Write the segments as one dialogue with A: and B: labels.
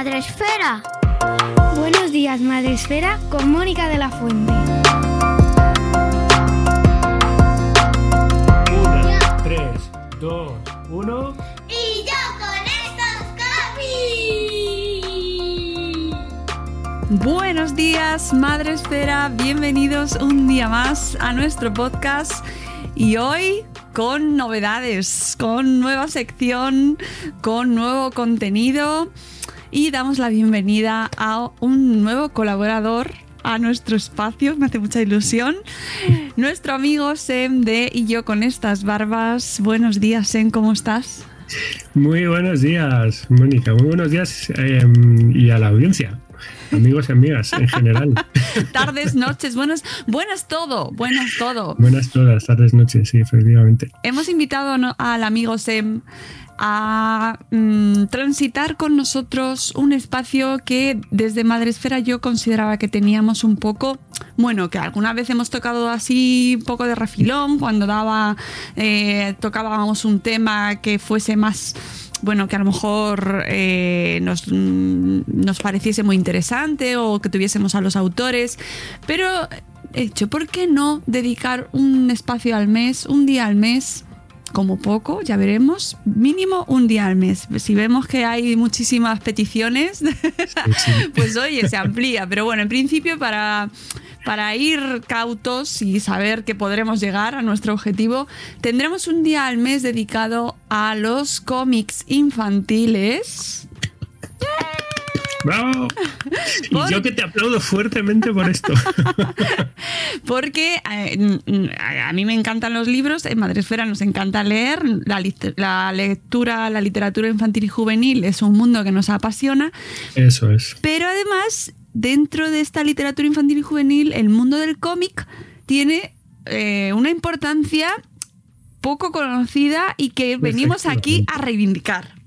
A: días, Madre Esfera.
B: Buenos días, Madre Esfera, con Mónica de la Fuente.
C: Una, tres, dos, uno.
A: Y yo con estos.
D: Buenos días, Madre Esfera, bienvenidos un día más a nuestro podcast y hoy con novedades, con nueva sección, con nuevo contenido y damos la bienvenida a un nuevo colaborador a nuestro espacio, me hace mucha ilusión. Nuestro amigo Sem de Y yo con estas barbas. Buenos días, Sem, ¿cómo estás?
C: Muy buenos días, Mónica. Muy buenos días eh, y a la audiencia. Amigos y amigas en general.
D: Tardes, noches, buenas, buenas todo, buenas todo.
C: Buenas todas, tardes, noches, sí, efectivamente.
D: Hemos invitado al amigo Sem a mm, transitar con nosotros un espacio que desde Madresfera yo consideraba que teníamos un poco, bueno, que alguna vez hemos tocado así un poco de refilón cuando daba, eh, tocábamos un tema que fuese más bueno, que a lo mejor eh, nos, mm, nos, pareciese muy interesante o que tuviésemos a los autores, pero hecho, ¿por qué no dedicar un espacio al mes, un día al mes? Como poco, ya veremos, mínimo un día al mes. Si vemos que hay muchísimas peticiones, sí, sí. pues oye, se amplía. Pero bueno, en principio para para ir cautos y saber que podremos llegar a nuestro objetivo, tendremos un día al mes dedicado a los cómics infantiles.
C: ¡Bravo! Y yo que te aplaudo fuertemente por esto.
D: Porque eh, a mí me encantan los libros, en Madresfera nos encanta leer, la, la, lectura, la literatura infantil y juvenil es un mundo que nos apasiona.
C: Eso es.
D: Pero además, dentro de esta literatura infantil y juvenil, el mundo del cómic tiene eh, una importancia poco conocida y que venimos aquí a reivindicar.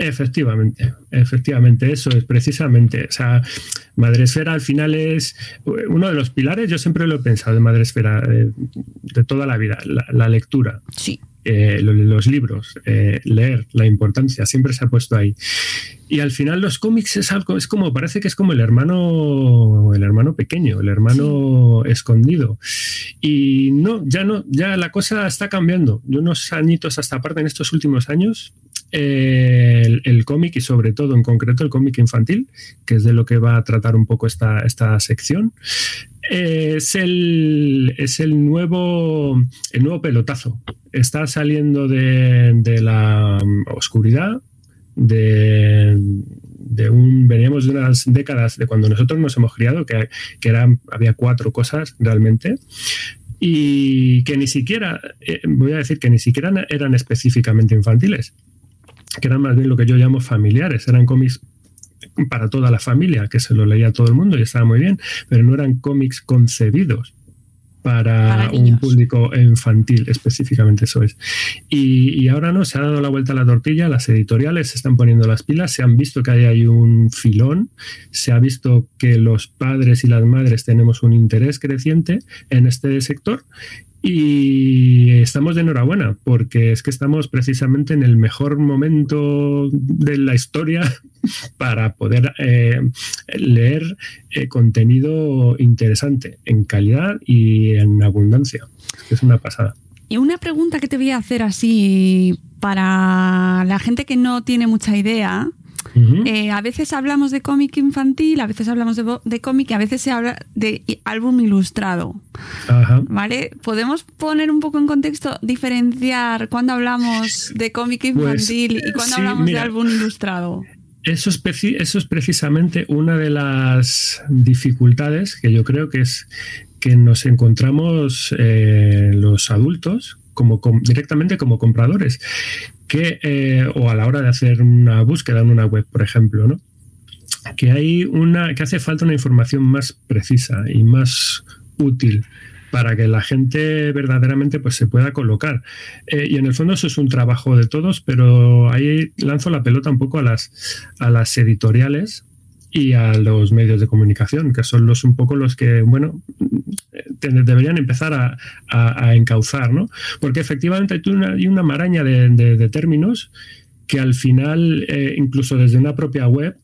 C: Efectivamente, efectivamente, eso es precisamente. O sea, Madresfera al final es uno de los pilares, yo siempre lo he pensado de Madresfera, de, de toda la vida, la, la lectura.
D: Sí.
C: Eh, los libros, eh, leer, la importancia, siempre se ha puesto ahí. Y al final los cómics es algo, es como, parece que es como el hermano, el hermano pequeño, el hermano sí. escondido. Y no, ya no, ya la cosa está cambiando. De unos añitos hasta parte en estos últimos años, eh, el, cómic y sobre todo en concreto el cómic infantil, que es de lo que va a tratar un poco esta, esta sección, eh, es, el, es el, nuevo, el nuevo pelotazo. Está saliendo de, la oscuridad, de, de. Veníamos de unas décadas de cuando nosotros nos hemos criado, que, que eran, había cuatro cosas realmente. Y que ni siquiera, eh, voy a decir que ni siquiera eran específicamente infantiles, que eran más bien lo que yo llamo familiares, eran cómics para toda la familia, que se lo leía todo el mundo y estaba muy bien, pero no eran cómics concebidos para, para un público infantil, específicamente eso es. Y, y, ahora no, se ha dado la vuelta a la tortilla, las editoriales se están poniendo las pilas, se han visto que ahí hay un filón, se ha visto que los padres y las madres tenemos un interés creciente en este sector Y estamos de enhorabuena, porque es que estamos precisamente en el mejor momento de la historia para poder eh, leer eh, contenido interesante en calidad y en abundancia. Es una pasada.
D: Y una pregunta que te voy a hacer así para la gente que no tiene mucha idea. Eh, a veces hablamos de cómic infantil, a veces hablamos de, cómic y a veces se habla de álbum ilustrado. ¿Vale? ¿Podemos poner un poco en contexto, diferenciar cuando hablamos de cómic pues, infantil y cuando hablamos de álbum ilustrado?
C: Eso es, eso es precisamente una de las dificultades que yo creo que es que nos encontramos eh, los adultos como, directamente como compradores, que, eh, o a la hora de hacer una búsqueda en una web, por ejemplo, ¿no? que hay una que hace falta una información más precisa y más útil para que la gente verdaderamente pues, se pueda colocar. Eh, y en el fondo eso es un trabajo de todos, pero ahí lanzo la pelota un poco a las, a las editoriales y a los medios de comunicación, que son los un poco los que, bueno, deberían empezar a, a, encauzar, ¿no? Porque efectivamente hay una, hay una maraña de, términos que al final, eh, incluso desde una propia web,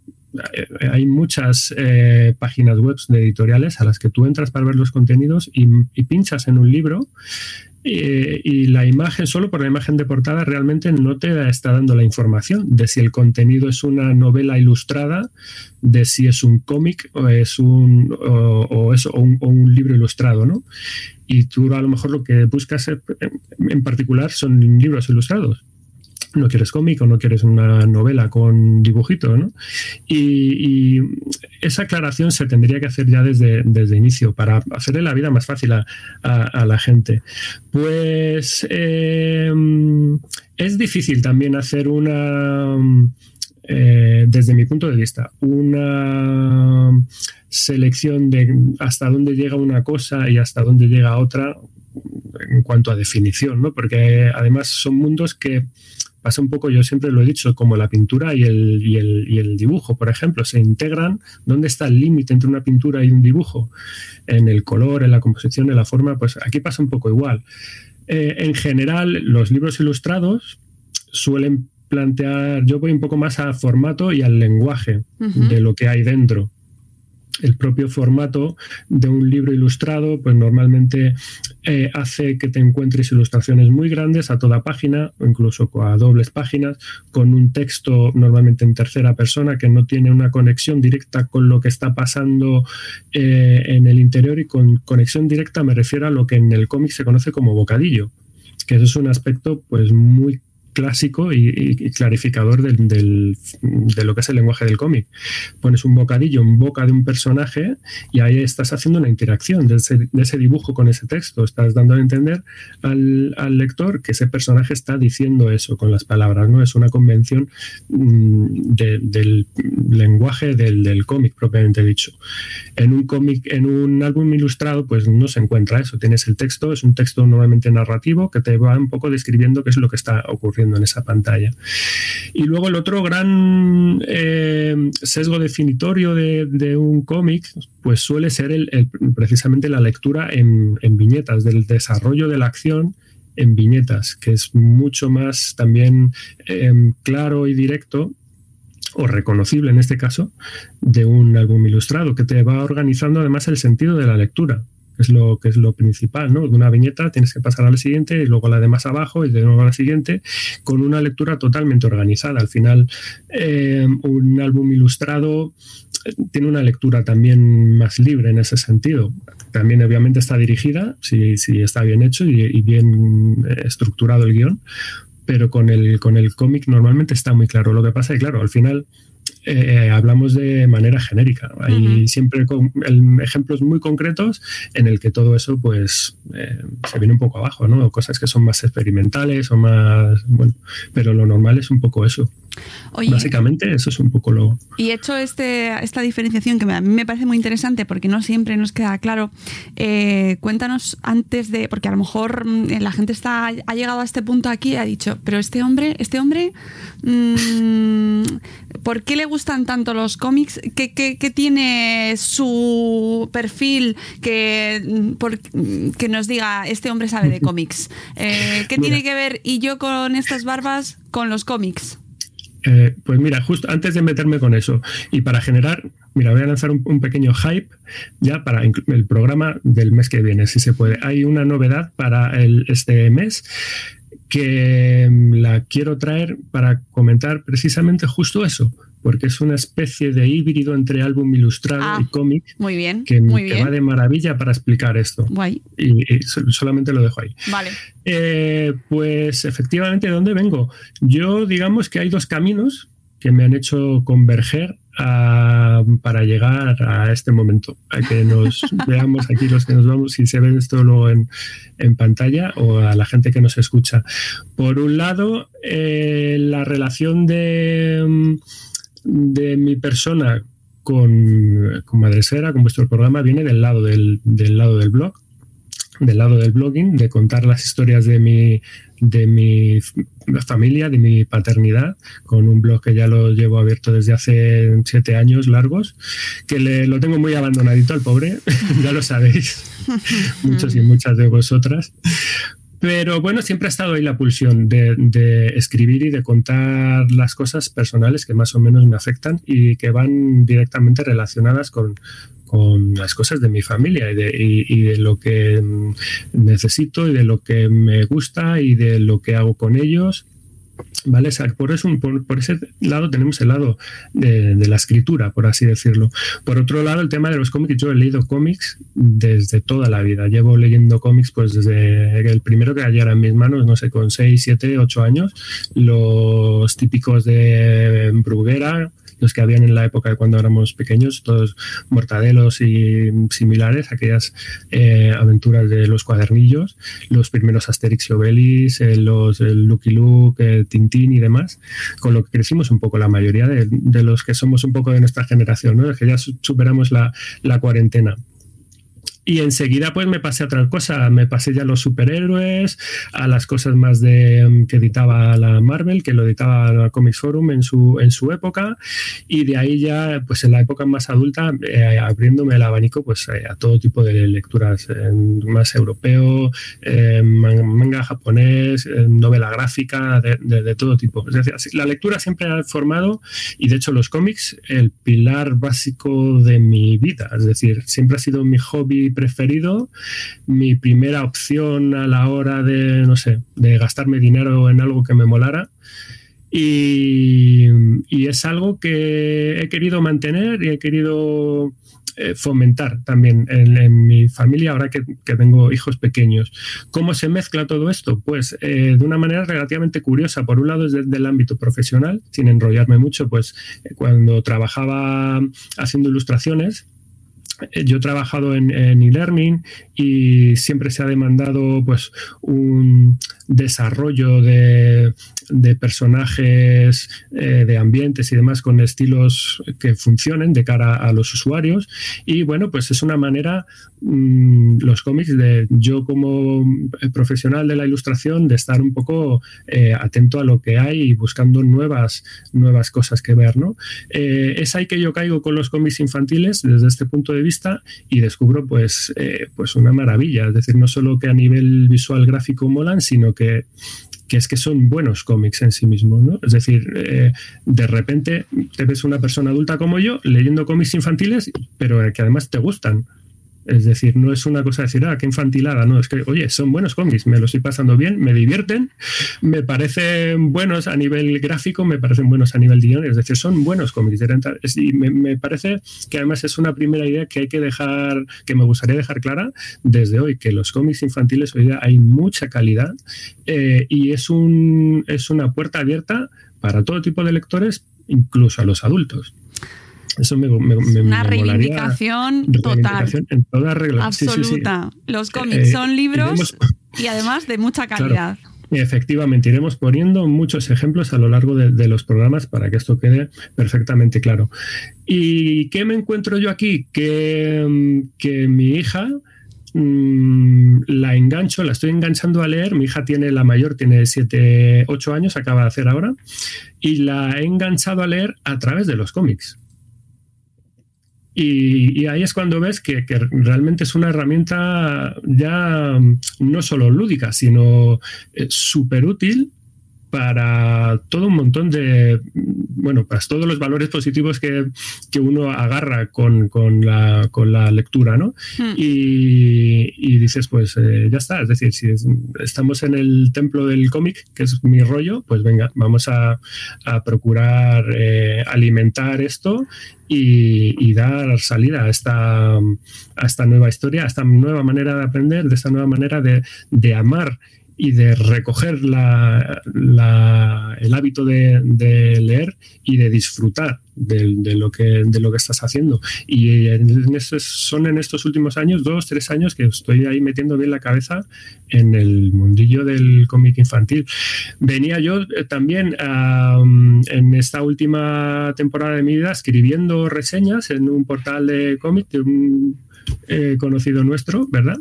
C: eh, hay muchas eh, páginas web de editoriales a las que tú entras para ver los contenidos y, y pinchas en un libro eh, y la imagen, solo por la imagen de portada, realmente no te está dando la información de si el contenido es una novela ilustrada, de si es un cómic o es un, o, un, un, libro ilustrado, ¿no? Y tú a lo mejor lo que buscas en particular son libros ilustrados no quieres cómic o no quieres una novela con dibujito, ¿no? Y, esa aclaración se tendría que hacer ya desde, desde inicio para hacerle la vida más fácil a, la gente. Pues em, es difícil también hacer una, eh, desde mi punto de vista, una selección de hasta dónde llega una cosa y hasta dónde llega otra en cuanto a definición, ¿no? Porque además son mundos que pasa un poco, yo siempre lo he dicho, como la pintura y el, y el, y el dibujo, por ejemplo, se integran. ¿Dónde está el límite entre una pintura y un dibujo? En el color, en la composición, en la forma, pues aquí pasa un poco igual. Eh, en general, los libros ilustrados suelen plantear, yo voy un poco más a formato y al lenguaje de lo que hay dentro el propio formato de un libro ilustrado, pues normalmente eh, hace que te encuentres ilustraciones muy grandes a toda página, incluso a dobles páginas, con un texto normalmente en tercera persona que no tiene una conexión directa con lo que está pasando eh, en el interior. Y con conexión directa me refiero a lo que en el cómic se conoce como bocadillo que eso es un aspecto pues muy clásico y, clarificador del, de lo que es el lenguaje del cómic. Pones un bocadillo en boca de un personaje y ahí estás haciendo una interacción de ese, dibujo con ese texto. Estás dando a entender al, lector que ese personaje está diciendo eso con las palabras. No es una convención mm, del lenguaje del, cómic propiamente dicho. En un cómic, en un álbum ilustrado, pues no se encuentra eso. Tienes el texto, es un texto normalmente narrativo que te va un poco describiendo qué es lo que está ocurriendo en esa pantalla. Y luego el otro gran eh, sesgo definitorio de, un cómic, pues suele ser el, precisamente la lectura en, viñetas, del desarrollo de la acción en viñetas, que es mucho más también em, claro y directo o reconocible en este caso, de un álbum ilustrado, que te va organizando además el sentido de la lectura es lo que es lo principal, ¿no? De una viñeta tienes que pasar a la siguiente y luego a la de más abajo y de nuevo a la siguiente con una lectura totalmente organizada. Al final, eh, un álbum ilustrado eh, tiene una lectura también más libre en ese sentido. También obviamente está dirigida, si, si está bien hecho y, bien eh, estructurado el guion, pero con el, con el cómic normalmente está muy claro. Lo que pasa es que, claro, al final eh, hablamos de manera genérica. Hay siempre ejemplos muy concretos en el que todo eso pues eh, se viene un poco abajo, ¿no? Cosas que son más experimentales o más, bueno, pero lo normal es un poco eso. Básicamente eso es un poco lo...
D: Y hecho este, esta diferenciación que a mí me parece muy interesante porque no siempre nos queda claro, eh, cuéntanos antes de, porque a lo mejor mm, la gente está, ha llegado a este punto aquí y ha dicho, pero este hombre, este hombre, mmm, ¿por qué le gustan tanto los cómics? ¿Qué, qué, qué tiene su perfil que, mm, por, que nos diga, este hombre sabe de cómics? Eh, ¿Qué tiene que ver y yo con estas barbas con los cómics?
C: Eh, pues mira, justo antes de meterme con eso y para generar, mira, voy a lanzar un, pequeño hype ya para el programa del mes que viene, si se puede. Hay una novedad para el, este mes que mm, la quiero traer para comentar precisamente justo eso, porque es una especie de híbrido entre álbum ilustrado
D: Ah,
C: y cómic
D: Muy bien,
C: que,
D: muy
C: que
D: bien.
C: va de maravilla para explicar esto.
D: Guay.
C: Y, y sol- solamente lo dejo ahí.
D: Vale.
C: Eh, pues efectivamente, ¿de dónde vengo? Yo digamos que hay dos caminos que me han hecho converger a- para llegar a este momento, a que nos veamos aquí los que nos vamos, si se ve esto luego en, en pantalla o a la gente que nos escucha. Por un lado, eh, la relación de, mm, de mi persona con, con Madresfera, con vuestro programa, viene del lado del, del lado del blog del lado del blogging, de contar las historias de mi, de mi familia, de mi paternidad, con un blog que ya lo llevo abierto desde hace siete años largos, que le, lo tengo muy abandonadito al pobre, ya lo sabéis, muchos y muchas de vosotras. Pero bueno, siempre ha estado ahí la pulsión de, de escribir y de contar las cosas personales que más o menos me afectan y que van directamente relacionadas con, las cosas de mi familia y de, y- y de lo que mm, necesito y de lo que me gusta y de lo que hago con ellos. ¿Vale? O por, eso, por, ese lado tenemos el lado de, de la escritura, por así decirlo. Por otro lado, el tema de los cómics, yo he leído cómics desde toda la vida. Llevo leyendo cómics pues desde el primero que cayera en mis manos, no sé, con 6, 7, 8 años. Los típicos de Bruguera, los que habían en la época de cuando éramos pequeños, todos mortadelos y similares, aquellas eh, aventuras de los cuadernillos, los primeros Asterix y Obelix, eh, los Lucky Luke, Tintín y demás, con lo que crecimos un poco la mayoría de, de los que somos un poco de nuestra generación, ¿no? Que ya su- superamos la, la cuarentena. Y enseguida pues me pasé a otra cosa, me pasé ya a los superhéroes, a las cosas más de mm, que editaba la Marvel, que lo editaba la Comics Forum en su, en su época, y de ahí ya pues en la época más adulta eh, abriéndome el abanico pues eh, a todo tipo de lecturas, eh, más europeo, eh, man- manga japonés, eh, novela gráfica, de, de- de todo tipo. Es decir, la lectura siempre ha formado, y de hecho los cómics, el pilar básico de mi vida, es decir, siempre ha sido mi hobby preferido, mi primera opción a la hora de, no sé, de gastarme dinero en algo que me molara. Y, es algo que he querido mantener y he querido eh, fomentar también en, mi familia ahora que, que tengo hijos pequeños. ¿Cómo se mezcla todo esto? Pues eh, de una manera relativamente curiosa. Por un lado, desde el ámbito profesional, sin enrollarme mucho, pues eh, cuando trabajaba haciendo ilustraciones, yo he trabajado en, e-learning y siempre se ha demandado pues un desarrollo de, de personajes, eh, de ambientes y demás con estilos que funcionen de cara a los usuarios. Y bueno, pues es una manera, mm, los cómics, de yo como profesional de la ilustración, de estar un poco eh, atento a lo que hay y buscando nuevas, nuevas cosas que ver. ¿no? Eh, es ahí que yo caigo con los cómics infantiles desde este punto de vista y descubro pues, eh, pues una maravilla. Es decir, no solo que a nivel visual gráfico molan, sino que que es que son buenos cómics en sí mismos, ¿no? Es decir, eh, de repente te ves una persona adulta como yo leyendo cómics infantiles, pero que además te gustan. Es decir, no es una cosa de decir, ah, qué infantilada, no, es que, oye, son buenos cómics, me lo estoy pasando bien, me divierten, me parecen buenos a nivel gráfico, me parecen buenos a nivel guion, es decir, son buenos cómics. Y me, me parece que además es una primera idea que hay que dejar, que me gustaría dejar clara desde hoy, que los cómics infantiles hoy día hay mucha calidad eh, y es, un, es una puerta abierta para todo tipo de lectores, incluso a los adultos. Eso me, me, me
D: Una
C: me
D: reivindicación total.
C: reivindicación en toda regla. Sí, sí, sí.
D: Absoluta. Los cómics
C: Eh,
D: son libros y además de mucha calidad.
C: Efectivamente, iremos poniendo muchos ejemplos a lo largo de, los programas para que esto quede perfectamente claro. ¿Y qué me encuentro yo aquí? Que, que mi hija mm, la engancho, la estoy enganchando a leer. Mi hija tiene, la mayor tiene 7, 8 años, acaba de hacer ahora, y la he enganchado a leer a través de los cómics. Y, ahí es cuando ves que, realmente es una herramienta ya no solo lúdica, sino eh, súper útil para todo un montón de, bueno, para todos los valores positivos que, uno agarra con, la, con, la, lectura, ¿no? Hmm. Y, dices, pues eh, ya está, es decir, si estamos en el templo del cómic, que es mi rollo, pues venga, vamos a, procurar eh, alimentar esto y, dar salida a esta, a esta nueva historia, a esta nueva manera de aprender, de esta nueva manera de, de amar y de recoger la, el hábito de, leer y de disfrutar de, lo que, de lo que estás haciendo. Y en estos, son en estos últimos años, dos, tres años, que estoy ahí metiendo bien la cabeza en el mundillo del cómic infantil. Venía yo eh, también en esta última temporada de mi vida escribiendo reseñas en un portal de cómic de un eh, conocido nuestro, ¿verdad?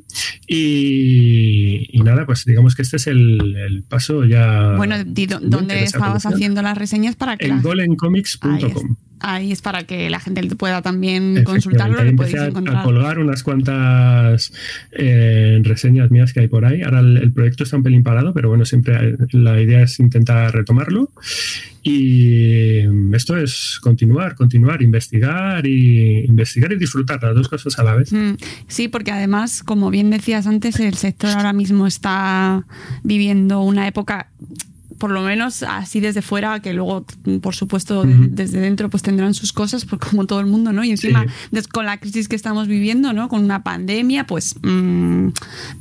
C: Y, nada, pues digamos que este es el, paso ya.
D: Bueno, ¿dónde estabas haciendo las reseñas para que?
C: En golencomics.com.
D: Ahí es para que la gente pueda también consultarlo. Lo podéis
C: a, a, colgar unas cuantas eh, reseñas mías que hay por ahí. Ahora el, proyecto está un pelín parado, pero bueno, siempre la idea es intentar retomarlo. Y esto es continuar, continuar, investigar y investigar y disfrutar las dos cosas a la vez. Mm,
D: sí, porque además, como bien decías antes, el sector ahora mismo está viviendo una época por lo menos así desde fuera, que luego, por supuesto, desde dentro pues tendrán sus cosas, pues como todo el mundo, ¿no? Y encima, con la crisis que estamos viviendo, ¿no? Con una pandemia, pues, mm,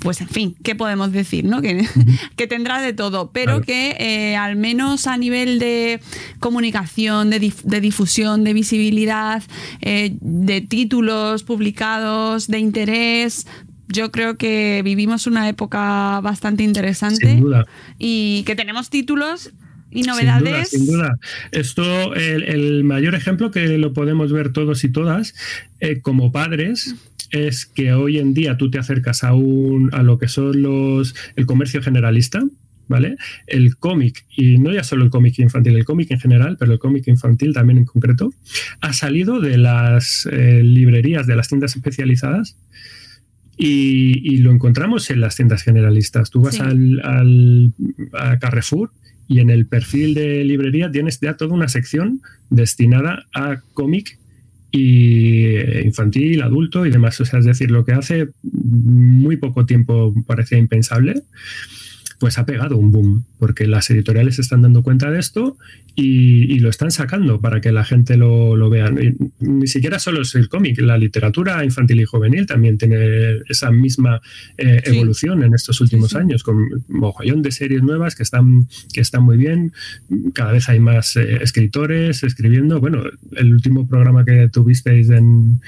D: pues en fin, ¿qué podemos decir, ¿no? Que, que tendrá de todo, pero que eh, al menos a nivel de comunicación, de, difusión, de visibilidad, eh, de títulos publicados, de interés, yo creo que vivimos una época bastante interesante.
C: Sin duda.
D: Y que tenemos títulos y novedades.
C: Sin duda, Esto, el, mayor ejemplo que lo podemos ver todos y todas eh, como padres es que hoy en día tú te acercas a, un, a lo que son los el comercio generalista. ¿Vale? El cómic, y no ya solo el cómic infantil, el cómic en general, pero el cómic infantil también en concreto, ha salido de las eh, librerías, de las tiendas especializadas, y, lo encontramos en las tiendas generalistas. Tú vas al, a Carrefour y en el perfil de librería tienes ya toda una sección destinada a cómic y eh, infantil, adulto y demás. O sea, es decir, lo que hace muy poco tiempo parecía impensable pues ha pegado un boom, porque las editoriales se están dando cuenta de esto y, lo están sacando para que la gente lo, vea. ni siquiera solo es el cómic, la literatura infantil y juvenil también tiene esa misma eh, evolución en estos últimos años, con un mogollón de series nuevas que están, que están muy bien, cada vez hay más eh, escritores escribiendo. Bueno, el último programa que tuvisteis en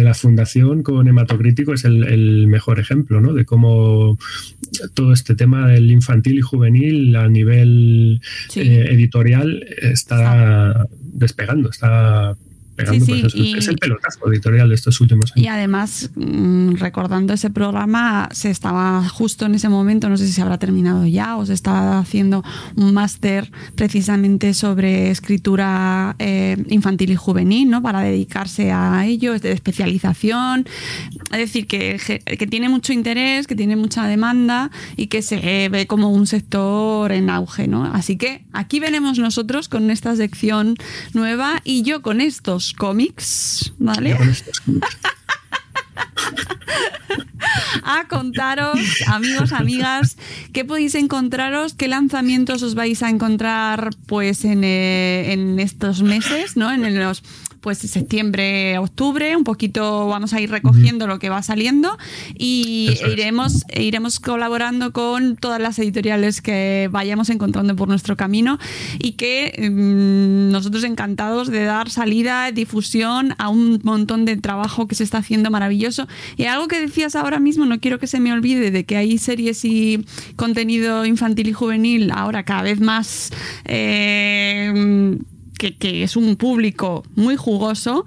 C: la fundación con hematocrítico es el, mejor ejemplo, ¿no? De cómo todo este tema del infantil y juvenil a nivel eh, editorial está despegando, está pues es, el pelotazo editorial de estos últimos años.
D: Y además, mm, recordando ese programa, se estaba justo en ese momento, no sé si se habrá terminado ya, o se estaba haciendo un máster precisamente sobre escritura eh, infantil y juvenil, ¿no? Para dedicarse a ello, de especialización. Es decir, que, que tiene mucho interés, que tiene mucha demanda y que se ve como un sector en auge, ¿no? Así que aquí venimos nosotros con esta sección nueva y yo con estos cómics, ¿vale? a contaros, amigos, amigas, qué podéis encontraros, qué lanzamientos os vais a encontrar pues en, eh, estos meses, ¿no? En los pues septiembre, octubre, un poquito vamos a ir recogiendo lo que va saliendo y
C: es.
D: iremos, iremos colaborando con todas las editoriales que vayamos encontrando por nuestro camino y que mm, nosotros encantados de dar salida, difusión a un montón de trabajo que se está haciendo maravilloso. Y algo que decías ahora mismo, no quiero que se me olvide de que hay series y contenido infantil y juvenil ahora cada vez más eh, que, es un público muy jugoso.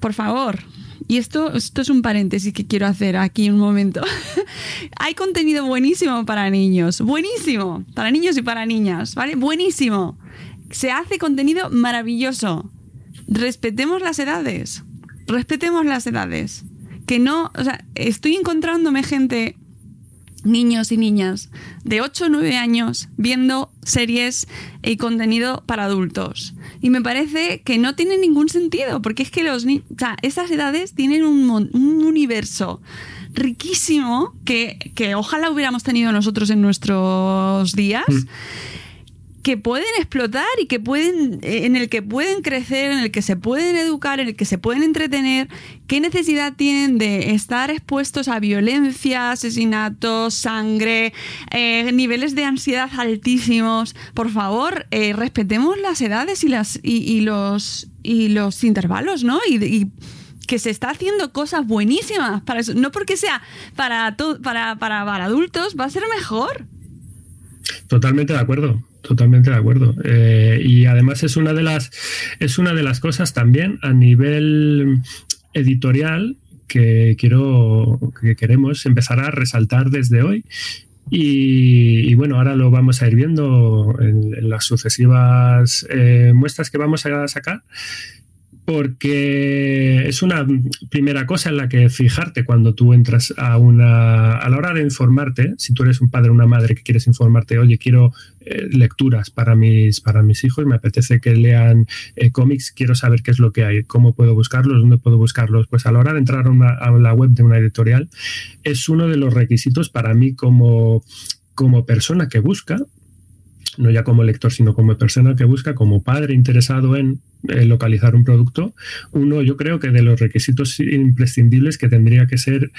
D: Por favor, y esto, esto es un paréntesis que quiero hacer aquí un momento. Hay contenido buenísimo para niños, buenísimo, para niños y para niñas, ¿vale? Buenísimo. Se hace contenido maravilloso. Respetemos las edades, respetemos las edades. Que no, o sea, estoy encontrándome gente niños y niñas de 8 o 9 años viendo series y contenido para adultos. Y me parece que no tiene ningún sentido, porque es que los o sea, esas edades tienen un, un universo riquísimo que, que ojalá hubiéramos tenido nosotros en nuestros días. Que pueden explotar y que pueden en el que pueden crecer, en el que se pueden educar, en el que se pueden entretener, qué necesidad tienen de estar expuestos a violencia, asesinatos, sangre, eh, niveles de ansiedad altísimos. Por favor, eh, respetemos las edades y las y, y los y los intervalos, ¿no? Y, que se está haciendo cosas buenísimas para eso. No porque sea para, para, para, para adultos, va a ser mejor.
C: Totalmente de acuerdo, totalmente de acuerdo. Eh, y además es una de las es una de las cosas también a nivel editorial que quiero que queremos empezar a resaltar desde hoy. Y, bueno, ahora lo vamos a ir viendo en, en las sucesivas eh, muestras que vamos a sacar porque es una primera cosa en la que fijarte cuando tú entras a una a la hora de informarte si tú eres un padre o una madre que quieres informarte oye quiero eh, lecturas para mis para mis hijos me apetece que lean eh, cómics quiero saber qué es lo que hay cómo puedo buscarlos dónde puedo buscarlos pues a la hora de entrar a, una, a la web de una editorial es uno de los requisitos para mí como como persona que busca no ya como lector, sino como persona que busca, como padre interesado en localizar un producto, uno yo creo que de los requisitos imprescindibles que tendría que ser,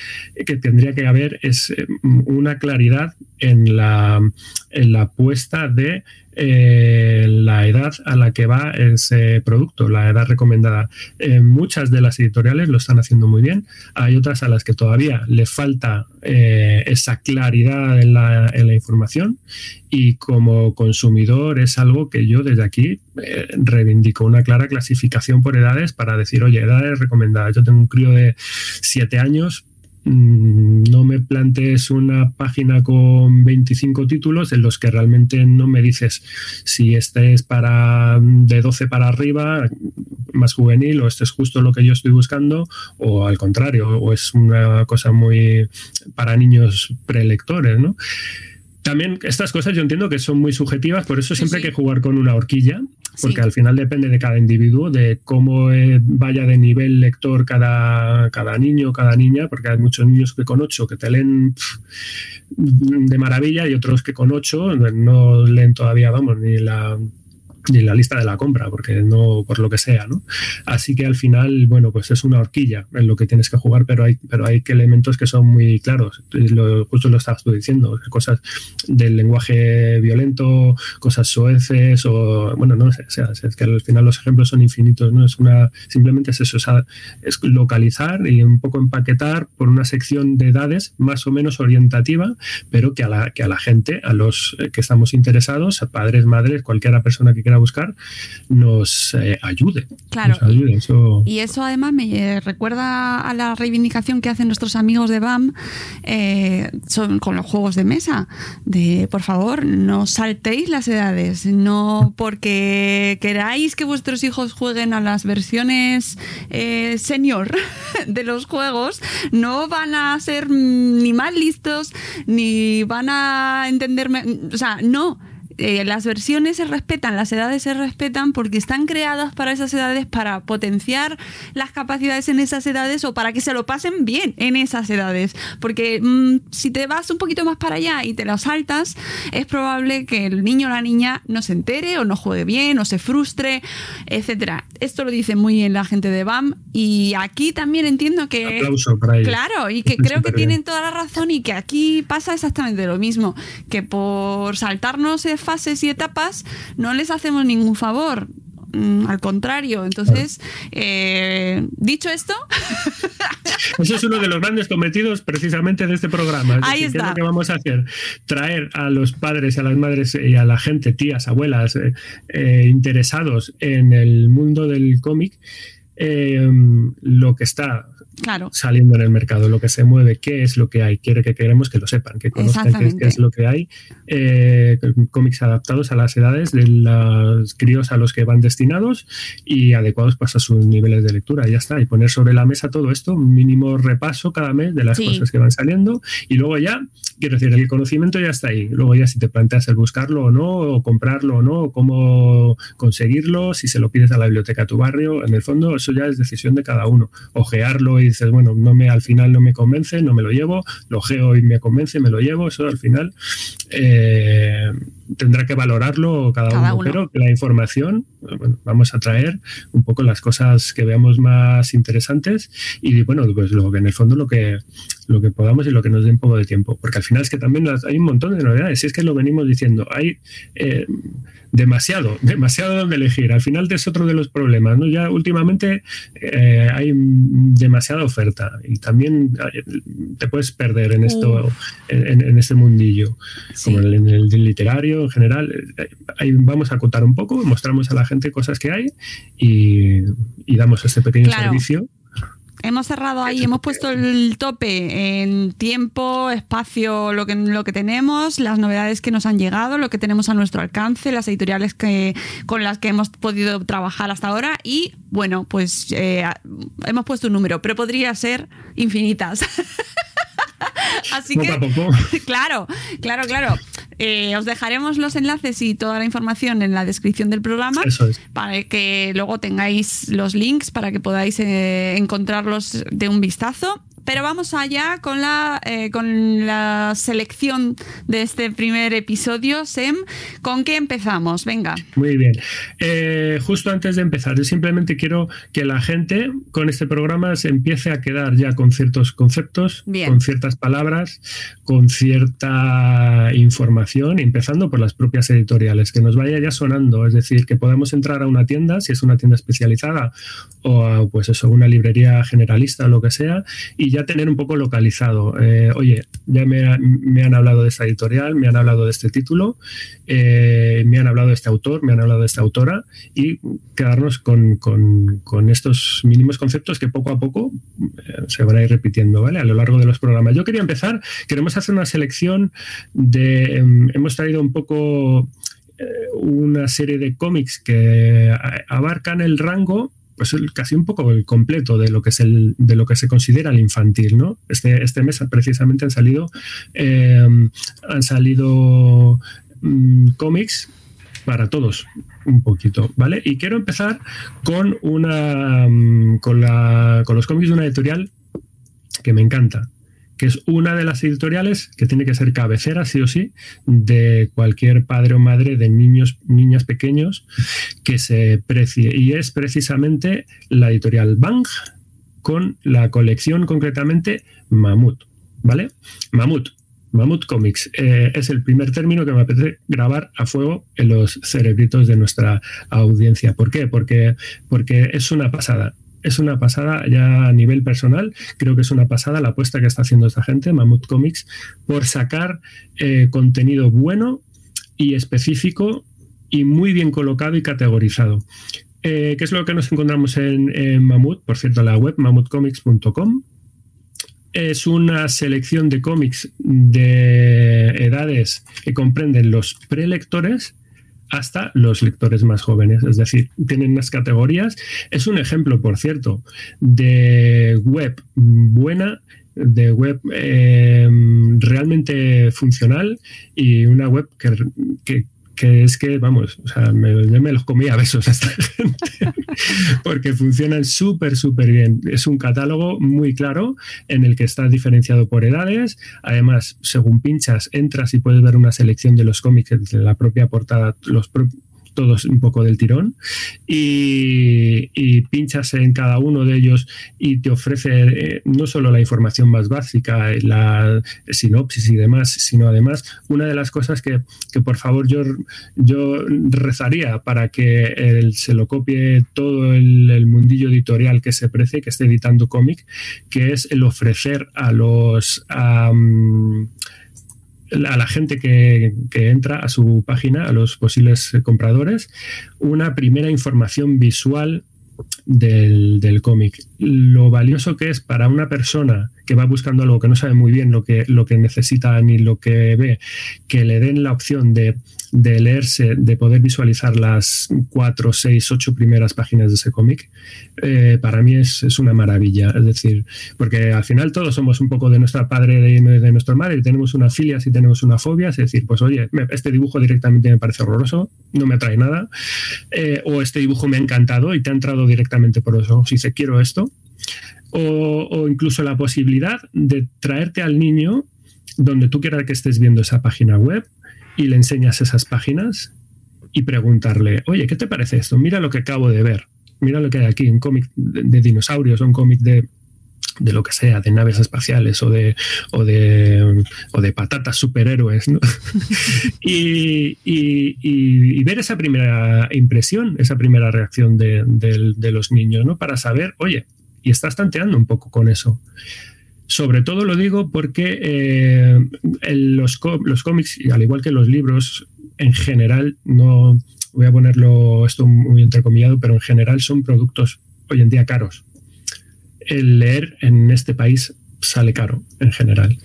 C: que tendría que haber es eh, una claridad en la, en la puesta de eh, la edad a la que va ese producto, la edad recomendada. Eh, muchas de las editoriales lo están haciendo muy bien, hay otras a las que todavía le falta eh, esa claridad en la, en la, información y como consumidor es algo que yo desde aquí eh, reivindico una clara clasificación por edades para decir, oye, edades recomendadas. Yo tengo un crío de 7 años, mm, no me plantees una página con 25 títulos en los que realmente no me dices si este es para de 12 para arriba, más juvenil, o este es justo lo que yo estoy buscando, o al contrario, o es una cosa muy para niños prelectores, ¿no? También estas cosas yo entiendo que son muy subjetivas, por eso siempre sí, hay que jugar con una horquilla, porque sí. al final depende de cada individuo, de cómo eh, vaya de nivel lector cada, cada niño, cada niña, porque hay muchos niños que con 8 que te leen de maravilla y otros que con 8 no leen todavía, vamos, ni la ni la lista de la compra, porque no, por lo que sea, ¿no? Así que al final, bueno, pues es una horquilla en lo que tienes que jugar, pero hay, pero hay elementos que son muy claros. Justo lo estabas tú diciendo, cosas del lenguaje violento, cosas soeces, o bueno, no sé, o sea, es que al final los ejemplos son infinitos, ¿no? Es una, simplemente es eso, es localizar y un poco empaquetar por una sección de edades más o menos orientativa, pero que a la, que a la gente, a los que estamos interesados, padres, madres, cualquiera persona que quiera buscar nos eh, ayude.
D: Claro.
C: Nos ayude. Eso...
D: Y eso además me eh, recuerda a la reivindicación que hacen nuestros amigos de BAM eh, son con los juegos de mesa. De por favor, no saltéis las edades. No porque queráis que vuestros hijos jueguen a las versiones eh, senior de los juegos, no van a ser ni más listos, ni van a entenderme. O sea, no eh, las versiones se respetan, las edades se respetan porque están creadas para esas edades, para potenciar las capacidades en esas edades o para que se lo pasen bien en esas edades. Porque mm, si te vas un poquito más para allá y te lo saltas, es probable que el niño o la niña no se entere o no juegue bien o se frustre, etcétera. Esto lo dice muy bien la gente de BAM y aquí también entiendo que...
C: Aplauso para ellos.
D: Claro, y que creo que tienen toda la razón y que aquí pasa exactamente lo mismo, que por saltarnos eh, fases y etapas no les hacemos ningún favor. Mm, al contrario, entonces, eh, dicho esto,
C: Eso es uno de los grandes cometidos precisamente de este programa. Es
D: Ahí
C: decir, ¿qué es
D: está.
C: lo que vamos a hacer? Traer a los padres y a las madres y a la gente, tías, abuelas, eh, eh, interesados en el mundo del cómic, eh, lo que está
D: claro,
C: saliendo en el mercado, lo que se mueve, qué es lo que hay. Quiere que queremos que lo sepan, que conozcan qué es, qué es lo que hay. Eh, cómics adaptados a las edades de los críos a los que van destinados y adecuados pues, a sus niveles de lectura. Ya está. Y poner sobre la mesa todo esto, un mínimo repaso cada mes de las
D: Sí.
C: cosas que van saliendo. Y luego ya, quiero decir, el conocimiento ya está ahí. Luego ya si te planteas el buscarlo o no, o comprarlo o no, o cómo conseguirlo, si se lo pides a la biblioteca de tu barrio, en el fondo eso ya es decisión de cada uno. Ojearlo y dices, bueno, no me, al final no me convence, no me lo llevo, lo ojeo y me convence, me lo llevo, eso al final eh, tendrá que valorarlo cada,
D: Cada
C: uno.
D: uno.
C: Pero que la información, bueno, vamos a traer un poco las cosas que veamos más interesantes y bueno, pues lo que en el fondo lo que lo que podamos y lo que nos dé un poco de tiempo. Porque al final es que también las- hay un montón de novedades. Y es que lo venimos diciendo. Hay eh, demasiado, demasiado donde elegir. Al final es otro de los problemas. ¿no? Ya últimamente eh, hay demasiada oferta y también eh, te puedes perder en esto, en, en este mundillo,
D: sí.
C: como en el, literario en general. Eh, ahí vamos a acotar un poco, mostramos a la gente cosas que hay y, y damos este pequeño
D: Claro.
C: servicio.
D: Hemos cerrado ahí, hemos puesto el tope en tiempo, espacio, lo que, lo que tenemos, las novedades que nos han llegado, lo que tenemos a nuestro alcance, las editoriales que, con las que hemos podido trabajar hasta ahora y, bueno, pues eh, hemos puesto un número, pero podría ser infinitas. Así
C: Poco
D: que,
C: a poco.
D: claro, claro, claro. Eh, os dejaremos los enlaces y toda la información en la descripción del programa
C: Eso es.
D: para que luego tengáis los links para que podáis eh, encontrarlos de un vistazo. Pero vamos allá con la, eh, con la selección de este primer episodio, Sem. ¿Con qué empezamos? Venga.
C: Muy bien. Eh, justo antes de empezar, yo simplemente quiero que la gente con este programa se empiece a quedar ya con ciertos conceptos,
D: Bien.
C: con ciertas palabras, con cierta información, empezando por las propias editoriales, que nos vaya ya sonando, es decir, que podamos entrar a una tienda, si es una tienda especializada, o a, pues eso, una librería generalista o lo que sea, y ya tener un poco localizado. eh, oye, ya me, ha- me han hablado de esta editorial, me han hablado de este título, eh, me han hablado de este autor, me han hablado de esta autora, y quedarnos con, con- estos mínimos conceptos que poco a poco eh, se van a ir repitiendo ¿vale? a lo largo de los programas. Yo quería empezar, queremos hacer una selección de, em, hemos traído un poco una serie de cómics que abarcan el rango pues casi un poco el completo de lo que es el de lo que se considera el infantil no este, este mes precisamente han salido eh, han salido mm, cómics para todos un poquito vale y quiero empezar con una mm, con la con los cómics de una editorial que me encanta que es una de las editoriales que tiene que ser cabecera, sí o sí, de cualquier padre o madre de niños, niñas pequeños que se precie. Y es precisamente la editorial Bang con la colección concretamente Mamut, ¿vale? Mamut. Mamut Comics eh, es el primer término que me apetece grabar a fuego en los cerebritos de nuestra audiencia. ¿Por qué? Porque, porque es una pasada es una pasada ya a nivel personal. Creo que es una pasada la apuesta que está haciendo esta gente, Mamut Comics, por sacar eh, contenido bueno y específico y muy bien colocado y categorizado. Eh, ¿Qué es lo que nos encontramos en, en Mamut? Por cierto, la web mamutcomics.com. Es una selección de cómics de edades que comprenden los prelectores hasta los lectores más jóvenes. Es decir, tienen unas categorías. Es un ejemplo, por cierto, de web buena, de web eh, realmente funcional y una web que, que que es que, vamos, o sea, me, yo me los comía a besos a esta gente, porque funcionan súper, súper bien. Es un catálogo muy claro en el que está diferenciado por edades. Además, según pinchas, entras y puedes ver una selección de los cómics de la propia portada, los todos un poco del tirón y, pinchas en cada uno de ellos y te ofrece eh, no solo la información más básica, la sinopsis y demás, sino además una de las cosas que, por favor yo, yo rezaría para que se lo copie todo el, mundillo editorial que se precie, que esté editando cómic, que es el ofrecer a los la gente que, entra a su página, a los posibles compradores, una primera información visual del, del cómic. Lo valioso que es para una persona que va buscando algo que no sabe muy bien lo que, lo que necesita ni lo que ve, que le den la opción de de leerse, de poder visualizar las cuatro, seis, ocho primeras páginas de ese cómic, eh, para mí es, una maravilla. Es decir, porque al final todos somos un poco de nuestra padre, de, de nuestra madre, tenemos unas filias y tenemos una fobia. Es decir, pues oye, este dibujo directamente me parece horroroso, no me atrae nada, eh, o este dibujo me ha encantado y te ha entrado directamente por los ojos y dice, quiero esto. O, o incluso la posibilidad de traerte al niño donde tú quieras que estés viendo esa página web y le enseñas esas páginas y preguntarle, oye, ¿qué te parece esto? Mira lo que acabo de ver. Mira lo que hay aquí, un cómic de, dinosaurios, un cómic de, de lo que sea, de naves espaciales o de, o de, o de patatas superhéroes, ¿no? y, y, ver esa primera impresión, esa primera reacción de, de, los niños, ¿no? Para saber, oye, y estás tanteando un poco con eso. Sobre todo lo digo porque eh, los, los cómics, al igual que los libros, en general, no voy a ponerlo esto muy entrecomillado, pero en general son productos hoy en día caros. El leer en este país sale caro en general.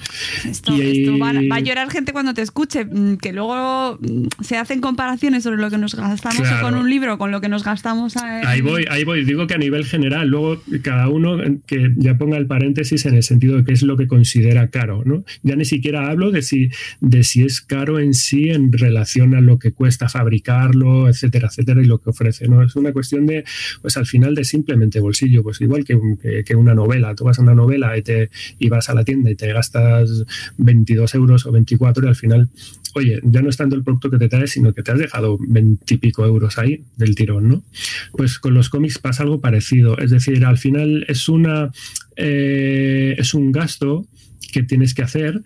D: Esto, va, a llorar gente cuando te escuche, mm, que luego mm, se hacen comparaciones sobre lo que nos gastamos con un libro, con lo que nos gastamos.
C: Ahí voy, ahí voy. Digo que a nivel general, luego cada uno que ya ponga el paréntesis en el sentido de qué es lo que considera caro, ¿no? Ya ni siquiera hablo de si, de si es caro en sí en relación a lo que cuesta fabricarlo, etcétera, etcétera, y lo que ofrece, ¿no? Es una cuestión de, pues al final de simplemente bolsillo, pues igual que, que, que una novela. Tú vas a una novela y te y vas a la tienda y te gastas 22 euros o 24 y al final, oye, ya no es tanto el producto que te traes, sino que te has dejado 20 y pico euros ahí del tirón, ¿no? Pues con los cómics pasa algo parecido, es decir, al final es una eh, es un gasto que tienes que hacer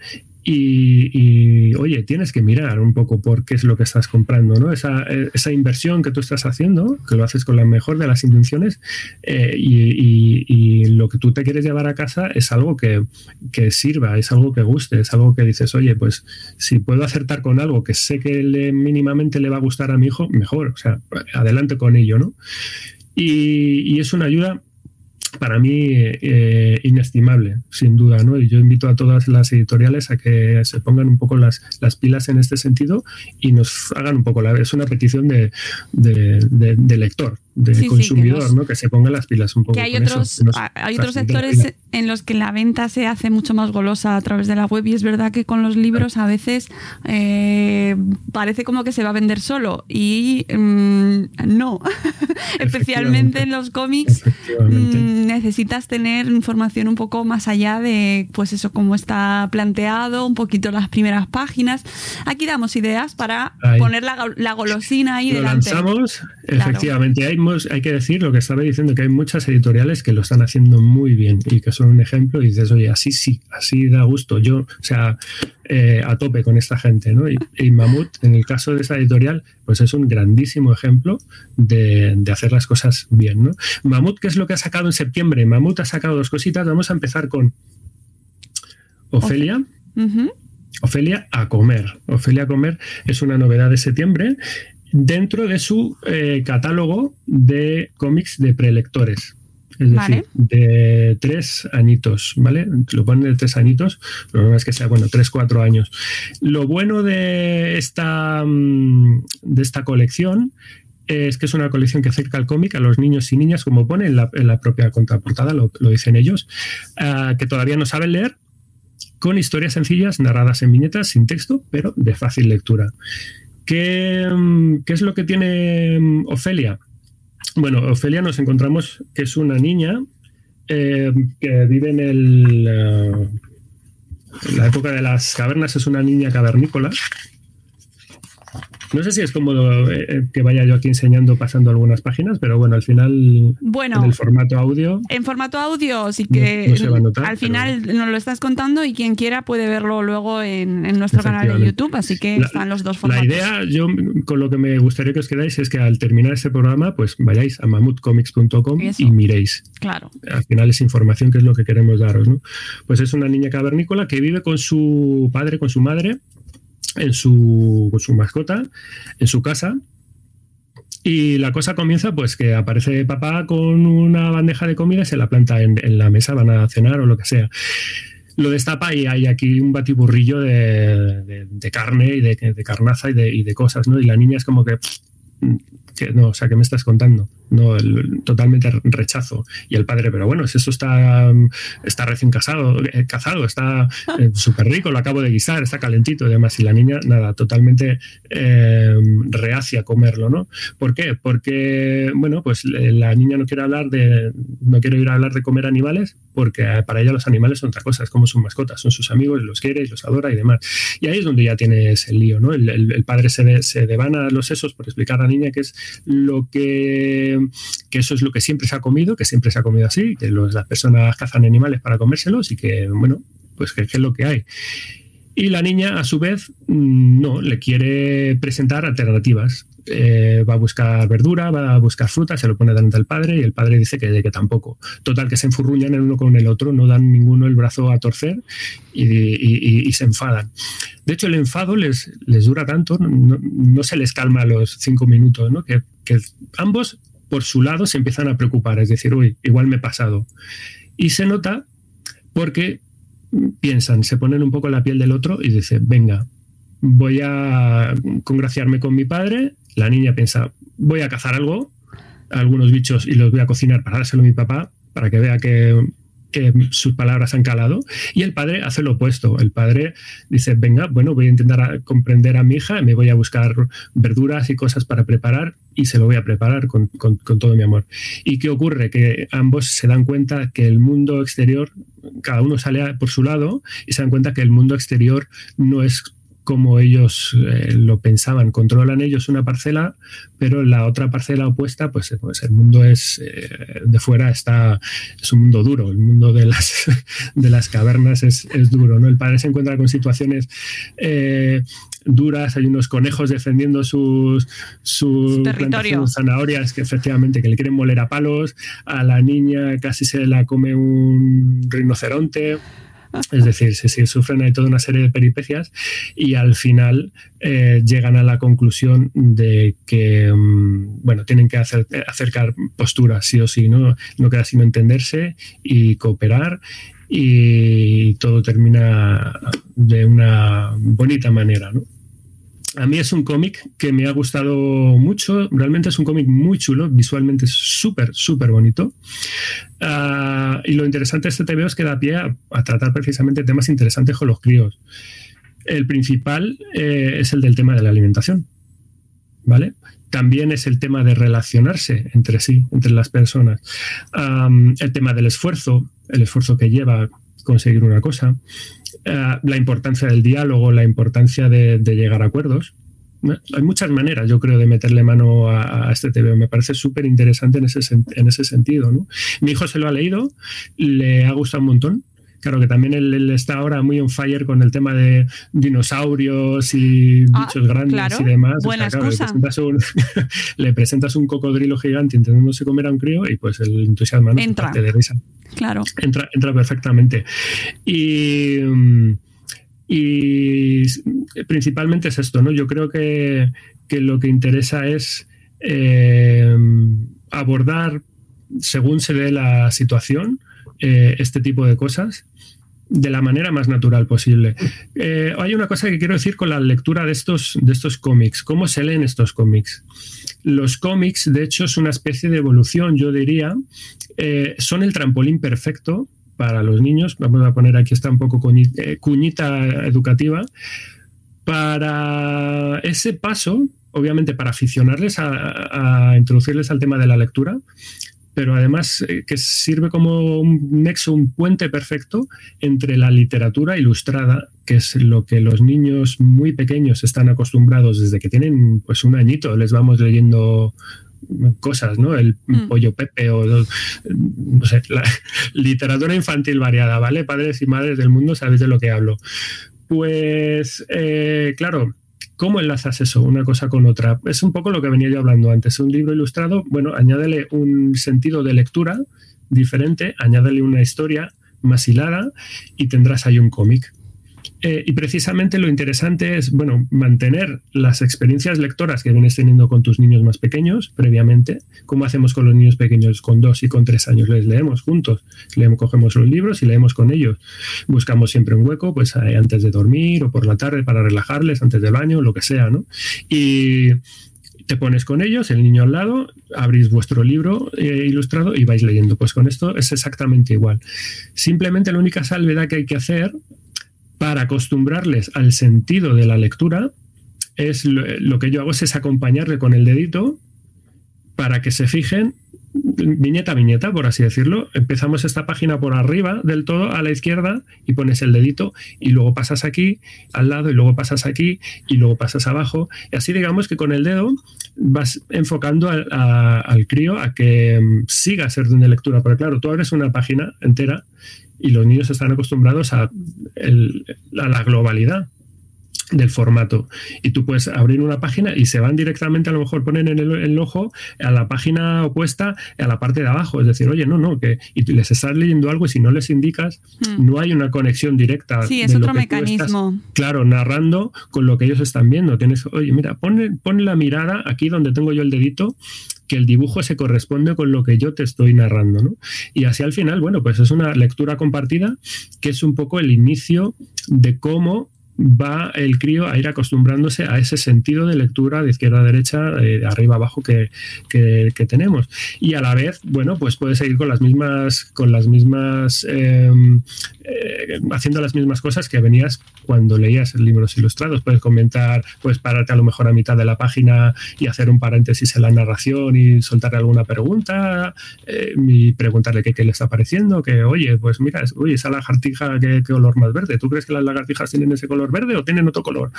C: y, oye, tienes que mirar un poco por qué es lo que estás comprando, ¿no? Esa, esa inversión que tú estás haciendo, que lo haces con la mejor de las intenciones, eh, y, lo que tú te quieres llevar a casa es algo que, que, sirva, es algo que guste, es algo que dices, oye, pues si puedo acertar con algo que sé que le, mínimamente le va a gustar a mi hijo, mejor, o sea, adelante con ello, ¿no? y es una ayuda para mí eh, inestimable, sin duda, ¿no? Y yo invito a todas las editoriales a que se pongan un poco las, las pilas en este sentido y nos hagan un poco la es una petición de, de, lector, de consumidor, que ¿no? Que se pongan las pilas un poco.
D: Que hay otros, hay otros sectores en los que la venta se hace mucho más golosa a través de la web y es verdad que con los libros a veces eh, parece como que se va a vender solo y mm, no, especialmente en los cómics necesitas tener información un poco más allá de, pues eso, cómo está planteado, un poquito las primeras páginas. Aquí damos ideas para poner la, golosina ahí
C: lo
D: delante.
C: lanzamos, efectivamente. Hay, hay que decir lo que estaba diciendo, que hay muchas editoriales que lo están haciendo muy bien y que son un ejemplo y dices, oye, así sí, así da gusto. Yo, o sea, eh, a tope con esta gente, ¿no? Y, y, Mamut, en el caso de esa editorial, pues es un grandísimo ejemplo de, de hacer las cosas bien, ¿no? Mamut, ¿qué es lo que ha sacado en septiembre? Mamut ha sacado dos cositas. Vamos a empezar con Ofelia. Ofelia a comer. Ofelia a comer es una novedad de septiembre dentro de su eh, catálogo de cómics de prelectores. Es decir, de tres añitos, ¿vale? Lo ponen de tres añitos, pero no es que sea, bueno, tres, cuatro años. Lo bueno de esta, mm, de esta colección es que es una colección que acerca al cómic a los niños y niñas, como pone en la, propia contraportada, lo, lo dicen ellos, ah, que todavía no saben leer, con historias sencillas narradas en viñetas sin texto, pero de fácil lectura. ¿Qué, mm, qué es lo que tiene mm, Ofelia? Bueno, Ofelia nos encontramos que es una niña eh, que vive en el, eh, en la época de las cavernas, es una niña cavernícola no sé si es cómodo eh, que vaya yo aquí enseñando pasando algunas páginas, pero bueno, al final
D: bueno,
C: en el formato audio.
D: En formato audio, sí que
C: no, se va a notar,
D: al final nos lo estás contando y quien quiera puede verlo luego en, en nuestro canal de YouTube, así que
C: la,
D: están los dos formatos.
C: La idea, yo con lo que me gustaría que os quedáis es que al terminar este programa, pues vayáis a mamutcomics.com y miréis.
D: Claro.
C: Al final es información que es lo que queremos daros, ¿no? Pues es una niña cavernícola que vive con su padre, con su madre, en su, su mascota, en su casa. Y la cosa comienza pues que aparece papá con una bandeja de comida y se la planta en, la mesa, van a cenar o lo que sea lo destapa y hay aquí un batiburrillo de, de, carne y de, carnaza y de, y de, cosas, ¿no? Y la niña es como que, que no, o sea, ¿qué me estás contando? No, el, totalmente rechazo. Y el padre, pero bueno, si eso está, está recién casado, eh, cazado, está eh, súper rico, lo acabo de guisar, está calentito y demás. Y la niña, nada, totalmente eh, reacia a comerlo, ¿no? ¿Por qué? Porque, bueno, pues la niña no quiere hablar de, no quiere ir a hablar de comer animales, porque para ella los animales son otra cosa, es como sus mascotas, son sus amigos, los quiere y los adora y demás. Y ahí es donde ya tienes el lío, ¿no? El, el, el padre se, de, se devana los sesos por explicar a la niña que es lo que, que, eso es lo que siempre se ha comido, que siempre se ha comido así, que los, las personas cazan animales para comérselos y que, bueno, pues que, que es lo que hay. Y la niña, a su vez, no, le quiere presentar alternativas. Eh, va a buscar verdura, va a buscar fruta, se lo pone delante del padre y el padre dice que, que tampoco. Total, que se enfurruñan el uno con el otro, no dan ninguno el brazo a torcer y, y, y se enfadan. De hecho, el enfado les, les dura tanto, no, no, se les calma los cinco minutos, ¿no? que, que ambos, por su lado, se empiezan a preocupar, es decir, uy, igual me he pasado. Y se nota porque piensan, se ponen un poco la piel del otro y dice, venga, voy a congraciarme con mi padre. La niña piensa, voy a cazar algo, algunos bichos y los voy a cocinar para dárselo a mi papá, para que vea que, que sus palabras han calado. Y el padre hace lo opuesto. El padre dice, venga, bueno, voy a intentar comprender a mi hija, me voy a buscar verduras y cosas para preparar y se lo voy a preparar con, con, todo mi amor. ¿Y qué ocurre? Que ambos se dan cuenta que el mundo exterior cada uno sale por su lado y se dan cuenta que el mundo exterior no es como ellos eh, lo pensaban. Controlan ellos una parcela, pero la otra parcela opuesta, pues, pues el mundo es eh, de fuera está es un mundo duro. El mundo de las de las cavernas es, es duro. ¿no? El padre se encuentra con situaciones eh, duras, hay unos conejos defendiendo sus,
D: territorio.
C: sus zanahorias que efectivamente que le quieren moler a palos, a la niña casi se la come un rinoceronte. Es decir, sí, sufren ahí toda una serie de peripecias y al final eh, llegan a la conclusión de que, um, bueno, tienen que hacer, acercar posturas, sí o sí, ¿no? No queda sino entenderse y cooperar y todo termina de una bonita manera, ¿no? A mí es un cómic que me ha gustado mucho. Realmente es un cómic muy chulo, visualmente súper, súper bonito. Uh, y lo interesante de este TVO es que da pie a, tratar precisamente temas interesantes con los críos. El principal eh, es el del tema de la alimentación. ¿Vale? También es el tema de relacionarse entre sí, entre las personas. El tema del esfuerzo, el esfuerzo que lleva conseguir una cosa. Uh, la importancia del diálogo, la importancia de, llegar a acuerdos. Hay muchas maneras, yo creo, de meterle mano a, a este TV. Me parece súper interesante en ese, en ese sentido. Mi hijo se lo ha leído, le ha gustado un montón. Claro que también él, él, está ahora muy on fire con el tema de dinosaurios y
D: Ah,
C: bichos grandes
D: claro.
C: y demás.
D: Buena
C: O sea, claro, le,
D: excusa.
C: presentas un, le presentas un cocodrilo gigante intentándose comer a un crío y pues el entusiasmo no
D: Entra.
C: parte de risa
D: Claro.
C: entra, entra perfectamente. Y, y principalmente es esto, ¿no? Yo creo que, que lo que interesa es eh, abordar, según se ve la situación, eh, este tipo de cosas de la manera más natural posible. Eh, hay una cosa que quiero decir con la lectura de estos, de estos cómics. ¿Cómo se leen estos cómics? Los cómics, de hecho, es una especie de evolución, yo diría. Eh, son el trampolín perfecto para los niños. Vamos a poner aquí está un poco cuñita educativa Para ese paso, obviamente para aficionarles a, a introducirles al tema de la lectura, pero además eh, que sirve como un nexo, un puente perfecto entre la literatura ilustrada, que es lo que los niños muy pequeños están acostumbrados desde que tienen pues un añito, les vamos leyendo cosas, ¿no? El
D: Mm.
C: pollo Pepe o no sé, la literatura infantil variada, ¿vale? Padres y madres del mundo sabéis de lo que hablo. Pues, eh, claro, ¿cómo enlazas eso, una cosa con otra? Es un poco lo que venía yo hablando antes. Un libro ilustrado, bueno, añádele un sentido de lectura diferente, añádele una historia más hilada y tendrás ahí un cómic. Eh, y precisamente lo interesante es, bueno, mantener las experiencias lectoras que vienes teniendo con tus niños más pequeños previamente, como hacemos con los niños pequeños con dos y con tres años, les leemos juntos, leemos, cogemos los libros y leemos con ellos. Buscamos siempre un hueco, pues antes de dormir o por la tarde para relajarles, antes del baño, lo que sea, ¿no? Y te pones con ellos, el niño al lado, abrís vuestro libro eh, ilustrado y vais leyendo. Pues con esto es exactamente igual. Simplemente la única salvedad que hay que hacer para acostumbrarles al sentido de la lectura es lo, que yo hago es acompañarle con el dedito para que se fijen viñeta a viñeta, por así decirlo. Empezamos esta página por arriba del todo a la izquierda y pones el dedito y luego pasas aquí al lado y luego pasas aquí y luego pasas abajo. Y así digamos que con el dedo vas enfocando al crío a que siga ser de lectura. Porque claro, tú abres una página entera y los niños están acostumbrados a, el, a la globalidad del formato. Y tú puedes abrir una página y se van directamente a lo mejor ponen en el, el, ojo a la página opuesta a la parte de abajo. Es decir oye no no que y les estás leyendo algo y si no les indicas mm. no hay una conexión directa
D: sí es otro mecanismo
C: estás, claro narrando con lo que ellos están viendo. Tienes oye mira pon, pon la mirada aquí donde tengo yo el dedito que el dibujo se corresponde con lo que yo te estoy narrando, ¿no? Y así al final, bueno, pues es una lectura compartida que es un poco el inicio de cómo va el crío a ir acostumbrándose a ese sentido de lectura de izquierda a derecha, de arriba a abajo que, que, tenemos. Y a la vez, bueno, pues puedes seguir con las mismas, con las mismas, eh, eh, haciendo las mismas cosas que venías cuando leías libros ilustrados. Puedes comentar, puedes pararte a lo mejor a mitad de la página y hacer un paréntesis en la narración y soltarle alguna pregunta eh, y preguntarle qué, qué, le está pareciendo, que oye, pues mira, oye, esa lagartija, ¿qué, qué olor más verde? ¿Tú crees que las lagartijas tienen ese color verde o tienen otro color?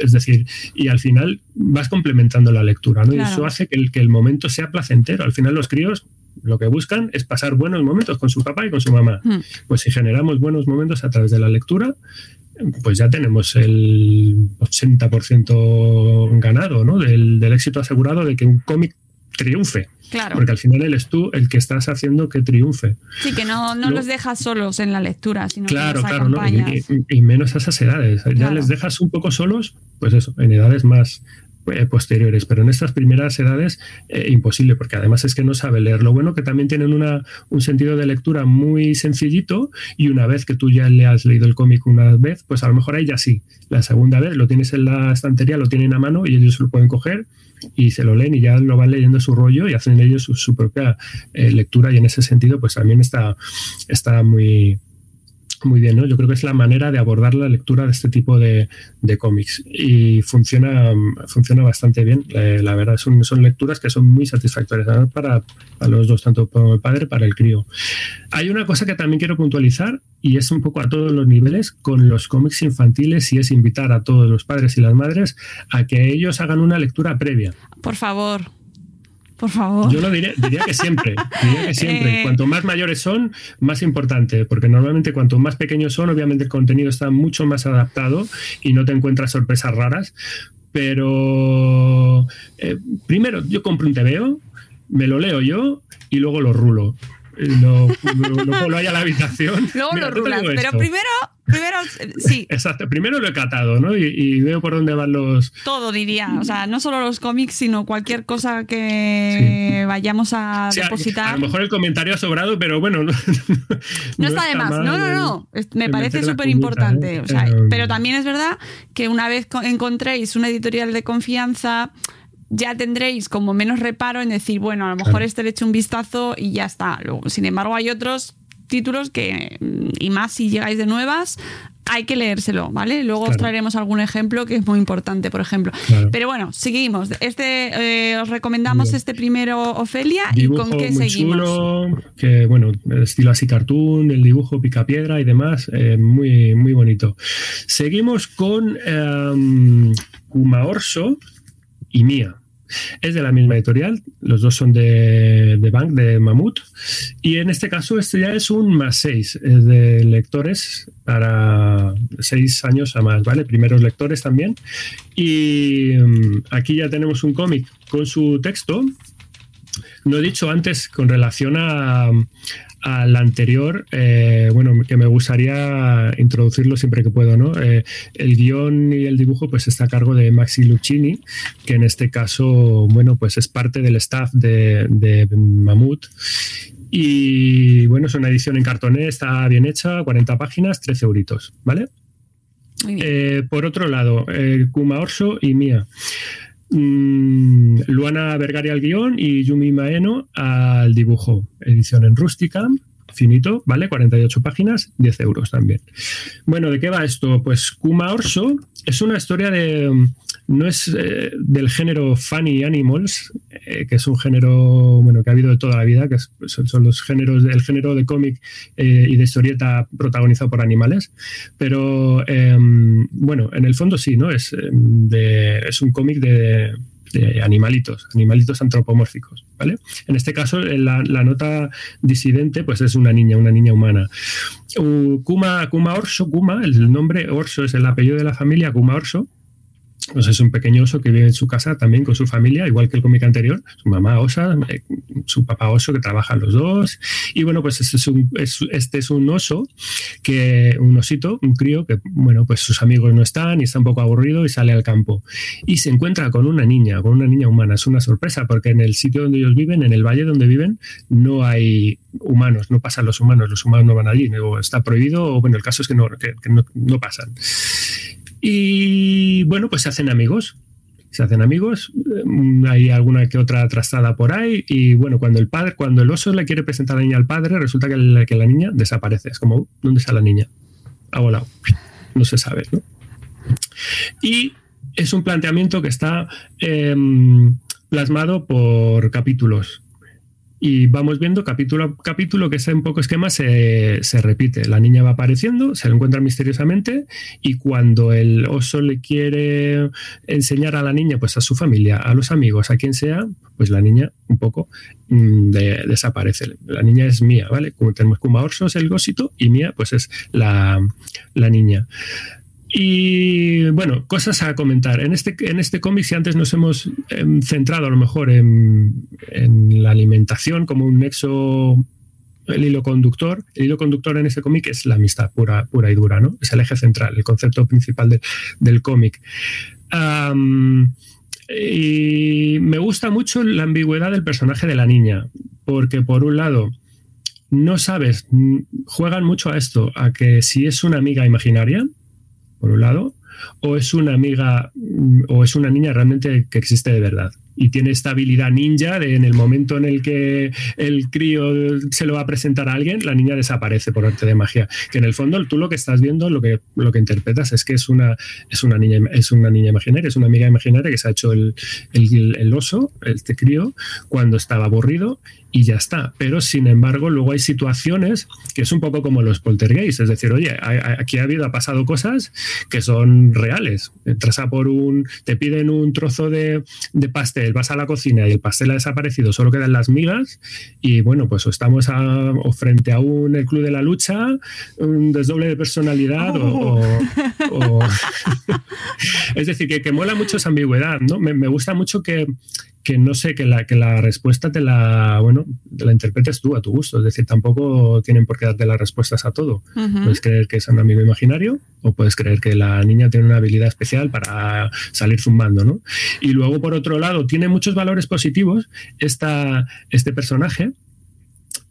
C: Es decir, y al final vas complementando la lectura, ¿no? Claro. Y eso hace que el, que el momento sea placentero. Al final los críos lo que buscan es pasar buenos momentos con su papá y con su mamá. Mm. Pues si generamos buenos momentos a través de la lectura, pues ya tenemos el 80% ganado, ¿no? Del, del, éxito asegurado de que un cómic triunfe.
D: Claro.
C: Porque al final eres tú el que estás haciendo que triunfe.
D: Sí, que no, no, no los dejas solos en la lectura, sino
C: claro,
D: que los
C: claro. ¿no? y, y, menos a esas edades. Claro. Ya les dejas un poco solos, pues eso, en edades más, eh, posteriores, pero en estas primeras edades eh, imposible, porque además es que no sabe leer. Lo bueno que también tienen una, un sentido de lectura muy sencillito y una vez que tú ya le has leído el cómic una vez, pues a lo mejor ahí ya sí. La segunda vez lo tienes en la estantería, lo tienen a mano y ellos lo pueden coger y se lo leen y ya lo van leyendo su rollo y hacen ellos su, su propia eh, lectura y en ese sentido pues también está, está muy, muy bien, ¿no? Yo creo que es la manera de abordar la lectura de este tipo de, de cómics y funciona, funciona bastante bien. Eh, la verdad, son, son lecturas que son muy satisfactorias para, los dos, tanto para el padre para el crío. Hay una cosa que también quiero puntualizar y es un poco a todos los niveles con los cómics infantiles y es invitar a todos los padres y las madres a que ellos hagan una lectura previa.
D: Por favor, por favor.
C: Yo lo diría, diría que siempre. Diría que siempre. Eh... Cuanto más mayores son, más importante, porque normalmente cuanto más pequeños son, obviamente el contenido está mucho más adaptado y no te encuentras sorpresas raras. Pero eh, primero yo compro un TVO, me lo leo yo y luego lo rulo. Lo, lo, lo, a la habitación.
D: Luego Mira, lo rulas, pero primero, primero, sí.
C: Exacto, primero lo he catado, ¿no? Y, y, veo por dónde van los...
D: Todo diría, o sea, no solo los cómics, sino cualquier cosa que sí. vayamos a
C: sí,
D: depositar.
C: A, a, lo mejor el comentario ha sobrado, pero bueno... No,
D: no está de más, no, no, no, me parece súper importante. ¿eh? O sea, um... Pero también es verdad que una vez encontréis una editorial de confianza ya tendréis como menos reparo en decir, bueno, a lo mejor claro. este le echo un vistazo y ya está. Luego, sin embargo, hay otros títulos que, y más si llegáis de nuevas, hay que leérselo, ¿vale? Luego os traeremos algún ejemplo que es muy importante, por ejemplo. Pero bueno, seguimos. Este eh, os recomendamos este primero, Ofelia, y con qué
C: muy
D: seguimos.
C: Chulo, que bueno, estilo así cartoon, el dibujo pica piedra y demás, eh, muy, muy bonito. Seguimos con um, Kuma Orso y Mía. Es de la misma editorial, los dos son de, de Bank, de Mamut, y en este caso este ya es un más 6, es de lectores para 6 años a más, ¿vale? Primeros lectores también. Y um, aquí ya tenemos un cómic con su texto. No he dicho antes con relación a, al anterior, eh, bueno, que me gustaría introducirlo siempre que puedo, ¿no? Eh, el guion y el dibujo pues está a cargo de Maxi Luccini, que en este caso, bueno, pues es parte del staff de, de Mamut. Y bueno, es una edición en cartoné, está bien hecha, 40 páginas, 13 euritos, ¿vale? Eh, por otro lado, Kuma Orso y Mía. Mm, Luana Vergari al guion y Yumi Maeno al dibujo. Edición en rústica, finito, ¿vale? 48 páginas, 10 euros también. Bueno, ¿de qué va esto? Pues Kuma Orso es una historia de. No es eh, del género Funny Animals, eh, que es un género bueno que ha habido de toda la vida, que es- son, los géneros del género de cómic eh, y de historieta protagonizado por animales. Pero eh, bueno, en el fondo sí, ¿no? Es, eh, de- es un cómic de animalitos, animalitos antropomórficos, ¿vale? En este caso, eh, la, nota disidente, pues es una niña, una niña humana. Uh, Kuma, Kuma Orso, Kuma, el nombre Orso es el apellido de la familia, Kuma Orso. Pues es un pequeño oso que vive en su casa también con su familia, igual que el cómic anterior. Su mamá osa, eh, su papá oso, que trabajan los dos. Y bueno, pues este es un, es- este es un oso, que un osito, un crío, que bueno, pues sus amigos no están y está un poco aburrido y sale al campo. Y se encuentra con una niña, con una niña humana. Es una sorpresa porque en el sitio donde ellos viven, en el valle donde viven, no hay humanos, no pasan los humanos, los humanos no van allí, está prohibido, o bueno, el caso es que no, que- no pasan. Y bueno, pues se hacen amigos. Se hacen amigos, eh, hay alguna que otra trastada por ahí, y bueno, cuando el padre, cuando el oso le quiere presentar a la niña al padre, resulta que, el- que la niña desaparece. Es como, ¿dónde está la niña? Ha volado. No se sabe, ¿no? Y es un planteamiento que está em, plasmado por capítulos. Y vamos viendo capítulo a capítulo que ese un poco esquema se, se repite. La niña va apareciendo, se la encuentra misteriosamente y cuando el oso le quiere enseñar a la niña, pues a su familia, a los amigos, a quien sea, pues la niña un poco mm, de- desaparece. La niña es mía, ¿vale? Como tenemos como Orso es el gósito y mía pues es la, la niña. Y bueno, cosas a comentar. En este, en este cómic, si antes nos hemos em, centrado a lo mejor en, la alimentación como un nexo, el hilo conductor, el hilo conductor en este cómic es la amistad pura, pura y dura, ¿no? Es el eje central, el concepto principal de- del cómic. Y me gusta mucho la ambigüedad del personaje de la niña, porque por un lado, no sabes, juegan mucho a esto, a que si es una amiga imaginaria, por un lado, o es una amiga o es una niña realmente que existe de verdad y tiene esta habilidad ninja de en el momento en el que el crío se lo va a presentar a alguien, la niña desaparece por arte de magia. Que en el fondo tú lo que estás viendo, lo que, lo que interpretas es que es una, es una niña, es una niña imaginaria, es una amiga imaginaria que se ha hecho el, el, el oso, este crío, cuando estaba aburrido y ya está. Pero sin embargo, luego hay situaciones que es un poco como los poltergeists, es decir, oye, aquí ha habido, ha pasado cosas que son reales. Entras a por un, te piden un trozo de, de pastel, vas a la cocina y el pastel ha desaparecido, solo quedan las migas y bueno, pues o estamos a- o frente a un el club de la lucha, un desdoble de personalidad o- o- o es decir, que, que mola mucho esa ambigüedad, ¿no? Me, me gusta mucho que, que no sé, que la, que la respuesta te la, bueno, te la interpretes tú a tu gusto. Es decir, tampoco tienen por qué darte las respuestas a todo. Puedes creer que es un amigo imaginario o puedes creer que la niña tiene una habilidad especial para salir zumbando, ¿no? Y luego, por otro lado, tiene muchos valores positivos esta, este personaje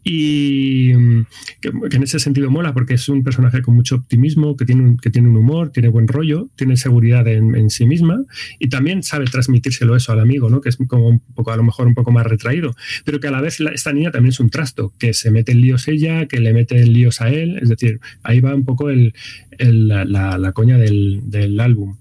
C: y mm, que, en ese sentido mola porque es un personaje con mucho optimismo, que tiene un, que tiene un humor, tiene buen rollo, tiene seguridad en, sí misma y también sabe transmitírselo eso al amigo, ¿no? que es como un poco, a lo mejor un poco más retraído, pero que a la vez esta niña también es un trasto, que se mete en líos ella, que le mete en líos a él, es decir, ahí va un poco el, la, coña del, del álbum.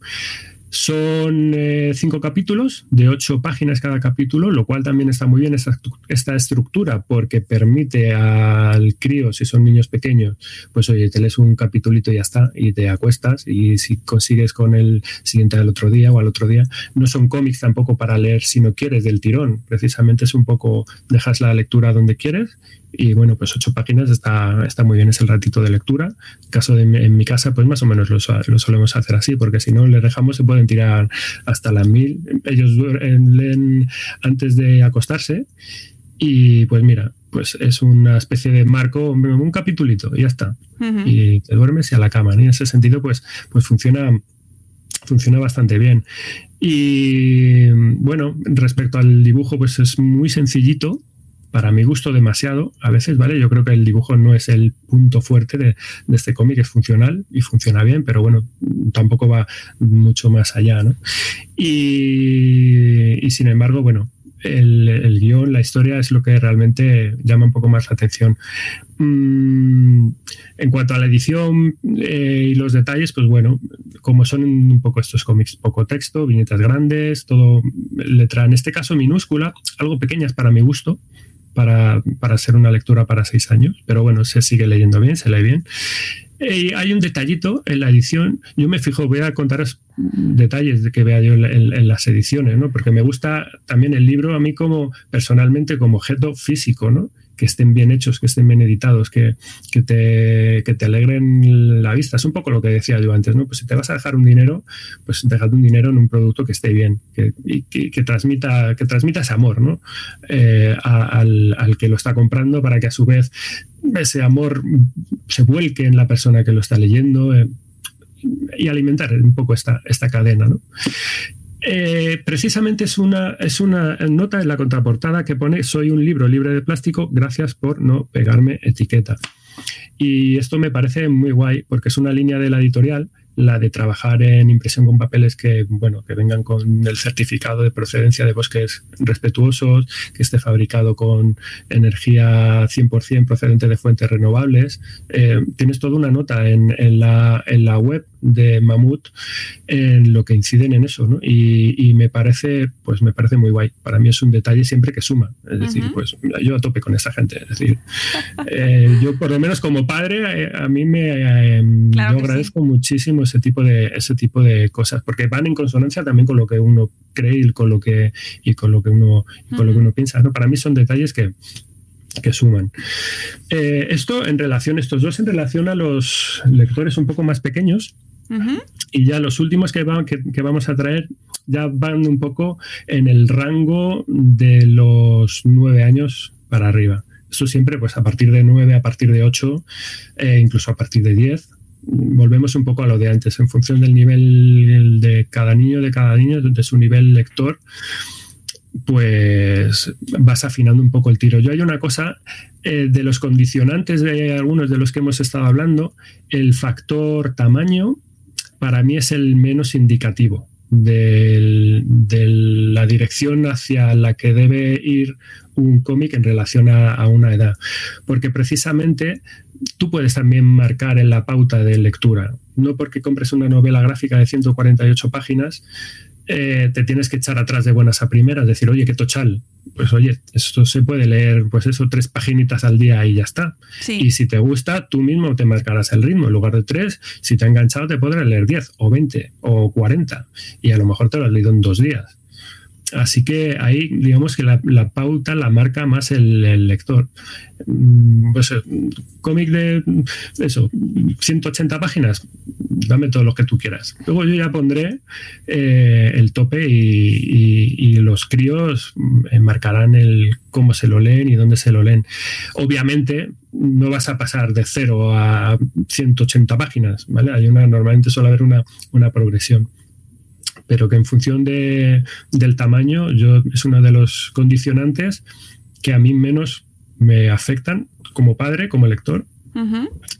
C: Son eh, cinco capítulos de ocho páginas cada capítulo, lo cual también está muy bien esta, esta, estructura porque permite al crío, si son niños pequeños, pues oye, te lees un capitulito y ya está, y te acuestas y si consigues con el siguiente al otro día o al otro día, no son cómics tampoco para leer si no quieres del tirón, precisamente es un poco, dejas la lectura donde quieres y bueno, pues ocho páginas está, está muy bien, es el ratito de lectura. En caso de en mi casa, pues más o menos lo, lo solemos hacer así, porque si no le dejamos se pueden tirar hasta las mil. Ellos leen antes de acostarse y pues mira, pues es una especie de marco, un capitulito y ya está. Y te duermes y a la cama. Y en ese sentido, pues, pues funciona, funciona bastante bien. Y bueno, respecto al dibujo, pues es muy sencillito para mi gusto demasiado a veces, ¿vale? Yo creo que el dibujo no es el punto fuerte de, este cómic, es funcional y funciona bien, pero bueno, tampoco va mucho más allá, ¿no? Y, sin embargo, bueno, el, guion, la historia es lo que realmente llama un poco más la atención. Mm, en cuanto a la edición eh, y los detalles, pues bueno, como son un poco estos cómics, poco texto, viñetas grandes, todo letra, en este caso minúscula, algo pequeñas para mi gusto, para, para ser una lectura para seis años, pero bueno, se sigue leyendo bien, se lee bien. Y hay un detallito en la edición, yo me fijo, voy a contaros detalles de que vea yo en, en, las ediciones, ¿no? Porque me gusta también el libro a mí como personalmente como objeto físico, ¿no? Que estén bien hechos, que estén bien editados, que, que, te, que te alegren la vista. Es un poco lo que decía yo antes, ¿no? Pues si te vas a dejar un dinero, pues dejad un dinero en un producto que esté bien, que, y, que, transmita, que transmita ese amor, ¿no? Eh, al, al, que lo está comprando para que a su vez ese amor se vuelque en la persona que lo está leyendo. Eh, y alimentar un poco esta, esta cadena. ¿no? Eh, precisamente es una, es una nota en la contraportada que pone soy un libro libre de plástico, gracias por no pegarme etiqueta. Y esto me parece muy guay porque es una línea de la editorial la de trabajar en impresión con papeles que, bueno, que vengan con el certificado de procedencia de bosques respetuosos, que esté fabricado con energía 100% procedente de fuentes renovables. Eh, tienes toda una nota en, la, en la web de Mamut en lo que inciden en eso, ¿no? Y, me parece, pues me parece muy guay. Para mí es un detalle siempre que suma. Es decir, pues yo a tope con esta gente. Es decir, eh, yo por lo menos como padre, eh, a mí me yo agradezco muchísimo ese tipo de ese tipo de cosas porque van en consonancia también con lo que uno cree y con lo que y con lo que uno con lo que uno piensa ¿no? para mí son detalles que que suman. Eh, esto en relación, estos dos en relación a los lectores un poco más pequeños, y ya los últimos que, que, que, vamos a traer ya van un poco en el rango de los nueve años para arriba. Esto siempre, pues a partir de nueve, a partir de ocho, eh, incluso a partir de diez, volvemos un poco a lo de antes, en función del nivel de cada niño, de cada niño, de su nivel lector, pues vas afinando un poco el tiro. Yo hay una cosa eh, de los condicionantes de algunos de los que hemos estado hablando, el factor tamaño para mí es el menos indicativo de la dirección hacia la que debe ir un cómic en relación a, una edad. Porque precisamente tú puedes también marcar en la pauta de lectura. No porque compres una novela gráfica de 148 páginas, eh, te tienes que echar atrás de buenas a primeras, decir, oye, qué tochal. Pues oye, esto se puede leer, pues eso, tres paginitas al día y ya está. Y si te gusta, tú mismo te marcarás el ritmo. En lugar de tres, si te ha enganchado, te podrás leer 10 o 20 o 40. Y a lo mejor te lo has leído en dos días. Así que ahí, digamos que la, pauta la marca más el, lector. Mm, pues eh, cómic de eso, 180 páginas, dame todos los que tú quieras. Luego yo ya pondré eh, el tope y, los críos marcarán el cómo se lo leen y dónde se lo leen. Obviamente no vas a pasar de 0 a 180 páginas, ¿vale? Hay una, normalmente suele haber una, una progresión pero que en función de, del tamaño yo, es uno de los condicionantes que a mí menos me afectan como padre, como lector,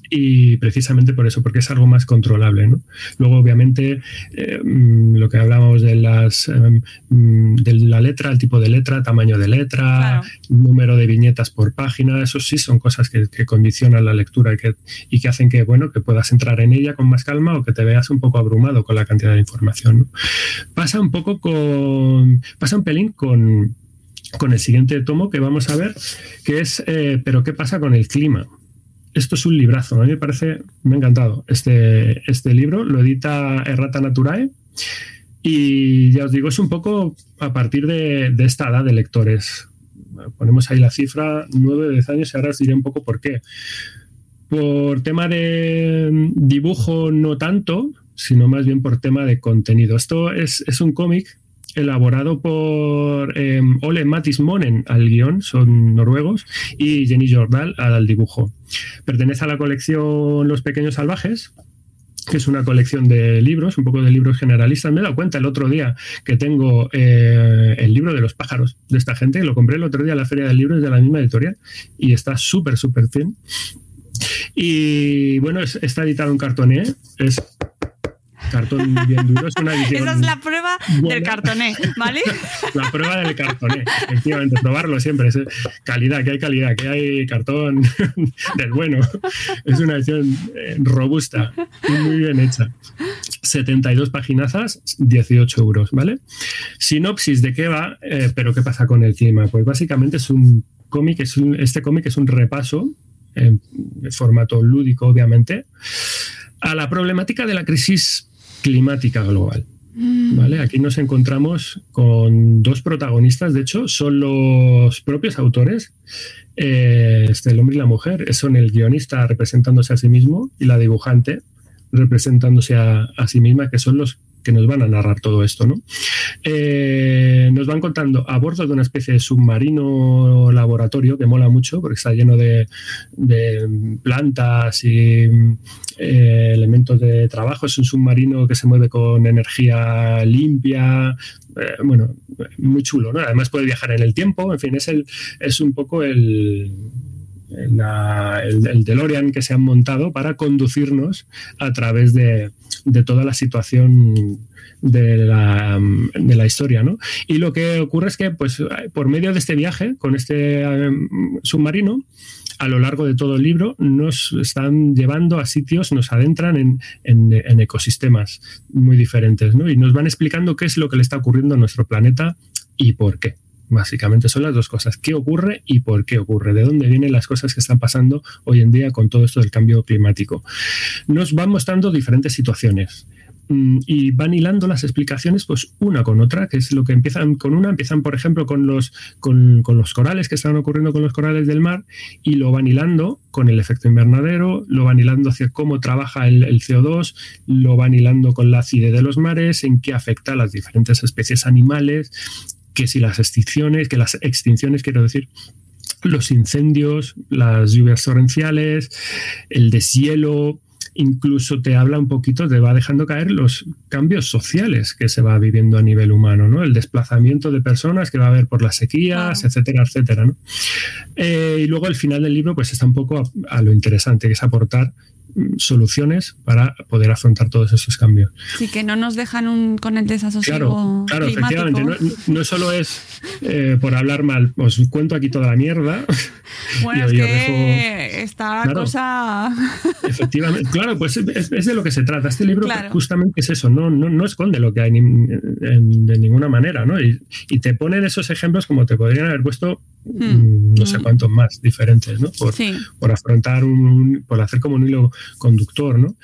C: y precisamente por eso, porque es algo más controlable. ¿no? Luego, obviamente, eh, mm, lo que hablábamos de las em, mm, de la letra, el tipo de letra, tamaño de letra, número de viñetas por página, eso sí son cosas que, condicionan la lectura y que, y que hacen que, bueno, que puedas entrar en ella con más calma o que te veas un poco abrumado con la cantidad de información. Pasa un poco con. pasa un pelín con con el siguiente tomo que vamos a ver, que es, eh, pero ¿qué pasa con el clima? Esto es un librazo, a mí me parece, me ha encantado este, este libro, lo edita Errata Naturae y ya os digo, es un poco a partir de, esta edad de lectores. Ponemos ahí la cifra, 9 10 años y ahora os diré un poco por qué. Por tema de dibujo no tanto, sino más bien por tema de contenido. Esto es, es un cómic elaborado por em, Ole Matis Monen al guion, son noruegos, y Jenny Jordal al dibujo. Pertenece a la colección Los Pequeños Salvajes, que es una colección de libros, un poco de libros generalistas. Me he dado cuenta el otro día que tengo eh, el libro de los pájaros de esta gente, lo compré el otro día en la Feria del Libro, es de la misma editorial, y está súper, súper bien. Y bueno, está editado en cartoné, es cartón bien duro. Es una edición
D: Esa es la prueba del cartoné, ¿vale?
C: la prueba del cartoné, efectivamente, probarlo siempre. Es calidad, que hay calidad, que hay cartón del bueno. Es una edición eh, robusta muy bien hecha. 72 paginazas, 18 euros, ¿vale? Sinopsis de qué va, eh, pero qué pasa con el clima. Pues básicamente es un cómic, es este cómic es un repaso en formato lúdico, obviamente, a la problemática de la crisis climática global. Mm. ¿Vale? Aquí nos encontramos con dos protagonistas, de hecho, son los propios autores, eh, este, el hombre y la mujer, son el guionista representándose a sí mismo y la dibujante representándose a, a sí misma, que son los que nos van a narrar todo esto, ¿no? Eh, nos van contando a bordo de una especie de submarino laboratorio que mola mucho porque está lleno de, plantas y eh, elementos de trabajo. Es un submarino que se mueve con energía limpia. Eh, bueno, muy chulo, ¿no? Además puede viajar en el tiempo. En fin, es, el, es un poco el, el, DeLorean que se han montado para conducirnos a través de, toda la situación de la, de la, historia. ¿no? Y lo que ocurre es que, pues, por medio de este viaje, con este um, submarino, a lo largo de todo el libro, nos están llevando a sitios, nos adentran en, en, ecosistemas muy diferentes, ¿no? Y nos van explicando qué es lo que le está ocurriendo a nuestro planeta y por qué. Básicamente son las dos cosas. ¿Qué ocurre y por qué ocurre? ¿De dónde vienen las cosas que están pasando hoy en día con todo esto del cambio climático? Nos van mostrando diferentes situaciones mm, y van hilando las explicaciones pues una con otra, que es lo que empiezan con una, empiezan por ejemplo con los, con, los corales que están ocurriendo con los corales del mar y lo van hilando con el efecto invernadero, lo van hilando hacia cómo trabaja el, el CO2, lo van hilando con la acidez de los mares, en qué afecta a las diferentes especies animales que si las extinciones, que las extinciones, quiero decir, los incendios, las lluvias torrenciales, el deshielo, incluso te habla un poquito, te va dejando caer los cambios sociales que se va viviendo a nivel humano, ¿no? El desplazamiento de personas que va a haber por las sequías, etcétera, etcétera, ¿no? Eh, y luego el final del libro, pues está un poco a, lo interesante, que es aportar soluciones para poder afrontar todos esos cambios.
D: Sí, que no nos dejan con el
C: desasosiego. Claro, claro efectivamente. No, solo es eh, por hablar mal, os cuento aquí toda la mierda.
D: Bueno, es que esta cosa.
C: efectivamente, claro, pues es, de lo que se trata. Este libro justamente es eso, no, no, esconde lo que hay de ninguna manera, ¿no? Y, y, te ponen esos ejemplos como te podrían haber puesto Hmm. Mm, no sé cuántos más diferentes, ¿no? Por, por, afrontar un, por hacer como un hilo conductor, ¿no?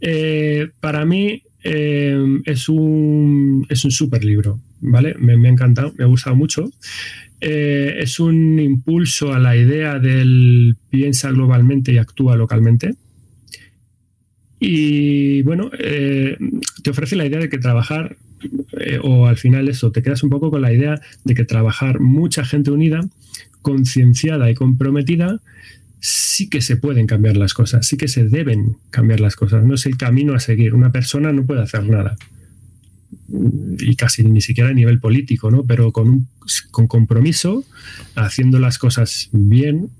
C: Eh, para mí eh, es un es un super libro, ¿vale? Me, ha encantado, me ha gustado mucho. Eh, es un impulso a la idea del piensa globalmente y actúa localmente. Y bueno, te ofrece la idea de que trabajar eh, o al final eso, te quedas un poco con la idea de que trabajar mucha gente unida, concienciada y comprometida, sí que se pueden cambiar las cosas, sí que se deben cambiar las cosas, no es el camino a seguir. Una persona no puede hacer nada y casi ni siquiera a nivel político, ¿no? Pero con, con compromiso, haciendo las cosas bien,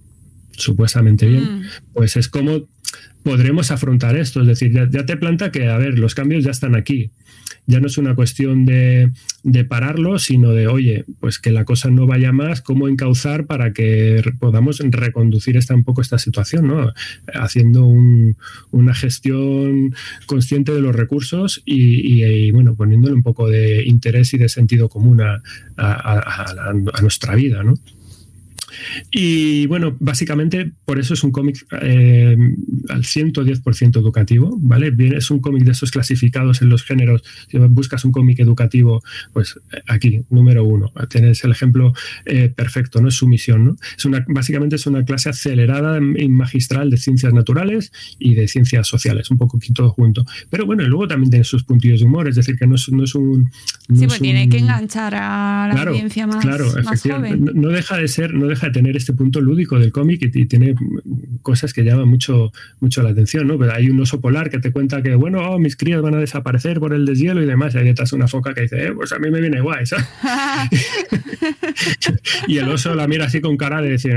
C: supuestamente bien,
D: Mm.
C: pues es como podremos afrontar esto. Es decir, ya, ya te planta que, a ver, los cambios ya están aquí. Ya no es una cuestión de, de pararlo, sino de, oye, pues que la cosa no vaya más, cómo encauzar para que podamos reconducir esta, un poco esta situación, ¿no? Haciendo un- una gestión consciente de los recursos y, y- y, bueno, poniéndole un poco de interés y de sentido común a, a- a- a la- a nuestra vida, ¿no? Y bueno, básicamente por eso es un cómic eh, al 110% educativo, ¿vale? Bien, es un cómic de esos clasificados en los géneros. Si buscas un cómic educativo, pues aquí, número uno. Tienes el ejemplo eh, perfecto, ¿no? Es su misión, ¿no? Es una, básicamente es una clase acelerada y magistral de ciencias naturales y de ciencias sociales, un poquito junto. Pero bueno, y luego también tiene sus puntillos de humor, es decir, que no es, no es un... no
D: Sí,
C: es
D: pues tiene
C: un-
D: que enganchar a la
C: Claro,
D: audiencia más,
C: claro,
D: más joven.
C: No, no deja de ser, no deja de tener este punto lúdico del cómic y, y tiene cosas que llaman mucho, mucho la atención, ¿no? Pero hay un oso polar que te cuenta que, bueno, oh, mis crías van a desaparecer por el deshielo y demás. Y hay detrás una foca que dice, eh, pues a mí me viene guay, ¿sabes? y el oso la mira así con cara de decir,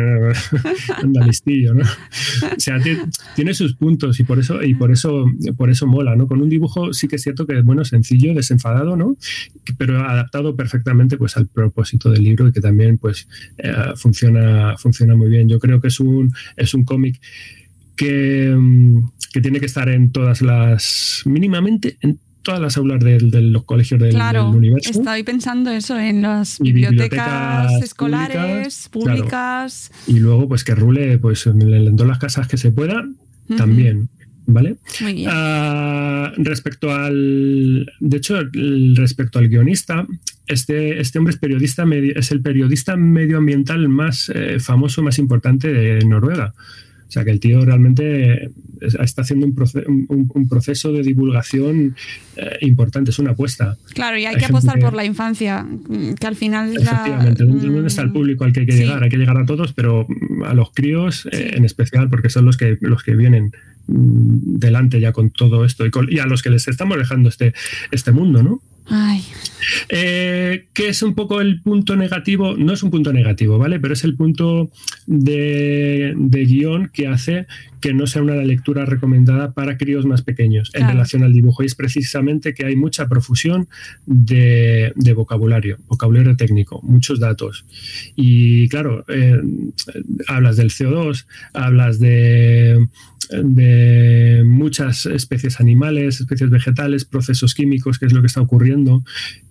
C: anda listillo, ¿no? O sea, ti- tiene sus puntos y por eso, y por eso, por eso mola, ¿no? Con un dibujo sí que es cierto que, bueno, sencillo, desenfadado, ¿no? pero adaptado perfectamente pues al propósito del libro y que también pues eh, funciona funciona muy bien. Yo creo que es un es un cómic que, mm, que tiene que estar en todas las mínimamente en todas las aulas de, los colegios del,
D: Claro,
C: del universo.
D: estoy pensando eso en las bibliotecas,
C: bibliotecas
D: escolares,
C: públicas,
D: públicas.
C: y luego pues que rule pues en, en todas las casas que se pueda también vale
D: Muy bien.
C: Ah, respecto al. De hecho, el- respecto al guionista, este, este hombre es periodista, es el periodista medioambiental más eh, famoso, más importante de Noruega. O sea que el tío realmente es- está haciendo un, proce- un- un proceso de divulgación eh, importante, es una apuesta.
D: Claro, y hay
C: hay
D: que apostar por la infancia, mm, que al final es la-
C: Efectivamente, ¿dónde está el
D: mm,
C: público al que hay que
D: sí.
C: llegar? Hay que llegar a todos, pero mm, a los críos eh, en especial, porque son los que, los que vienen delante ya con todo esto y, con- y a los que les estamos dejando este, este mundo, ¿no?
D: Ay,
C: Eh, ¿Qué es un poco el punto negativo? No es un punto negativo, ¿vale? Pero es el punto de, de guion que hace que no sea una lectura recomendada para críos más pequeños en relación al dibujo. Y es precisamente que hay mucha profusión de, de vocabulario, vocabulario técnico, muchos datos. Y claro, eh, hablas del CO2, hablas de de muchas especies animales, especies vegetales, procesos químicos, que es lo que está ocurriendo.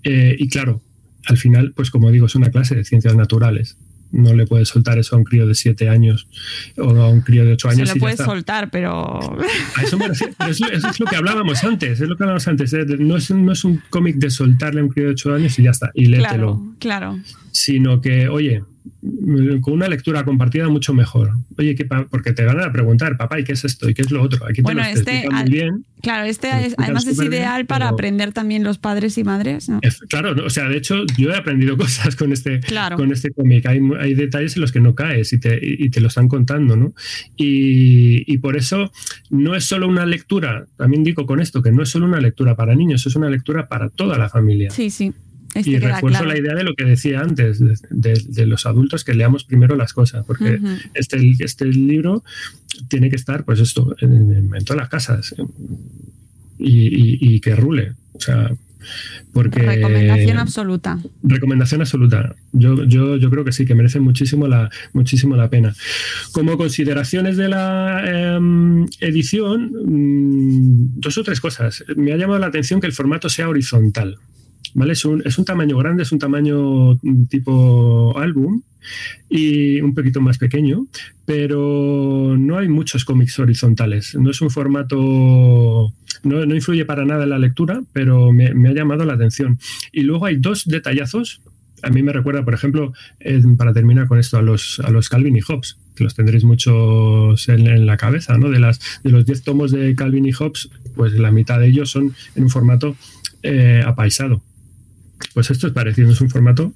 C: Eh, y claro, al final, pues como digo, es una clase de ciencias naturales. No le puedes soltar eso a un crío de 7 años o a un crío de 8
D: se
C: años.
D: lo
C: y ya
D: puedes soltar, pero
C: A eso me refiero. Pero Eso, eso es lo que hablábamos antes. Es lo que hablábamos antes. eh, No es, no es un cómic de soltarle a un crío de 8 años y ya está. Y léetelo
D: claro, claro.
C: sino que, oye, con una lectura compartida mucho mejor. Oye, ¿qué pa- porque te van a preguntar, papá, ¿y qué es esto? ¿Y qué es lo otro? Aquí te
D: Bueno, este, al-
C: muy bien.
D: Claro, este es- además es
C: bien,
D: ideal para
C: pero-
D: aprender también los padres y madres,
C: Claro, no, o sea, de hecho, yo he aprendido cosas con este,
D: Claro.
C: con este cómic. Hay, hay detalles en los que no caes y te, y te lo están contando, ¿no? Y, y por eso no es solo una lectura, también digo con esto, que no es solo una lectura para niños, es una lectura para toda la familia.
D: Sí, sí. Este
C: y refuerzo
D: claro.
C: la idea de lo que decía antes, de, de- de los adultos que leamos primero las cosas, porque este, este libro tiene que estar, pues esto, en, en todas las casas y, y- y que rule. O sea, porque.
D: Recomendación absoluta.
C: Recomendación absoluta. Yo, yo, yo creo que sí, que merece muchísimo la, muchísimo la pena. Como consideraciones de la em, edición, mm, dos o tres cosas. Me ha llamado la atención que el formato sea horizontal. ¿Vale? Es un, es un tamaño grande, es un tamaño mm, tipo álbum y un poquito más pequeño, pero no hay muchos cómics horizontales. No es un formato, no, no influye para nada en la lectura, pero me, me ha llamado la atención. Y luego hay dos detallazos. A mí me recuerda, por ejemplo, para terminar con esto, a los, a los Calvin y Hobbes, que los tendréis muchos en, en la cabeza, ¿no? De, las, de los 10 tomos de Calvin y Hobbes, pues la mitad de ellos son en un formato eh, apaisado. Pues esto es parecido, es un formato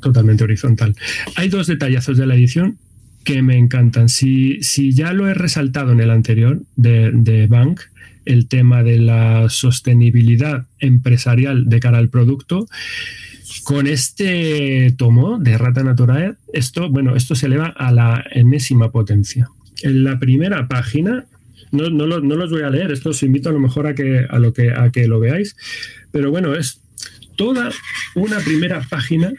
C: totalmente horizontal. Hay dos detallazos de la edición que me encantan. Si, si ya lo he resaltado en el anterior de, de Bank, el tema de la sostenibilidad empresarial de cara al producto. Con este tomo de Rata Naturae, esto, bueno, esto se eleva a la enésima potencia. En la primera página, no, no, los voy a leer, esto os invito a lo mejor a que, a lo que, a que lo veáis, pero bueno, es toda una primera página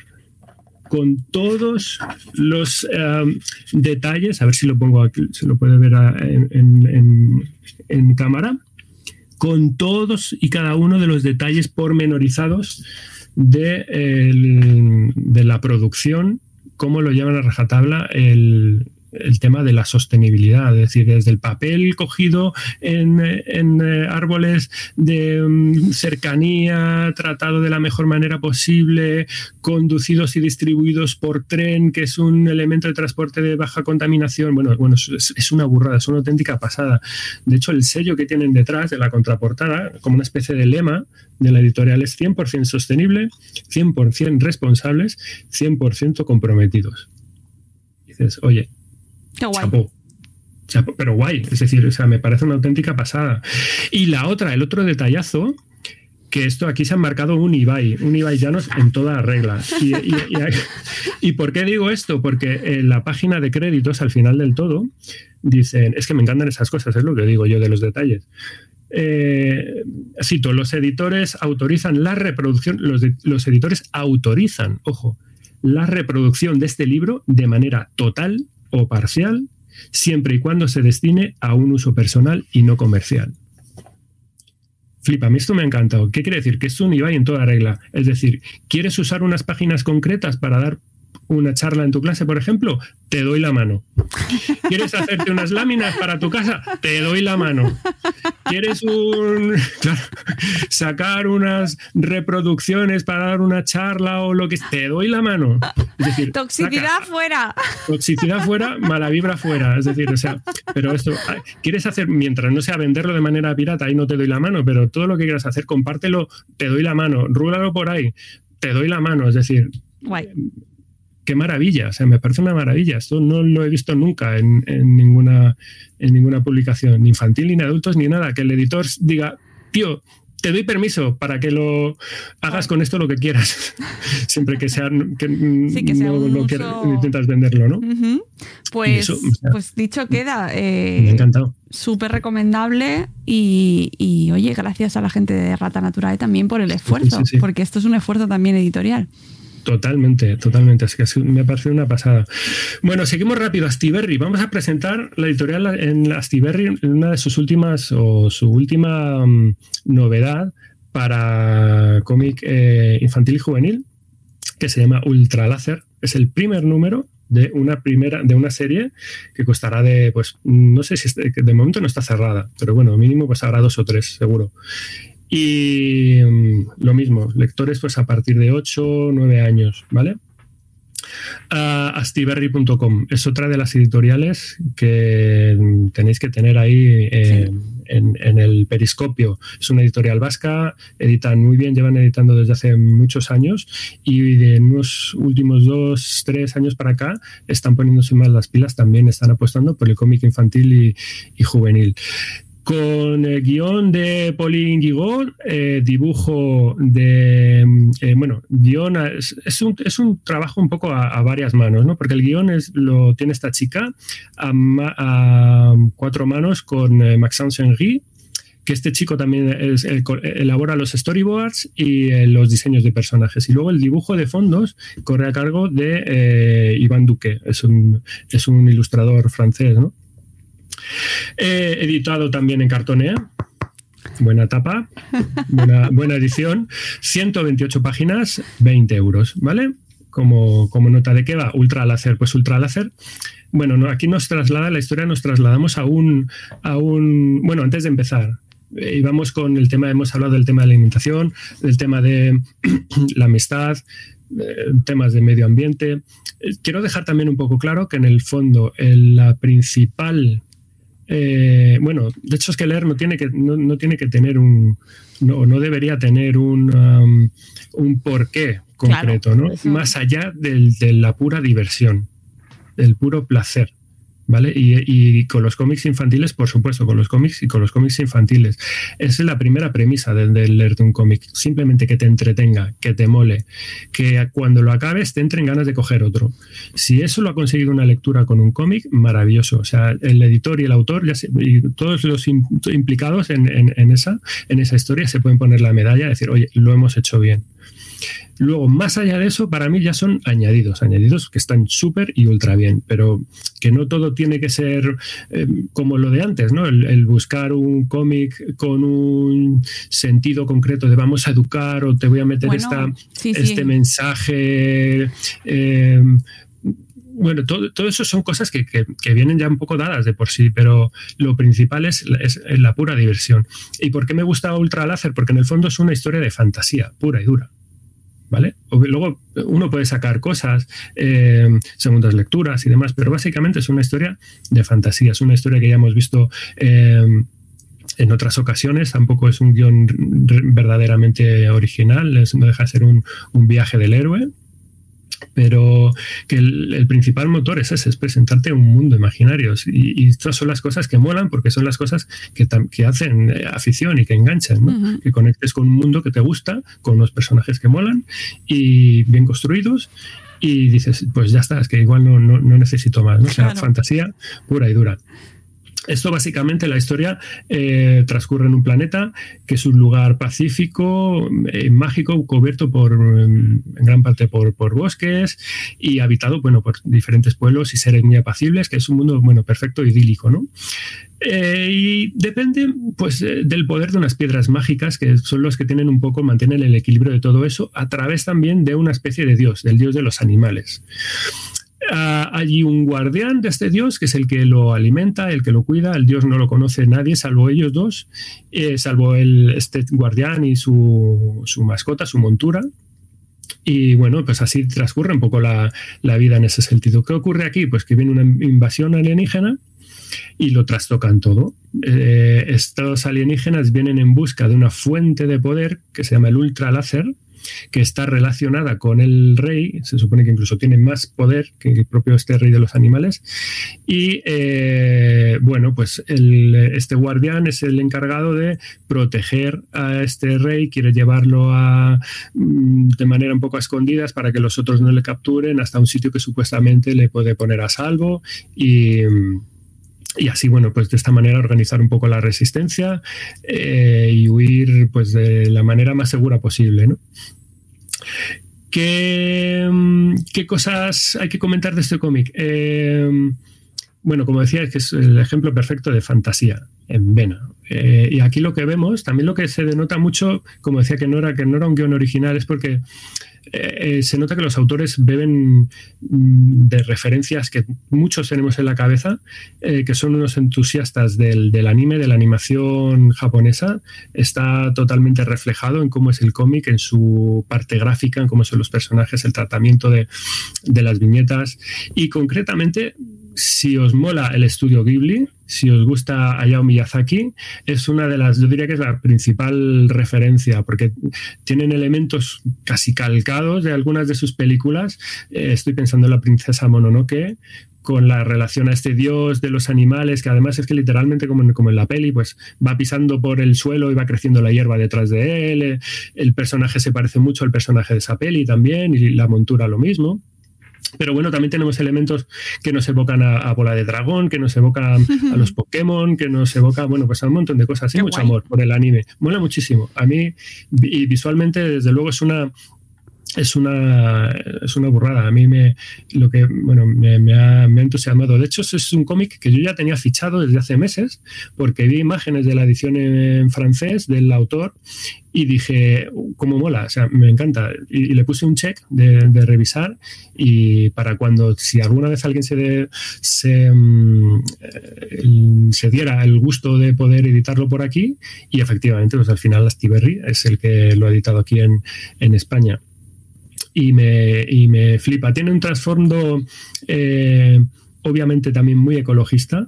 C: con todos los em, detalles, a ver si lo pongo aquí, se lo puede ver en, cámara, con todos y cada uno de los detalles pormenorizados de, de la producción, cómo lo llaman a rajatabla el, el tema de la sostenibilidad, es decir, desde el papel cogido en, eh, árboles de mm, cercanía, tratado de la mejor manera posible, conducidos y distribuidos por tren, que es un elemento de transporte de baja contaminación. Bueno, bueno es, una burrada, es una auténtica pasada. De hecho, el sello que tienen detrás de la contraportada, como una especie de lema de la editorial, es 100% sostenible, 100% responsables, 100% comprometidos. dices, oye, pero guay, es decir, o sea, me parece una auténtica pasada. Y la otra, el otro detallazo, que esto aquí se ha marcado un Ibai, un Ibai Llanos en toda regla. Y, por qué digo esto? Porque en la página de créditos, al final del todo, dicen, es que me encantan esas cosas, es lo que digo yo de los detalles. Eh, cito, los editores autorizan la reproducción, los editores autorizan, ojo, la reproducción de este libro de manera total o parcial, siempre y cuando se destine a un uso personal y no comercial. Flipa, a mí esto me ha encantado. ¿Qué quiere decir? Que es un IVA en toda regla. Es decir, ¿quieres usar unas páginas concretas para dar una charla en tu clase, por ejemplo, te doy la mano. ¿Quieres hacerte unas láminas para tu casa? Te doy la mano. ¿Quieres un, sacar unas reproducciones para dar una charla o lo que Te doy la mano.
D: toxicidad fuera.
C: Toxicidad fuera, mala vibra fuera. Es decir, o sea, pero esto, ¿quieres hacer, mientras no sea venderlo de manera pirata, ahí no te doy la mano, pero todo lo que quieras hacer, compártelo, te doy la mano, rúlalo por ahí, te doy la mano. Es decir,
D: Guay
C: qué maravilla, o sea, me parece una maravilla. Esto no lo he visto nunca en, ninguna, en ninguna publicación, ni infantil, ni adultos, ni nada. Que el editor diga, tío, te doy permiso para que lo hagas con esto lo que quieras, siempre que sea que, no, intentas venderlo, ¿no?
D: Pues, pues dicho queda. Eh,
C: me ha encantado.
D: Súper recomendable y, oye, gracias a la gente de Rata Naturae también por el esfuerzo, porque esto es un esfuerzo también editorial.
C: Totalmente, totalmente. Es que me parece una pasada. Bueno, seguimos rápido. Astiberri. Vamos a presentar la editorial en Astiberri, una de sus últimas o su última mm, novedad para cómic eh, infantil y juvenil, que se llama Ultra Láser. Es el primer número de una primera de una serie que costará de pues no sé si de momento no está cerrada pero bueno mínimo pues habrá dos o tres seguro y mm, lo mismo, lectores pues a partir de 8 o 9 años, ¿vale? Uh, astiberri.com es otra de las editoriales que tenéis que tener ahí eh, en, el periscopio. Es una editorial vasca, editan muy bien, llevan editando desde hace muchos años y de unos últimos dos, tres años para acá están poniéndose más las pilas, también están apostando por el cómic infantil y juvenil con el guion de Pauline Guigot, eh, dibujo de, eh, bueno, guion es, un, es, un, trabajo un poco a, varias manos, ¿no? Porque el guion es, lo tiene esta chica a, cuatro manos con eh, Maxence Henry, que este chico también elabora los storyboards y los diseños de personajes. Y luego el dibujo de fondos corre a cargo de Iván Duque, es un, es un ilustrador francés, ¿no? He editado también en Cartonea. Buena tapa, buena, edición. 128 páginas, 20 euros, ¿vale? Como, como, nota de qué va, ultra láser, pues ultra láser. Bueno, no, aquí nos traslada la historia, nos trasladamos a un, a un, bueno, antes de empezar, eh, íbamos con el tema, hemos hablado del tema de la alimentación, del tema de la amistad, eh, temas de medio ambiente. Eh, quiero dejar también un poco claro que en el fondo la principal eh, bueno, de hecho es que leer no tiene que, no, tiene que tener un, no, no debería tener un, um, un porqué concreto, ¿no? Más allá de la pura diversión, del puro placer. ¿Vale? Y, con los cómics infantiles, por supuesto, con los cómics y con los cómics infantiles. Esa es la primera premisa de, de leerte un cómic. Simplemente que te entretenga, que te mole, que cuando lo acabes te entren ganas de coger otro. Si eso lo ha conseguido una lectura con un cómic, maravilloso. O sea, el editor y el autor y todos los implicados en, en, esa, en esa historia se pueden poner la medalla y decir, oye, lo hemos hecho bien. Luego, más allá de eso, para mí ya son añadidos, añadidos que están súper y ultra bien, pero que no todo tiene que ser eh, como lo de antes, ¿no? El, buscar un cómic con un sentido concreto de vamos a educar o te voy a meter esta, este mensaje. Eh, bueno, todo, eso son cosas que, vienen ya un poco dadas de por sí, pero lo principal es, es, la pura diversión. ¿Y por qué me gusta Ultra Láser? Porque en el fondo es una historia de fantasía, pura y dura. ¿Vale? luego uno puede sacar cosas, eh, segundas lecturas y demás, pero básicamente es una historia de fantasía, es una historia que ya hemos visto. Eh, en otras ocasiones tampoco es un guion verdaderamente original, no deja de ser un, un viaje del héroe, pero que el, principal motor es ese, es presentarte un mundo imaginario. Y, estas son las cosas que molan porque son las cosas que, que hacen eh, afición y que enganchan, que conectes con un mundo que te gusta, con unos personajes que molan y bien construidos. Y dices, pues ya está, es que igual no, no, necesito más. ¿no? O sea, fantasía pura y dura. Esto básicamente la historia eh, transcurre en un planeta que es un lugar pacífico, eh, mágico, cubierto por en gran parte por, bosques y habitado bueno, por diferentes pueblos y seres muy apacibles, que es un mundo bueno, perfecto, idílico, ¿no? Eh, y depende pues del poder de unas piedras mágicas que son los que tienen un poco mantienen el equilibrio de todo eso a través también de una especie de dios del dios de los animales hay un guardián de este dios que es el que lo alimenta, el que lo cuida. El dios no lo conoce nadie salvo ellos dos, eh, salvo el, este guardián y su, mascota, su montura. Y bueno, pues así transcurre un poco la, vida en ese sentido. ¿Qué ocurre aquí? Pues que viene una invasión alienígena y lo trastocan todo. Eh, estos alienígenas vienen en busca de una fuente de poder que se llama el ultra láser, que está relacionada con el rey, se supone que incluso tiene más poder que el propio este rey de los animales, y eh, bueno, pues este guardián es el encargado de proteger a este rey, quiere llevarlo a, mm, de manera un poco a escondidas para que los otros no le capturen hasta un sitio que supuestamente le puede poner a salvo y y así, bueno, pues de esta manera organizar un poco la resistencia eh, y huir pues de la manera más segura posible, ¿no? ¿Qué, mm, cosas hay que comentar de este cómic? Eh, bueno, como decía, es que es el ejemplo perfecto de fantasía en vena. Eh, y aquí lo que vemos, también lo que se denota mucho, como decía que no era, que no era un guion original, es porque eh, se nota que los autores beben mm, de referencias que muchos tenemos en la cabeza, eh, que son unos entusiastas del, anime, de la animación japonesa. Está totalmente reflejado en cómo es el cómic, en su parte gráfica, en cómo son los personajes, el tratamiento de, de las viñetas. Y concretamente si os mola el estudio Ghibli, si os gusta Hayao Miyazaki, es una de las, yo diría que es la principal referencia, porque tienen elementos casi calcados de algunas de sus películas. Eh, estoy pensando en la princesa Mononoke, con la relación a este dios de los animales, que además es que literalmente como en, como en la peli, pues va pisando por el suelo y va creciendo la hierba detrás de él. El personaje se parece mucho al personaje de esa peli también, y la montura lo mismo. Pero bueno, también tenemos elementos que nos evocan a, Bola de Dragón, que nos evocan a los Pokémon, que nos evoca, bueno, pues a un montón de cosas. Y mucho amor por el anime. Mola muchísimo. A mí, y visualmente, desde luego, es una, es una, es una burrada. A mí me, lo que, bueno, me, ha, me, ha, entusiasmado. De hecho, es un cómic que yo ya tenía fichado desde hace meses, porque vi imágenes de la edición en francés del autor y dije, ¿cómo mola? O sea, me encanta. Y, le puse un check de, revisar y para cuando, si alguna vez alguien se, se, mm, eh, se, diera el gusto de poder editarlo por aquí, y efectivamente, pues al final Astiberri es el que lo ha editado aquí en, en España y me, y me flipa. Tiene un trasfondo eh, obviamente también muy ecologista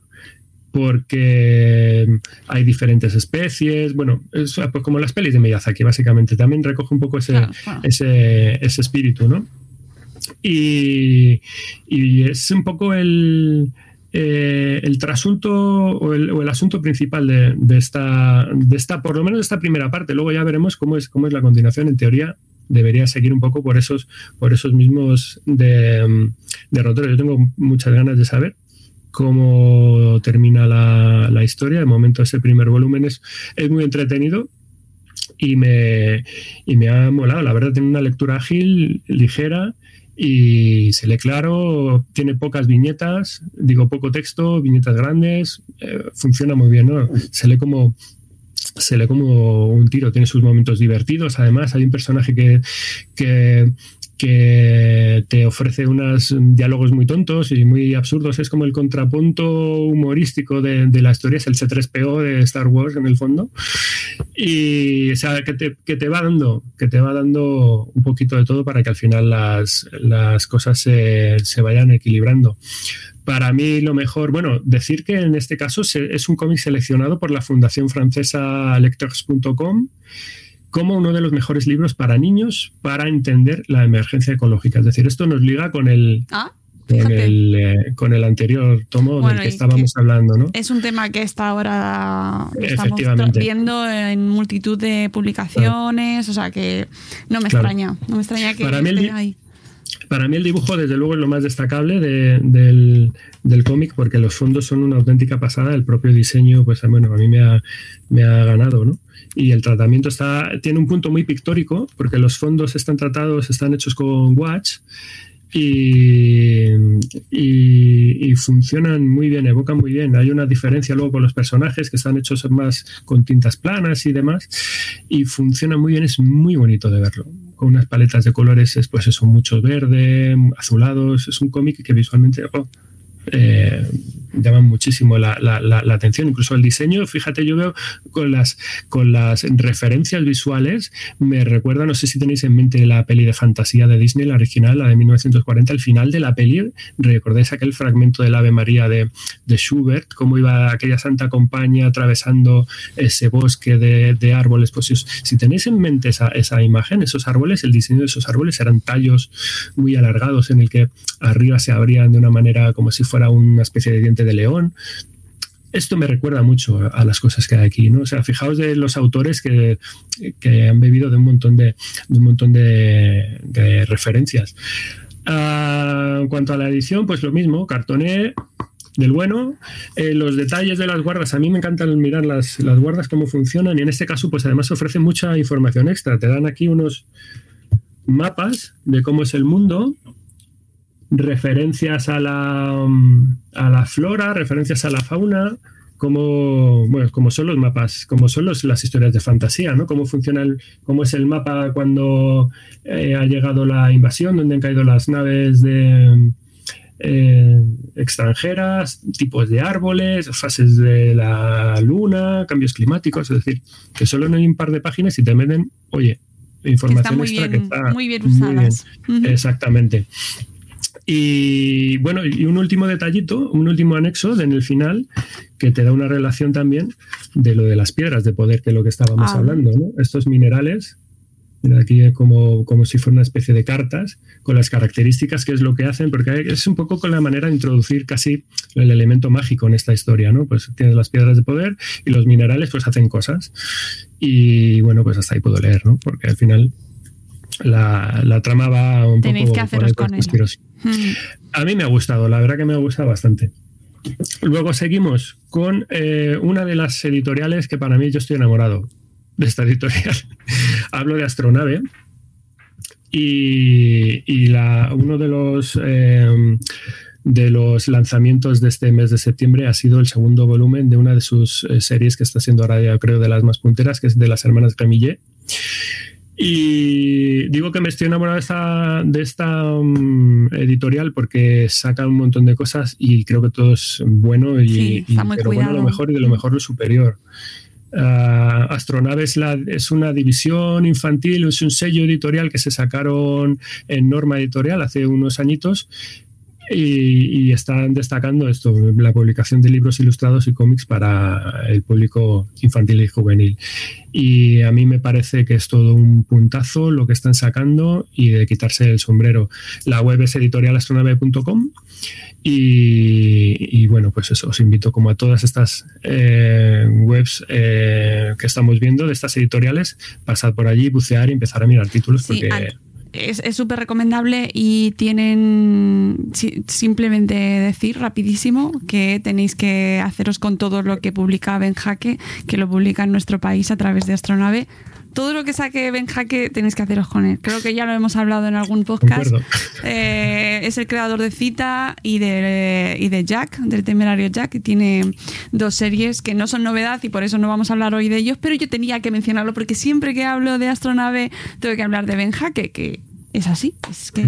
C: porque hay diferentes especies, bueno, es pues como las pelis de Miyazaki, básicamente, también recoge un poco ese, ese, ese espíritu, ¿no? Y, y, es un poco el, eh, el trasunto o el, asunto principal de, esta, de esta, por lo menos de esta primera parte. Luego ya veremos cómo es, cómo es la continuación. En teoría, debería seguir un poco por esos, por esos mismos de, derroteros. Yo tengo muchas ganas de saber cómo termina la, historia. De momento, ese primer volumen es, es muy entretenido y me, y me ha molado. La verdad, tiene una lectura ágil, ligera y se lee claro, tiene pocas viñetas, digo poco texto, viñetas grandes, eh, funciona muy bien, ¿no? Se lee como se lee como un tiro, tiene sus momentos divertidos, además hay un personaje que, que te ofrece unos diálogos muy tontos y muy absurdos. Es como el contrapunto humorístico de, la historia, es el C3PO de Star Wars en el fondo. Y o sea, que te, que te, va dando, que te va dando un poquito de todo para que al final las, las cosas se vayan equilibrando. Para mí lo mejor, bueno, decir que en este caso es un cómic seleccionado por la Fundación Francesa Lectors.com como uno de los mejores libros para niños para entender la emergencia ecológica. Es decir, esto nos liga con el, ah, eh, con, el anterior tomo del que estábamos hablando. ¿no?
D: Es un tema que está ahora estamos viendo en multitud de publicaciones, o sea que no me extraña, no me extraña que
C: para mí el, ahí. Para mí el dibujo, desde luego, es lo más destacable del, cómic porque los fondos son una auténtica pasada. El propio diseño, pues bueno, a mí me ha, me ha ganado, ¿no? y el tratamiento está, tiene un punto muy pictórico porque los fondos están tratados, están hechos con watch y, y, funcionan muy bien, evocan muy bien. Hay una diferencia luego con los personajes que están hechos más con tintas planas y demás y funciona muy bien, es muy bonito de verlo. Con unas paletas de colores, pues eso, mucho verde, azulados, es un cómic que visualmente... Oh, eh, llaman muchísimo la, atención, incluso el diseño, fíjate, yo veo con las, con las referencias visuales, me recuerda, no sé si tenéis en mente la peli de fantasía de Disney, la original, la de 1940, al final de la peli, recordáis aquel fragmento del Ave María de, de Schubert, cómo iba aquella santa compañía atravesando ese bosque de, árboles, pues si, tenéis en mente esa, esa imagen, esos árboles, el diseño de esos árboles eran tallos muy alargados en el que arriba se abrían de una manera como si fuera una especie de diente de león. Esto me recuerda mucho a las cosas que hay aquí, ¿no? O sea, fijaos de los autores que, han bebido de un montón de, un montón de, referencias. Ah, en cuanto a la edición, pues lo mismo, cartoné del bueno. Eh, los detalles de las guardas, a mí me encantan mirar las, las guardas, cómo funcionan, y en este caso, pues además ofrece mucha información extra. Te dan aquí unos mapas de cómo es el mundo, referencias a la, a la flora, referencias a la fauna, como, bueno, como son los mapas, como son los, las historias de fantasía, ¿no? Cómo funciona el, cómo es el mapa cuando eh, ha llegado la invasión, donde han caído las naves de eh, extranjeras, tipos de árboles, fases de la luna, cambios climáticos, es decir, que solo en un par de páginas y te meten, oye, información extra que está
D: muy bien usadas.
C: Exactamente. Y bueno, y un último detallito, un último anexo en el final que te da una relación también de lo de las piedras de poder, que es lo que estábamos ah. hablando, ¿no? Estos minerales, aquí como, como si fuera una especie de cartas, con las características que es lo que hacen, porque es un poco con la manera de introducir casi el elemento mágico en esta historia, ¿no? Pues tienes las piedras de poder y los minerales pues hacen cosas. Y bueno, pues hasta ahí puedo leer, ¿no? Porque al final la, trama va un
D: Tenéis que haceros con
C: A mí me ha gustado, la verdad que me ha gustado bastante. Luego seguimos con eh, una de las editoriales que para mí yo estoy enamorado de esta editorial. Hablo de Astronave. Y, uno de los, eh, de los lanzamientos de este mes de septiembre ha sido el segundo volumen de una de sus eh, series que está siendo ahora, creo, de las más punteras, que es de las hermanas Camille. Y digo que me estoy enamorado de esta, de esta mm, editorial porque saca un montón de cosas y creo que todo es bueno y, pero bueno lo mejor y de lo mejor lo superior. Uh, Astronave es, la, es, una división infantil, es un sello editorial que se sacaron en Norma Editorial hace unos añitos y, están destacando esto, la publicación de libros ilustrados y cómics para el público infantil y juvenil. Y a mí me parece que es todo un puntazo lo que están sacando y de quitarse el sombrero. La web es editorialastronave.com y, bueno, pues eso, os invito como a todas estas eh, webs eh, que estamos viendo de estas editoriales, pasar por allí, bucear y empezar a mirar títulos porque
D: es súper recomendable y tienen simplemente decir rapidísimo que tenéis que haceros con todo lo que publica Ben Jaque, que lo publica en nuestro país a través de Astronave. Todo lo que saque Ben Jaque tenéis que haceros con él. Creo que ya lo hemos hablado en algún podcast. Eh, es el creador de Cita y de, y de Jack, del temerario Jack, y tiene dos series que no son novedad y por eso no vamos a hablar hoy de ellos, pero yo tenía que mencionarlo porque siempre que hablo de Astronave tengo que hablar de Ben Jaque, que es así, es que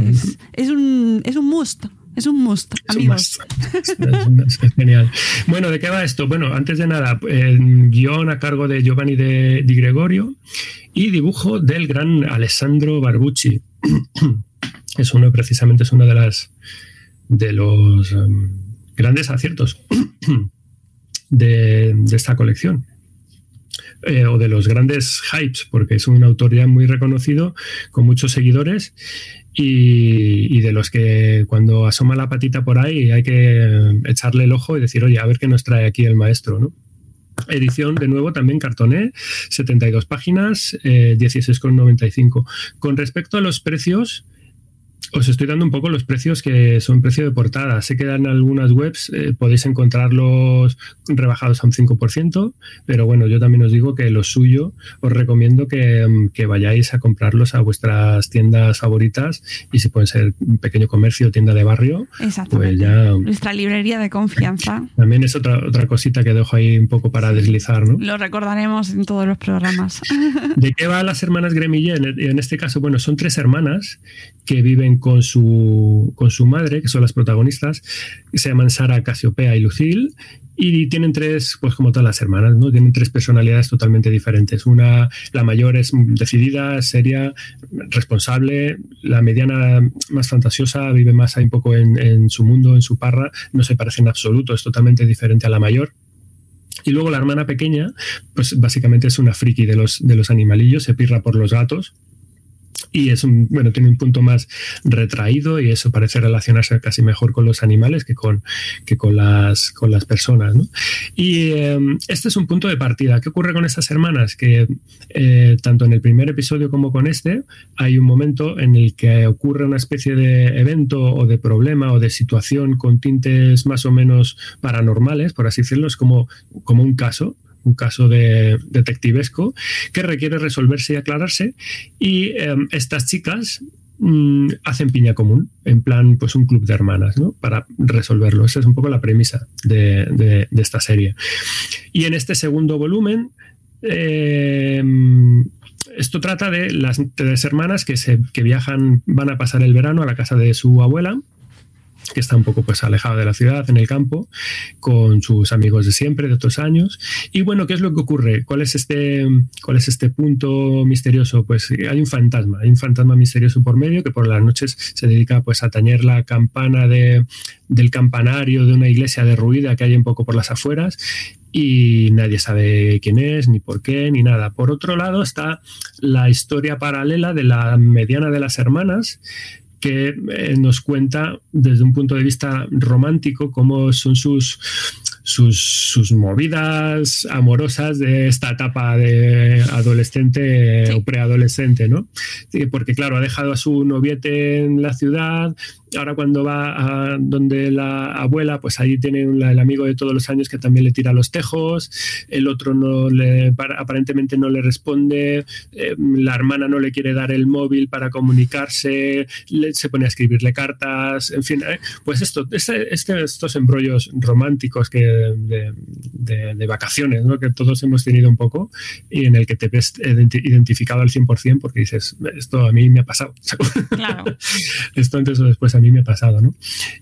D: es, un, es un must. Es un must, amigos.
C: Es, genial. Bueno, ¿de qué va esto? Bueno, antes de nada, el guion a cargo de Giovanni de, Di Gregorio y dibujo del gran Alessandro Barbucci. es uno, precisamente, es uno de las de los um, grandes aciertos de, esta colección. Eh, o de los grandes hypes, porque es un autor ya muy reconocido, con muchos seguidores y, de los que cuando asoma la patita por ahí hay que echarle el ojo y decir, oye, a ver qué nos trae aquí el maestro, ¿no? Edición, de nuevo, también cartoné, 72 páginas, eh, 16,95. Con respecto a los precios, os estoy dando un poco los precios que son precio de portada. Sé que en algunas webs eh, podéis encontrarlos rebajados a un 5%, pero bueno, yo también os digo que lo suyo os recomiendo que, mm, que vayáis a comprarlos a vuestras tiendas favoritas y si pueden ser un pequeño comercio, tienda de barrio, pues ya...
D: Nuestra librería de confianza.
C: También es otra, otra cosita que dejo ahí un poco para deslizar, ¿no?
D: Lo recordaremos en todos los programas.
C: ¿De qué va las hermanas Gremille? En este caso, bueno, son tres hermanas que viven con su, con su madre, que son las protagonistas, se llaman Sara, Casiopea y Lucille, y tienen tres, pues como todas las hermanas, ¿no? Tienen tres personalidades totalmente diferentes. Una, la mayor es decidida, seria, responsable, la mediana más fantasiosa, vive más ahí un poco en, en su mundo, en su parra, no se parece en absoluto, es totalmente diferente a la mayor. Y luego la hermana pequeña, pues básicamente es una friki de los, de los animalillos, se pirra por los gatos y es un, bueno, tiene un punto más retraído y eso parece relacionarse casi mejor con los animales que con, que con, las, con las personas. Y em, este es un punto de partida. ¿Qué ocurre con estas hermanas? Que eh, tanto en el primer episodio como con este hay un momento en el que ocurre una especie de evento o de problema o de situación con tintes más o menos paranormales, por así decirlo, es como, como un caso un caso de detectivesco que requiere resolverse y aclararse y em, estas chicas mm, hacen piña común, en plan pues un club de hermanas. Para resolverlo. Esa es un poco la premisa de, esta serie. Y en este segundo volumen, em, esto trata de las tres hermanas que, se, que viajan, van a pasar el verano a la casa de su abuela que está un poco pues alejado de la ciudad, en el campo, con sus amigos de siempre, de otros años. Y bueno, ¿qué es lo que ocurre? ¿Cuál es este, cuál es este punto misterioso? Pues hay un fantasma, hay un fantasma misterioso por medio que por las noches se dedica pues a tañer la campana de, del campanario de una iglesia derruida que hay un poco por las afueras y nadie sabe quién es, ni por qué, ni nada. Por otro lado está la historia paralela de la mediana de las hermanas, que eh, nos cuenta desde un punto de vista romántico cómo son sus, sus, sus, movidas amorosas de esta etapa de adolescente o preadolescente, ¿no? Porque claro, ha dejado a su noviete en la ciudad, ahora cuando va a donde la abuela, pues ahí tiene el amigo de todos los años que también le tira los tejos, el otro no le, aparentemente no le responde, eh, la hermana no le quiere dar el móvil para comunicarse, se pone a escribirle cartas, en fin, eh, pues esto, este, este, estos embrollos románticos que de, vacaciones, ¿no? que todos hemos tenido un poco y en el que te ves identificado al 100% porque dices, esto a mí me ha pasado. Claro. esto antes o después a mí me ha pasado, ¿no?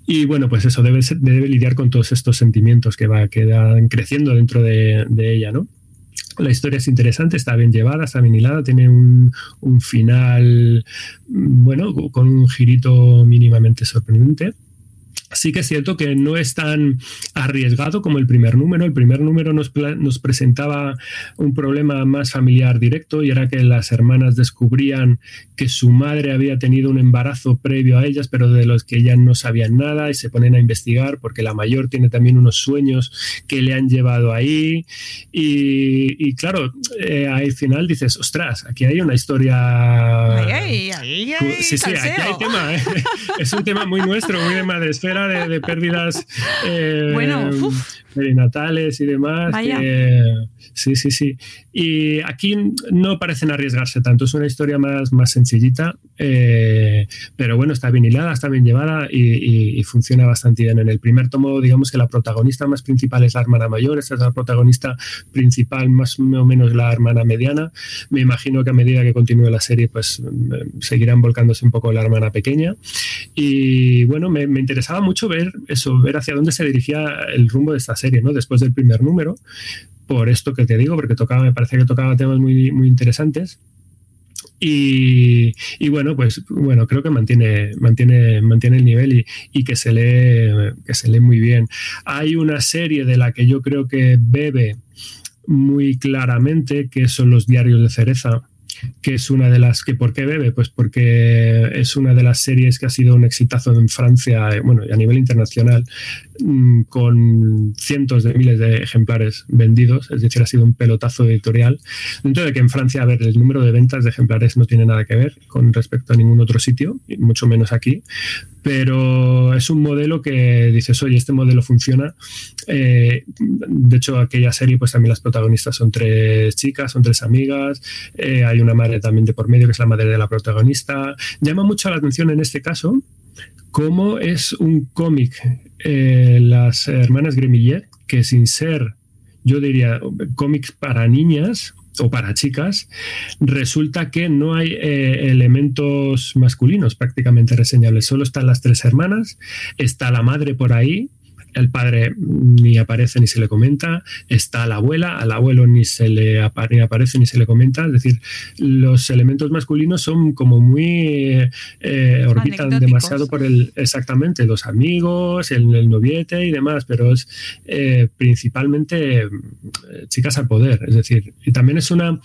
C: Y bueno, pues eso, debe, debe lidiar con todos estos sentimientos que, va, que van creciendo dentro de, ella, ¿no? La historia es interesante, está bien llevada, está bien hilada, tiene un, un final, bueno, con un girito mínimamente sorprendente. Sí que es cierto que no es tan arriesgado como el primer número. El primer número nos, nos, presentaba un problema más familiar directo y era que las hermanas descubrían que su madre había tenido un embarazo previo a ellas, pero de los que ellas no sabían nada y se ponen a investigar porque la mayor tiene también unos sueños que le han llevado ahí. Y, claro, eh, al final dices, ostras, aquí hay una historia... Sí, sí, aquí hay tema. ¿eh? Es un tema muy nuestro, muy de madre esfera de, pérdidas eh, perinatales y demás. sí, sí, sí. Y aquí no parecen arriesgarse tanto, es una historia más, más sencillita, eh, pero bueno, está bien hilada, está bien llevada y, funciona bastante bien. En el primer tomo, digamos que la protagonista más principal es la hermana mayor, esta es la protagonista principal, más o menos la hermana mediana. Me imagino que a medida que continúe la serie, pues mm, seguirán volcándose un poco la hermana pequeña. Y bueno, me, me interesaba mucho ver eso, ver hacia dónde se dirigía el rumbo de esta serie, ¿no? Después del primer número, por esto que te digo, porque tocaba, me parece que tocaba temas muy, muy interesantes. Y, bueno, pues bueno, creo que mantiene, mantiene, mantiene el nivel y, que se lee, que se lee muy bien. Hay una serie de la que yo creo que bebe muy claramente, que son los diarios de cereza que es una de las que ¿por qué bebe? Pues porque es una de las series que ha sido un exitazo en Francia, eh, bueno, a nivel internacional, mm, con cientos de miles de ejemplares vendidos, es decir, ha sido un pelotazo editorial. Dentro de que en Francia, a ver, el número de ventas de ejemplares no tiene nada que ver con respecto a ningún otro sitio, mucho menos aquí, pero es un modelo que dices, oye, este modelo funciona. Eh, de hecho, aquella serie, pues también las protagonistas son tres chicas, son tres amigas, eh, hay una madre también de por medio, que es la madre de la protagonista. Llama mucho la atención en este caso cómo es un cómic, eh, las hermanas Gremillet, que sin ser, yo diría, cómics para niñas, o para chicas, resulta que no hay eh, elementos masculinos prácticamente reseñables. Solo están las tres hermanas, está la madre por ahí, el padre ni aparece ni se le comenta, está la abuela, al abuelo ni se le aparece ni se le comenta, es decir, los elementos masculinos son como muy eh, orbitan demasiado por el exactamente los amigos, el, noviete y demás, pero es eh, principalmente eh, chicas al poder, es decir, y también es una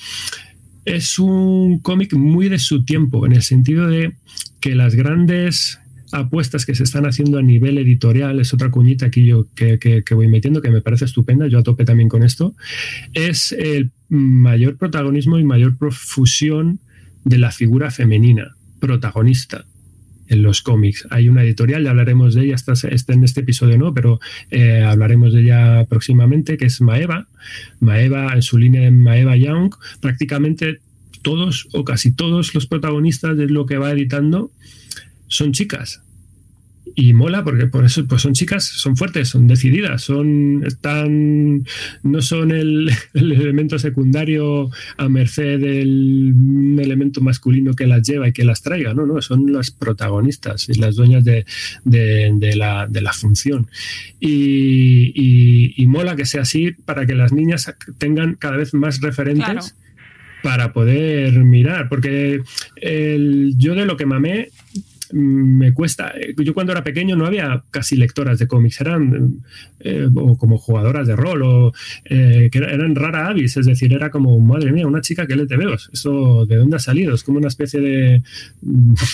C: es un cómic muy de su tiempo, en el sentido de que las grandes apuestas que se están haciendo a nivel editorial, es otra cuñita aquí yo que, voy metiendo que me parece estupenda, yo a tope también con esto, es el mayor protagonismo y mayor profusión de la figura femenina, protagonista en los cómics. Hay una editorial, ya hablaremos de ella, está, en este episodio no, pero eh, hablaremos de ella próximamente, que es Maeva. Maeva, en su línea de Maeva Young, prácticamente todos o casi todos los protagonistas de lo que va editando son chicas. Y mola porque por eso pues son chicas, son fuertes, son decididas, son están no son el, elemento secundario a merced del elemento masculino que las lleva y que las traiga, no, no, son las protagonistas y las dueñas de, la, función. Y, mola que sea así para que las niñas tengan cada vez más referentes. para poder mirar, porque el, yo de lo que mamé me cuesta. Eh, yo cuando era pequeño no había casi lectoras de cómics, eran eh, o como jugadoras de rol, o eh, que eran rara avis, es decir, era como, madre mía, una chica que le te veo. ¿Eso de dónde ha salido? Es como una especie de,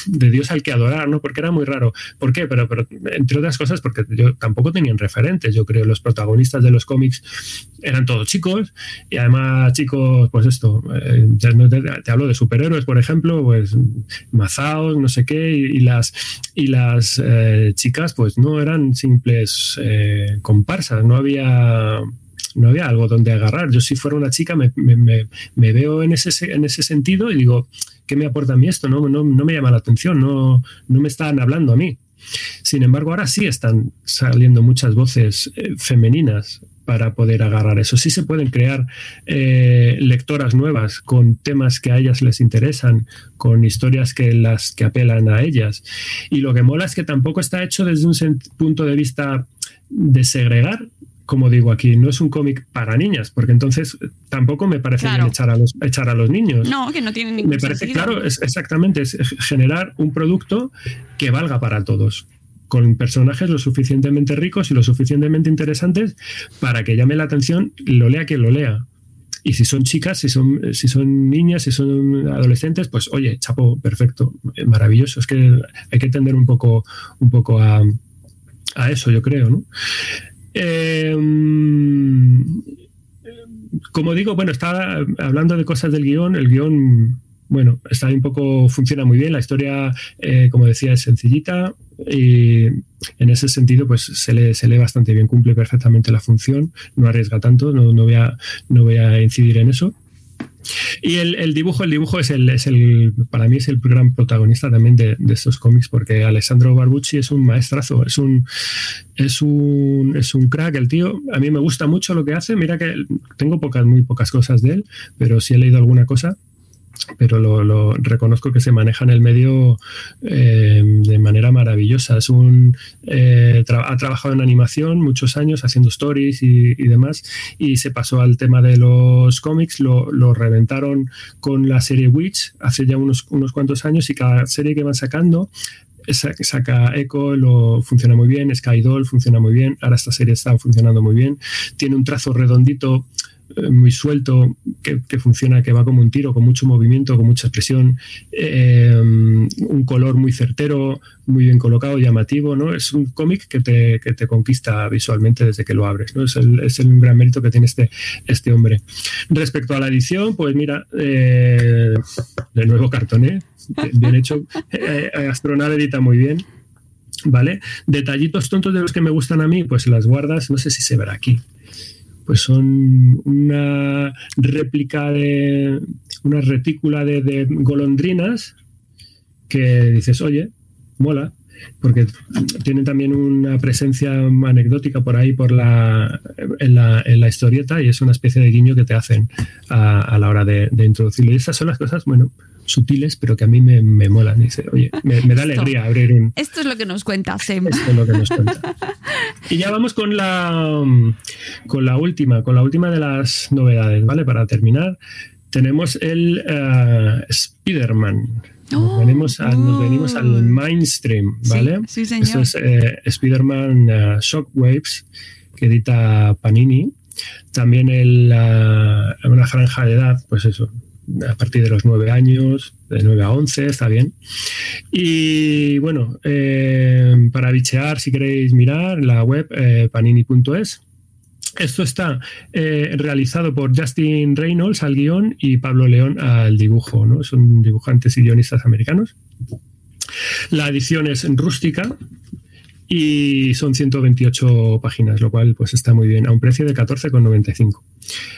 C: de dios al que adorar, ¿no? Porque era muy raro. ¿Por qué? Pero, pero entre otras cosas, porque yo tampoco tenían referentes. Yo creo los protagonistas de los cómics eran todos chicos y además chicos, pues esto, te, hablo de superhéroes, por ejemplo, pues mazaos, no sé qué, y, y las eh, chicas pues no eran simples eh, comparsas, no había no había algo donde agarrar. Yo si fuera una chica me, veo en ese, en ese sentido y digo, ¿qué me aporta a mí esto? No, no, me llama la atención, no, no me están hablando a mí. Sin embargo, ahora sí están saliendo muchas voces eh, femeninas para poder agarrar eso. Sí se pueden crear eh, lectoras nuevas con temas que a ellas les interesan, con historias que las que apelan a ellas. Y lo que mola es que tampoco está hecho desde un punto de vista de segregar, como digo aquí, no es un cómic para niñas, porque entonces tampoco me parece bien echar a, los, echar a los niños.
D: No, que no tiene ningún
C: Me parece, claro, es exactamente, es generar un producto que valga para todos con personajes lo suficientemente ricos y lo suficientemente interesantes para que llame la atención, lo lea quien lo lea. Y si son chicas, si son, si son niñas, si son adolescentes, pues oye, chapo, perfecto, eh, maravilloso. Es que hay que tender un poco, un poco a, a eso, yo creo. Eh, como digo, bueno, estaba hablando de cosas del guion, el guion, bueno, está un poco, funciona muy bien, la historia, eh, como decía, es sencillita y en ese sentido, pues se lee, se lee bastante bien, cumple perfectamente la función, no arriesga tanto, no, no, voy, a, no voy a incidir en eso. Y el, dibujo, el dibujo es el, es el, para mí es el gran protagonista también de, estos cómics, porque Alessandro Barbucci es un maestrazo, es un, es un, es un crack el tío. A mí me gusta mucho lo que hace. Mira que tengo pocas, muy pocas cosas de él, pero si he leído alguna cosa pero lo, reconozco que se maneja en el medio eh, de manera maravillosa. Es un, eh, ha trabajado en animación muchos años haciendo stories y, demás y se pasó al tema de los cómics, lo, reventaron con la serie Witch hace ya unos, unos cuantos años y cada serie que van sacando saca Echo, lo funciona muy bien, Skydoll funciona muy bien, ahora esta serie está funcionando muy bien, tiene un trazo redondito muy suelto, que, funciona, que va como un tiro, con mucho movimiento, con mucha expresión, eh, un color muy certero, muy bien colocado, llamativo, ¿no? Es un cómic que te, que te, conquista visualmente desde que lo abres, ¿no? Es el, es el gran mérito que tiene este, este hombre. Respecto a la edición, pues mira, eh, de nuevo cartoné, bien hecho. Astronave edita muy bien. ¿Vale? Detallitos tontos de los que me gustan a mí, pues las guardas, no sé si se verá aquí pues son una réplica de una retícula de, golondrinas que dices, oye, mola, porque tienen también una presencia anecdótica por ahí por la en, la, historieta y es una especie de guiño que te hacen a, la hora de, introducirlo. Y estas son las cosas, bueno, sutiles, pero que a mí me, me molan. Dice, oye, me, da alegría abrir un.
D: Esto es lo que nos cuenta Sem.
C: Esto es lo que nos cuenta. y ya vamos con la, con la última, con la última de las novedades, ¿vale? Para terminar, tenemos el uh, Spider-Man. Nos, oh, venimos nos, venimos al mainstream, ¿vale?
D: Sí, señor. Esto
C: es eh, Spider-Man uh, Shockwaves, que edita Panini. También el, uh, una franja de edad, pues eso, a partir de los 9 años, de 9 a 11, está bien. Y bueno, eh, para bichear, si queréis mirar, la web eh, panini.es. Esto está eh, realizado por Justin Reynolds al guion y Pablo León al dibujo, ¿no? Son dibujantes y guionistas americanos. La edición es rústica, y son 128 páginas, lo cual pues está muy bien, a un precio de 14,95.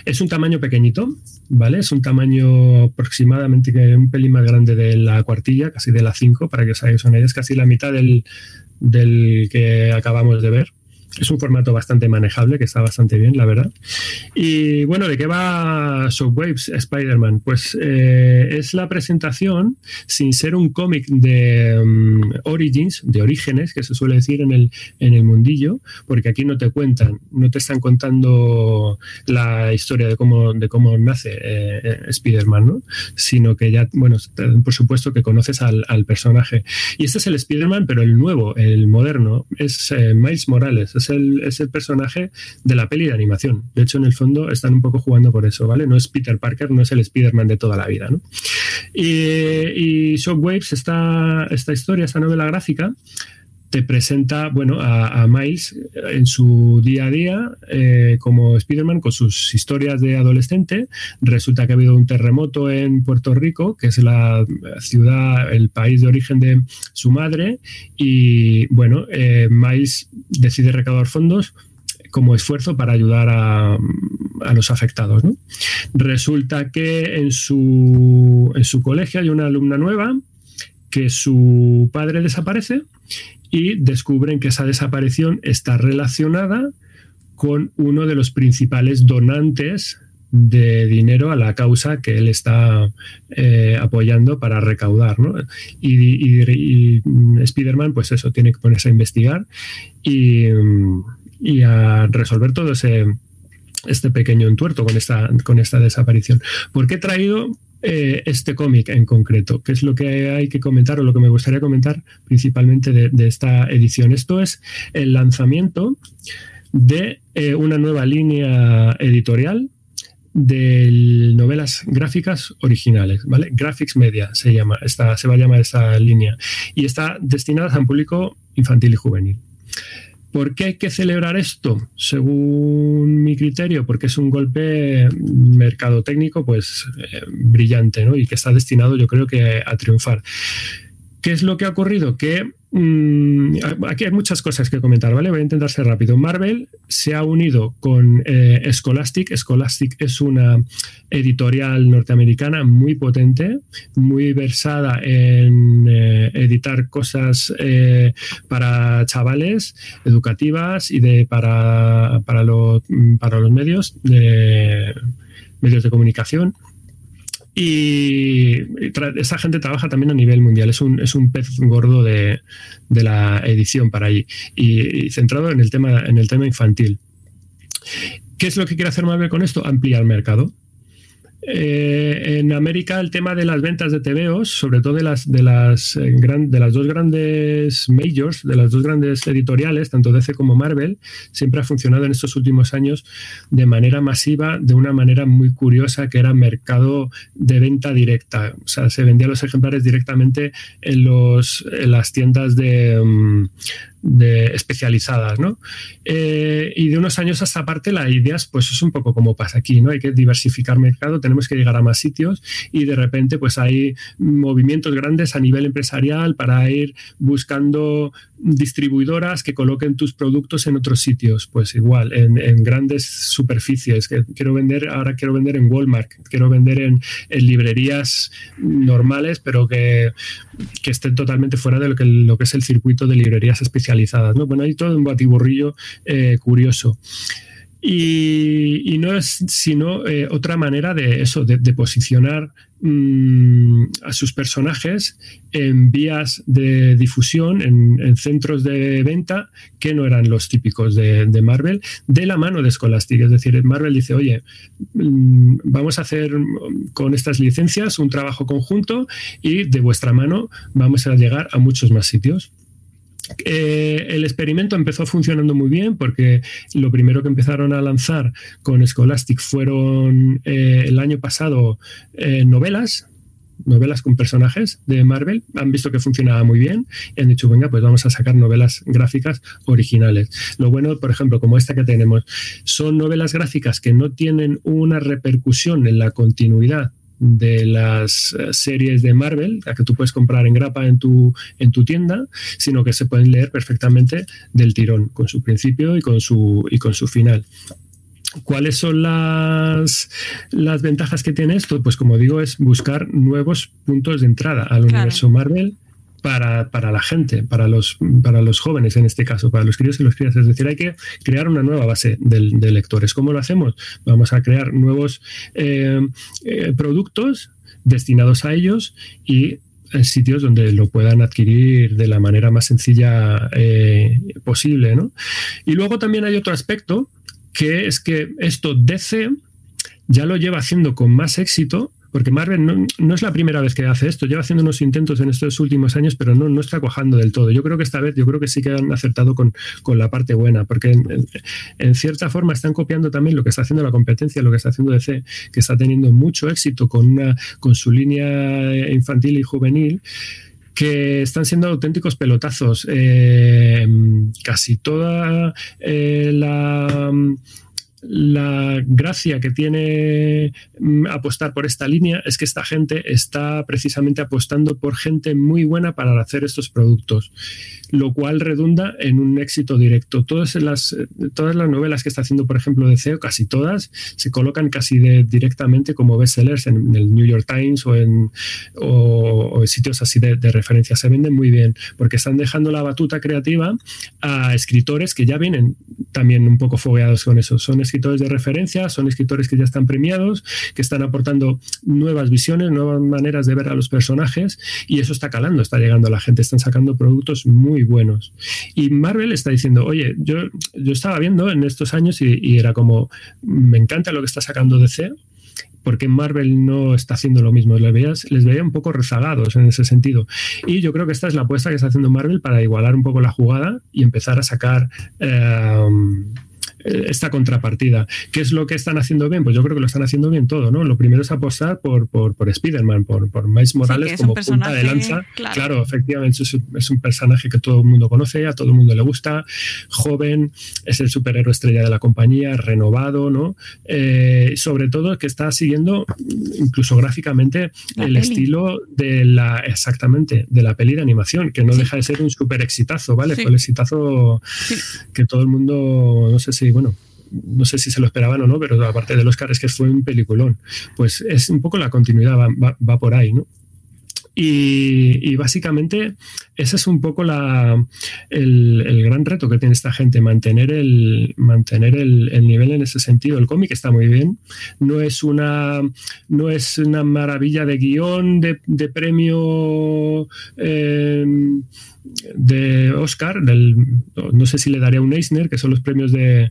C: Es un tamaño pequeñito, ¿vale? Es un tamaño aproximadamente un pelín más grande de la cuartilla, casi de la 5, para que os hagáis una idea, es casi la mitad del, del que acabamos de ver. Es un formato bastante manejable, que está bastante bien, la verdad. Y bueno, ¿de qué va Shockwaves Spider-Man? Pues eh, es la presentación, sin ser un cómic de mm, Origins, de orígenes, que se suele decir en el, en el mundillo, porque aquí no te cuentan, no te están contando la historia de cómo, de cómo nace eh, Spider-Man, ¿no? Sino que ya, bueno, por supuesto que conoces al, personaje. Y este es el Spider-Man, pero el nuevo, el moderno, es eh, Miles Morales es el, personaje de la peli de animación. De hecho, en el fondo están un poco jugando por eso, ¿vale? No es Peter Parker, no es el Spider-Man de toda la vida, ¿no? Y, y Shockwaves, esta, esta historia, esta novela gráfica, te presenta bueno, a, Miles en su día a día eh, como Spider-Man con sus historias de adolescente. Resulta que ha habido un terremoto en Puerto Rico, que es la ciudad, el país de origen de su madre, y bueno, eh, Miles decide recaudar fondos como esfuerzo para ayudar a, los afectados. Resulta que en su, en su colegio hay una alumna nueva que su padre desaparece y descubren que esa desaparición está relacionada con uno de los principales donantes de dinero a la causa que él está eh, apoyando para recaudar. ¿no? Y, y, Spider-Man, pues eso, tiene que ponerse a investigar y, a resolver todo ese este pequeño entuerto con esta, con esta desaparición. ¿Por qué he traído eh, este cómic en concreto, que es lo que hay que comentar o lo que me gustaría comentar principalmente de, esta edición. Esto es el lanzamiento de eh, una nueva línea editorial de novelas gráficas originales, ¿vale? Graphics Media se llama, esta, se va a llamar esta línea y está destinada a un público infantil y juvenil. ¿Por qué hay que celebrar esto? Según mi criterio, porque es un golpe mercadotécnico pues eh, brillante, ¿no? Y que está destinado, yo creo que a triunfar. ¿Qué es lo que ha ocurrido? Que Mm, aquí hay muchas cosas que comentar, ¿vale? Voy a intentar ser rápido. Marvel se ha unido con eh, Scholastic. Scholastic es una editorial norteamericana muy potente, muy versada en eh, editar cosas eh, para chavales, educativas y de para, para, para los medios de medios de comunicación. Y esa gente trabaja también a nivel mundial, es un, es un pez gordo de, de la edición para allí y, centrado en el, tema, en el tema infantil. ¿Qué es lo que quiere hacer Marvel con esto? Ampliar el mercado. Eh, en América el tema de las ventas de TVOs, sobre todo de las, de, las, eh, de las dos grandes majors, de las dos grandes editoriales, tanto DC como Marvel, siempre ha funcionado en estos últimos años de manera masiva, de una manera muy curiosa, que era mercado de venta directa. O sea, se vendían los ejemplares directamente en, los, en las tiendas de, mm, de especializadas, ¿no? Eh, y de unos años a esta parte la idea es, pues es un poco como pasa aquí, ¿no? Hay que diversificar mercado, tenemos que llegar a más sitios y de repente pues hay movimientos grandes a nivel empresarial para ir buscando distribuidoras que coloquen tus productos en otros sitios, pues igual, en, grandes superficies, quiero vender, ahora quiero vender en Walmart, quiero vender en, librerías normales, pero que, que, estén totalmente fuera de lo que, lo que es el circuito de librerías especializadas. ¿No? Bueno, hay todo un batiburrillo eh, curioso. Y, no es sino eh, otra manera de eso, de, posicionar mm, a sus personajes en vías de difusión, en, centros de venta que no eran los típicos de, Marvel, de la mano de Scholastic. Es decir, Marvel dice, oye, mm, vamos a hacer con estas licencias un trabajo conjunto y de vuestra mano vamos a llegar a muchos más sitios. Eh, el experimento empezó funcionando muy bien porque lo primero que empezaron a lanzar con Scholastic fueron eh, el año pasado eh, novelas, novelas con personajes de Marvel, han visto que funcionaba muy bien y han dicho, venga, pues vamos a sacar novelas gráficas originales. Lo bueno, por ejemplo, como esta que tenemos, son novelas gráficas que no tienen una repercusión en la continuidad de las eh, series de Marvel, la que tú puedes comprar en grapa en tu, en tu tienda, sino que se pueden leer perfectamente del tirón, con su principio y con su, y con su final. ¿Cuáles son las, las ventajas que tiene esto? Pues como digo, es buscar nuevos puntos de entrada al universo Marvel para, para, la gente, para los, para los jóvenes en este caso, para los críos y los crías. Es decir, hay que crear una nueva base de, lectores. ¿Cómo lo hacemos? Vamos a crear nuevos eh, eh, productos destinados a ellos y en sitios donde lo puedan adquirir de la manera más sencilla eh, posible. ¿no? Y luego también hay otro aspecto que es que esto DC ya lo lleva haciendo con más éxito porque Marvel no, es la primera vez que hace esto, lleva haciendo unos intentos en estos últimos años, pero no, no está cuajando del todo. Yo creo que esta vez, yo creo que sí que han acertado con, la parte buena, porque en, cierta forma están copiando también lo que está haciendo la competencia, lo que está haciendo DC, que está teniendo mucho éxito con, una, con su línea infantil y juvenil que están siendo auténticos pelotazos. Eh, casi toda eh, la la gracia que tiene mm, apostar por esta línea es que esta gente está precisamente apostando por gente muy buena para hacer estos productos, lo cual redunda en un éxito directo. Todas las, todas las novelas que está haciendo, por ejemplo, de CEO, casi todas, se colocan casi directamente como bestsellers en el New York Times o en, sitios así de, de referencia. Se venden muy bien porque están dejando la batuta creativa a escritores que ya vienen también un poco fogueados con eso. Son escritores de referencia, son escritores que ya están premiados, que están aportando nuevas visiones, nuevas maneras de ver a los personajes y eso está calando, está llegando a la gente, están sacando productos muy buenos. Y Marvel está diciendo, oye, yo, yo estaba viendo en estos años y, era como, me encanta lo que está sacando DC, por qué Marvel no está haciendo lo mismo. Les veía, les veía un poco rezagados en ese sentido. Y yo creo que esta es la apuesta que está haciendo Marvel para igualar un poco la jugada y empezar a sacar. Eh, esta contrapartida. ¿Qué es lo que están haciendo bien? Pues yo creo que lo están haciendo bien todo, ¿no? Lo primero es apostar por, por, por Spider-Man, por, por Miles Morales como punta de lanza. Claro, efectivamente, es, un personaje que todo el mundo conoce, a todo el mundo le gusta, joven, es el superhéroe estrella de la compañía, renovado, ¿no? Eh, sobre todo que está siguiendo, incluso gráficamente, el estilo de la, exactamente, de la peli de animación, que no deja de ser un super exitazo, ¿vale? Fue el exitazo que todo el mundo, no sé si bueno, no sé si se lo esperaban o no, pero aparte del Oscar es que fue un peliculón. Pues es un poco la continuidad, va, por ahí, ¿no? Y, básicamente ese es un poco la, el, gran reto que tiene esta gente, mantener el, mantener el, nivel en ese sentido. El cómic está muy bien, no es una, no es una maravilla de guion, de, premio. Eh, de Oscar, del, no sé si le daría un Eisner, que son los premios de,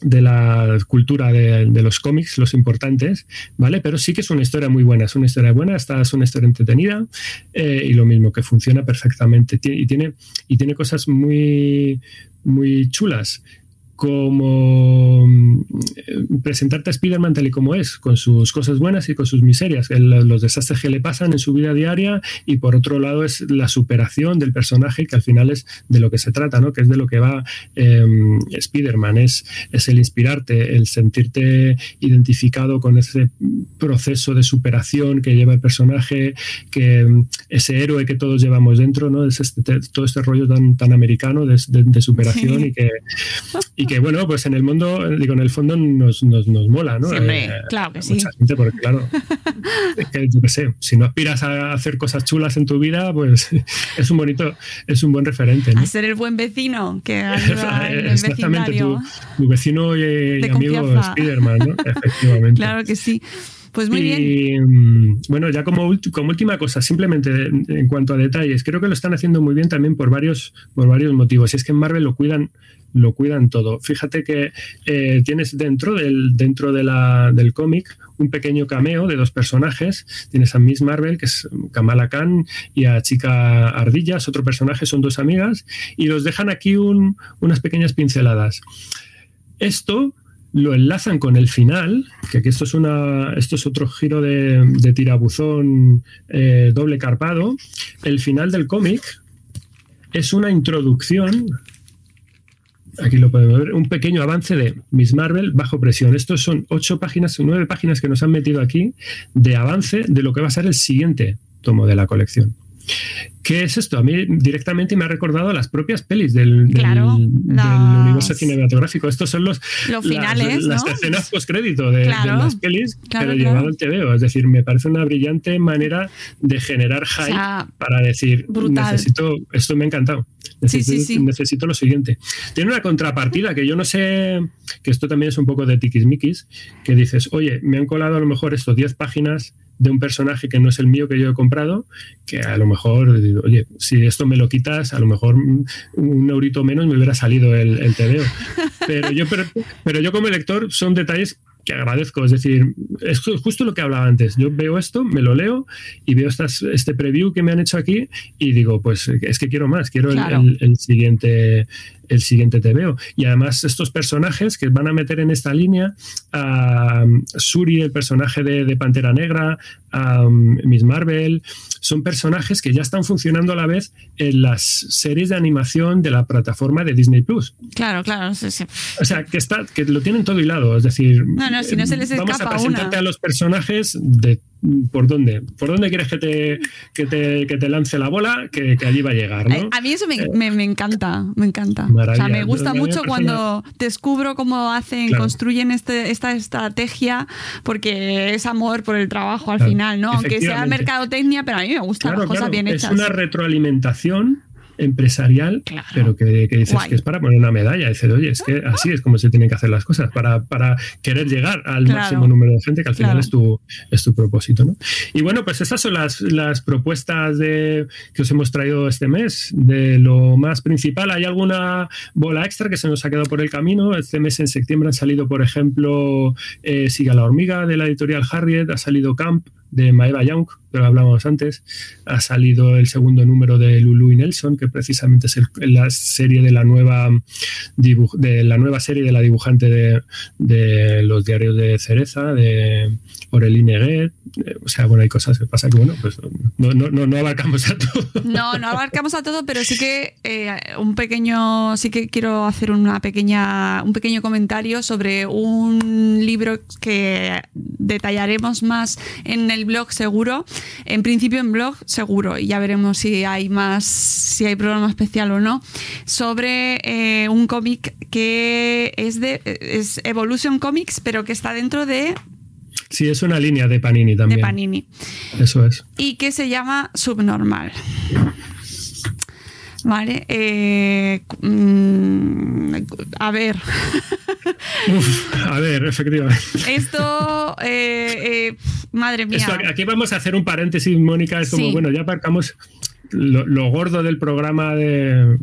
C: de la cultura de, los cómics, los importantes, ¿vale? Pero sí que es una historia muy buena, es una historia buena, esta es una historia entretenida eh, y lo mismo, que funciona perfectamente y tiene, y tiene cosas muy, muy chulas como mm, presentarte a Spider-Man tal y como es, con sus cosas buenas y con sus miserias, los desastres que le pasan en su vida diaria y por otro lado es la superación del personaje que al final es de lo que se trata, ¿no? que es de lo que va eh, Spider-Man, es, es el inspirarte, el sentirte identificado con ese proceso de superación que lleva el personaje, que mm, ese héroe que todos llevamos dentro, ¿no? es este, todo este rollo tan, tan americano de, superación y que que bueno, pues en el mundo, digo, en el fondo nos, nos, nos mola, ¿no?
D: Eh, claro que sí.
C: Mucha gente, porque claro, es que yo qué sé, si no aspiras a hacer cosas chulas en tu vida, pues es un bonito, es un buen referente. ¿no?
D: A ser el buen vecino que ayuda el
C: Exactamente, tu, tu, vecino y, amigo Spiderman, ¿no? Efectivamente.
D: Claro que sí. Pues muy
C: y, bien. Bueno, ya como, como última cosa, simplemente en cuanto a detalles, creo que lo están haciendo muy bien también por varios, por varios motivos. Y es que en Marvel lo cuidan lo cuidan todo. Fíjate que eh, tienes dentro del, dentro de del cómic un pequeño cameo de dos personajes. Tienes a Miss Marvel, que es Kamala Khan, y a Chica Ardillas, otro personaje, son dos amigas, y los dejan aquí unas pequeñas pinceladas. Esto lo enlazan con el final, que esto es, una, esto es otro giro de, tirabuzón eh, doble carpado. El final del cómic es una introducción Aquí lo podemos ver, un pequeño avance de Miss Marvel bajo presión. Estos son ocho páginas, nueve páginas que nos han metido aquí de avance de lo que va a ser el siguiente tomo de la colección. ¿Qué es esto? A mí directamente me ha recordado las propias pelis del, universo cinematográfico. Estos son los,
D: finales,
C: las, escenas post-crédito de, las pelis, pero llevado al TVO. Es decir, me parece una brillante manera de generar hype para decir, necesito, esto me ha encantado. Necesito, necesito, lo siguiente. Tiene una contrapartida que yo no sé, que esto también es un poco de tiquismiquis, que dices, oye, me han colado a lo mejor estos 10 páginas de un personaje que no es el mío que yo he comprado, que a lo mejor, oye, si esto me lo quitas, a lo mejor un eurito menos me hubiera salido el, el TVO. Pero yo, pero, pero yo como lector son detalles que agradezco. Es decir, es justo lo que hablaba antes. Yo veo esto, me lo leo y veo estas, este preview que me han hecho aquí y digo, pues es que quiero más, quiero el, siguiente el siguiente te veo. Y además estos personajes que van a meter en esta línea, a Suri, el personaje de, Pantera Negra, a Miss Marvel, son personajes que ya están funcionando a la vez en las series de animación de la plataforma de Disney Plus.
D: Claro, claro.
C: O sea, que, está, que lo tienen todo hilado. Es decir,
D: no, no, si no se les escapa
C: vamos a presentarte a los personajes de ¿Por dónde? ¿Por dónde quieres que te, que te, que te lance la bola? Que, que, allí va a llegar, ¿no?
D: A mí eso me, eh, me, me encanta, me encanta. O sea, me gusta mucho cuando descubro cómo hacen, construyen este, esta estrategia, porque es amor por el trabajo al final, ¿no? Aunque sea mercadotecnia, pero a mí me gustan las cosas bien hechas.
C: Es una retroalimentación empresarial, pero que, dices que es para poner una medalla. Dices, oye, es que así es como se tienen que hacer las cosas, para, para querer llegar al máximo número de gente, que al final es, tu, es tu propósito. ¿no? Y bueno, pues esas son las, las propuestas de, que os hemos traído este mes. De lo más principal, ¿hay alguna bola extra que se nos ha quedado por el camino? Este mes en septiembre han salido, por ejemplo, eh, Siga la hormiga de la editorial Harriet, ha salido Camp, de Maeva Young, pero hablábamos antes. Ha salido el segundo número de Lulu y Nelson, que precisamente es la serie de la nueva de la nueva serie de la dibujante de, los diarios de Cereza, de Aureline Guet. Eh, o sea, bueno, hay cosas que pasa que bueno, pues no, no, no, abarcamos a todo.
D: No, no abarcamos a todo, pero sí que eh, un pequeño, sí que quiero hacer una pequeña, un pequeño comentario sobre un libro que detallaremos más en el el blog seguro. En principio en blog seguro. Y ya veremos si hay más, si hay programa especial o no. Sobre eh, un cómic que es de es Evolution Comics, pero que está dentro de
C: Sí, es una línea de Panini también.
D: De Panini.
C: Eso es.
D: Y que se llama Subnormal. Vale. Eh, mm, a ver.
C: a ver, efectivamente.
D: Esto, eh, eh, madre mía.
C: aquí vamos a hacer un paréntesis, Mónica. Es como, bueno, ya aparcamos lo, gordo del programa de,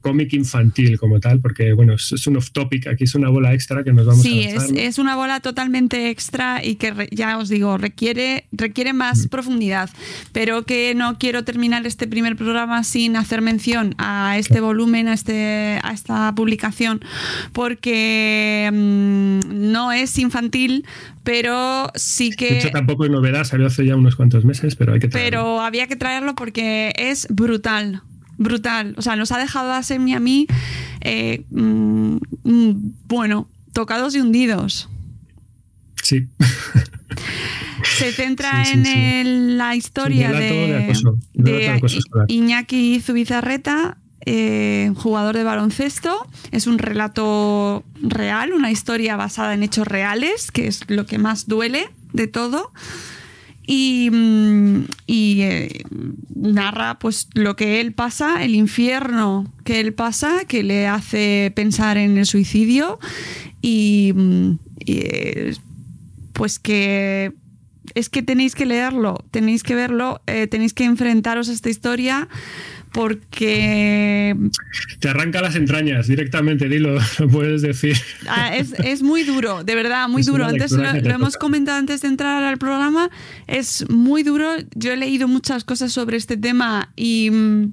C: cómic infantil como tal, porque bueno, es, un off topic, aquí es una bola extra que nos vamos
D: sí,
C: a
D: Sí, es, una bola totalmente extra y que ya os digo, requiere, requiere más mm. profundidad, pero que no quiero terminar este primer programa sin hacer mención a este volumen, a, este, a esta publicación, porque mm, no es infantil, pero sí que...
C: De tampoco es novedad, salió hace ya unos cuantos meses, pero hay que
D: traerlo. Pero había que traerlo porque es brutal, brutal. O sea, nos ha dejado a Semi a mí, eh, mm, mm, bueno, tocados y hundidos.
C: Sí.
D: Se centra en la historia de, Iñaki Zubizarreta, eh, jugador de baloncesto. Es un relato real, una historia basada en hechos reales, que es lo que más duele de todo. Y, mm, eh, narra pues lo que él pasa, el infierno que él pasa, que le hace pensar en el suicidio y, mm, eh, pues que es que tenéis que leerlo, tenéis que verlo, tenéis que enfrentaros a esta historia porque...
C: Te arranca las entrañas directamente, dilo, lo puedes decir.
D: Ah, es, muy duro, de verdad, muy duro. Antes lo, lo hemos comentado antes de entrar al programa, es muy duro. Yo he leído muchas cosas sobre este tema y mm,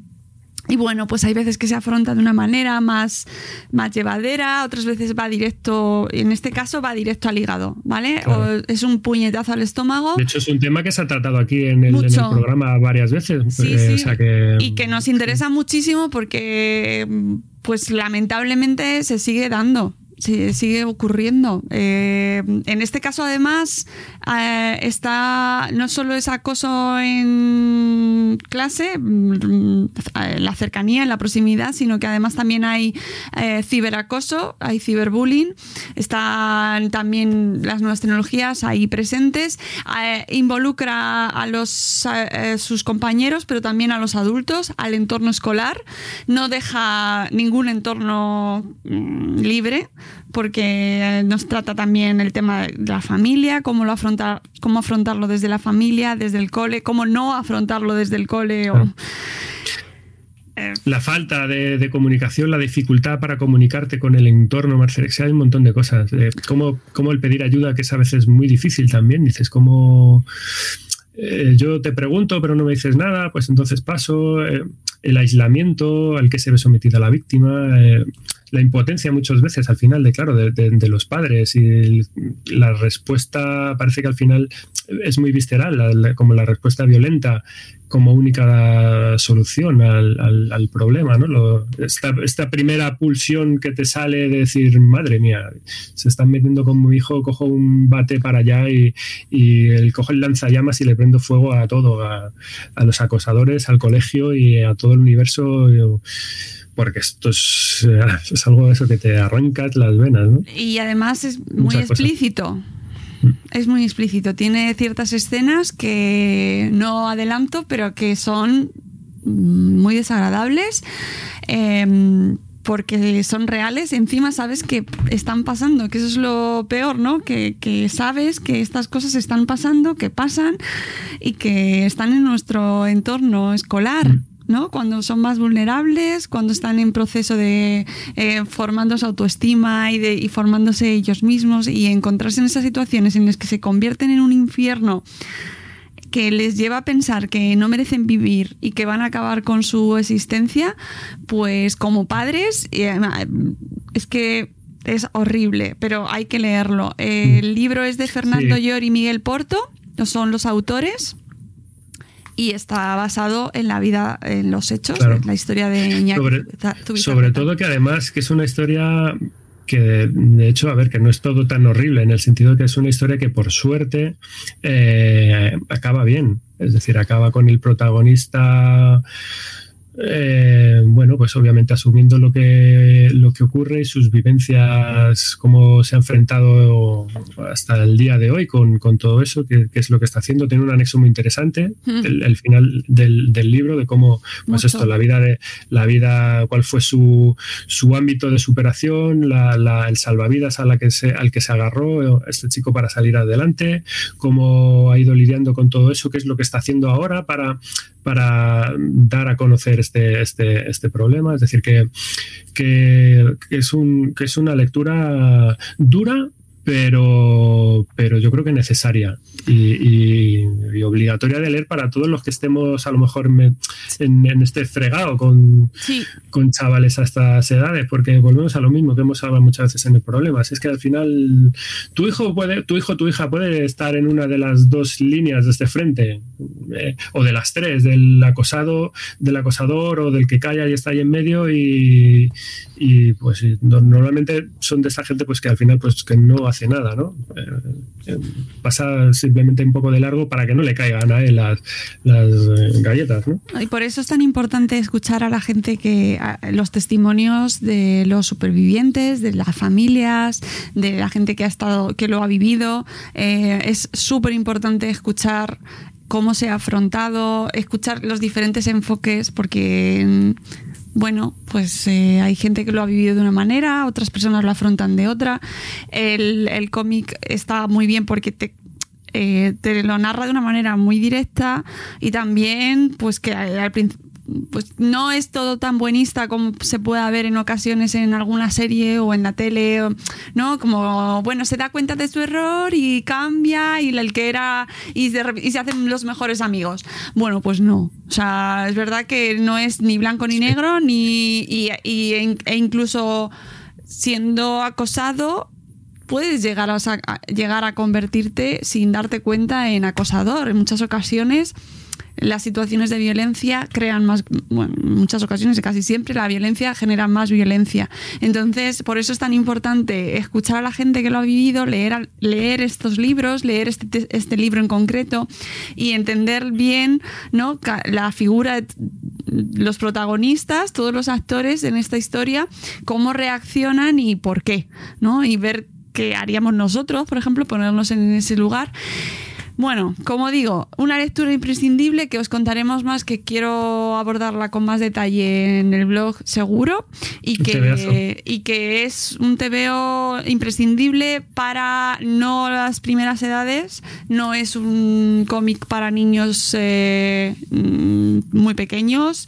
D: y bueno, pues hay veces que se afronta de una manera más, más llevadera, otras veces va directo, en este caso va directo al hígado, ¿vale? O es un puñetazo al estómago.
C: De hecho, es un tema que se ha tratado aquí en el, programa varias veces.
D: Sí, eh, sí. Y que nos interesa muchísimo porque, pues lamentablemente, se sigue dando sí, sigue ocurriendo. Eh, en este caso, además, eh, está no solo es acoso en clase, mm, la cercanía, en la proximidad, sino que además también hay eh, ciberacoso, hay ciberbullying, están también las nuevas tecnologías ahí presentes, involucra a los sus compañeros, pero también a los adultos, al entorno escolar, no deja ningún entorno mm, libre porque nos trata también el tema de la familia, cómo, lo afrontar, cómo afrontarlo desde la familia, desde el cole, cómo no afrontarlo desde el cole.
C: Eh, la falta de, comunicación, la dificultad para comunicarte con el entorno, Marcel, hay un montón de cosas. Eh, cómo, el pedir ayuda, que es a veces muy difícil también. Dices, ¿cómo...? Eh, yo te pregunto, pero no me dices nada, pues entonces paso. el aislamiento al que se ve sometida la víctima la impotencia muchas veces al final de, claro, de, los padres y la respuesta parece que al final es muy visceral, como la respuesta violenta como única solución al, problema, ¿no? esta, primera pulsión que te sale de decir, madre mía, se están metiendo con mi hijo, cojo un bate para allá y, y el, cojo el lanzallamas y le prendo fuego a todo, a, a los acosadores, al colegio y a todo el universo porque esto es, es algo de eso que te arrancas las venas. ¿no?
D: Y además es muy explícito. Mm. Es muy explícito. Tiene ciertas escenas que no adelanto, pero que son mm, muy desagradables. Em, porque son reales, encima sabes que están pasando, que eso es lo peor, ¿no? Que, que, sabes que estas cosas están pasando, que pasan y que están en nuestro entorno escolar. Mm. ¿No? Cuando son más vulnerables, cuando están en proceso de eh, formando su autoestima y, de, y formándose ellos mismos y encontrarse en esas situaciones en las que se convierten en un infierno que les lleva a pensar que no merecen vivir y que van a acabar con su existencia, pues como padres, eh, es que es horrible, pero hay que leerlo. El mm. libro es de Fernando Llor y Miguel Porto, son los autores y está basado en la vida, en los hechos, la historia de Iñaki.
C: Sobre, sobre todo que además que es una historia que de hecho, a ver, que no es todo tan horrible, en el sentido de que es una historia que por suerte eh, acaba bien. Es decir, acaba con el protagonista eh, bueno, pues obviamente asumiendo lo que, lo que ocurre y sus vivencias, cómo se ha enfrentado hasta el día de hoy con, todo eso, que, es lo que está haciendo. Tiene un anexo muy interesante, el, final del, libro, de cómo, pues esto, la vida de la vida, cuál fue su, su ámbito de superación, la, el salvavidas a la que se, al que se agarró este chico para salir adelante, cómo ha ido lidiando con todo eso, qué es lo que está haciendo ahora para, para dar a conocer este, este, este problema. Es decir, que, que, es un, que es una lectura dura, pero, pero yo creo que necesaria y, obligatoria de leer para todos los que estemos a lo mejor en, este fregado con, con chavales a estas edades, porque volvemos a lo mismo que hemos hablado muchas veces en el problema. es que al final tu hijo puede, tu hijo, tu hija puede estar en una de las dos líneas de este frente, eh, o de las tres, del acosado, del acosador o del que calla y está ahí en medio, y, y pues normalmente son de esa gente pues que al final pues que no hace nada, ¿no? Eh, eh, pasa simplemente un poco de largo para que no le caigan a él las, eh, galletas.
D: Y por eso es tan importante escuchar a la gente que los testimonios de los supervivientes, de las familias, de la gente que ha estado, que lo ha vivido. es súper importante escuchar cómo se ha afrontado, escuchar los diferentes enfoques, porque bueno, pues eh, hay gente que lo ha vivido de una manera, otras personas lo afrontan de otra. El, el cómic está muy bien porque te, eh, te lo narra de una manera muy directa y también pues que al, principio pues no es todo tan buenista como se pueda ver en ocasiones en alguna serie o en la tele, ¿no? Como, bueno, se da cuenta de su error y cambia y el que era y se, y se hacen los mejores amigos. Bueno, pues no. O sea, es verdad que no es ni blanco ni negro, ni y, e incluso siendo acosado puedes llegar a, llegar a convertirte sin darte cuenta en acosador. En muchas ocasiones las situaciones de violencia crean más, bueno, en muchas ocasiones, casi siempre, la violencia genera más violencia. Entonces, por eso es tan importante escuchar a la gente que lo ha vivido, leer, leer estos libros, leer este, este libro en concreto y entender bien ¿no? la figura los protagonistas, todos los actores en esta historia, cómo reaccionan y por qué, ¿no? Y ver qué haríamos nosotros, por ejemplo, ponernos en ese lugar. Bueno, como digo, una lectura imprescindible que os contaremos más, que quiero abordarla con más detalle en el blog seguro y que, y que es un TVO imprescindible para no las primeras edades, no es un cómic para niños eh, mm, muy pequeños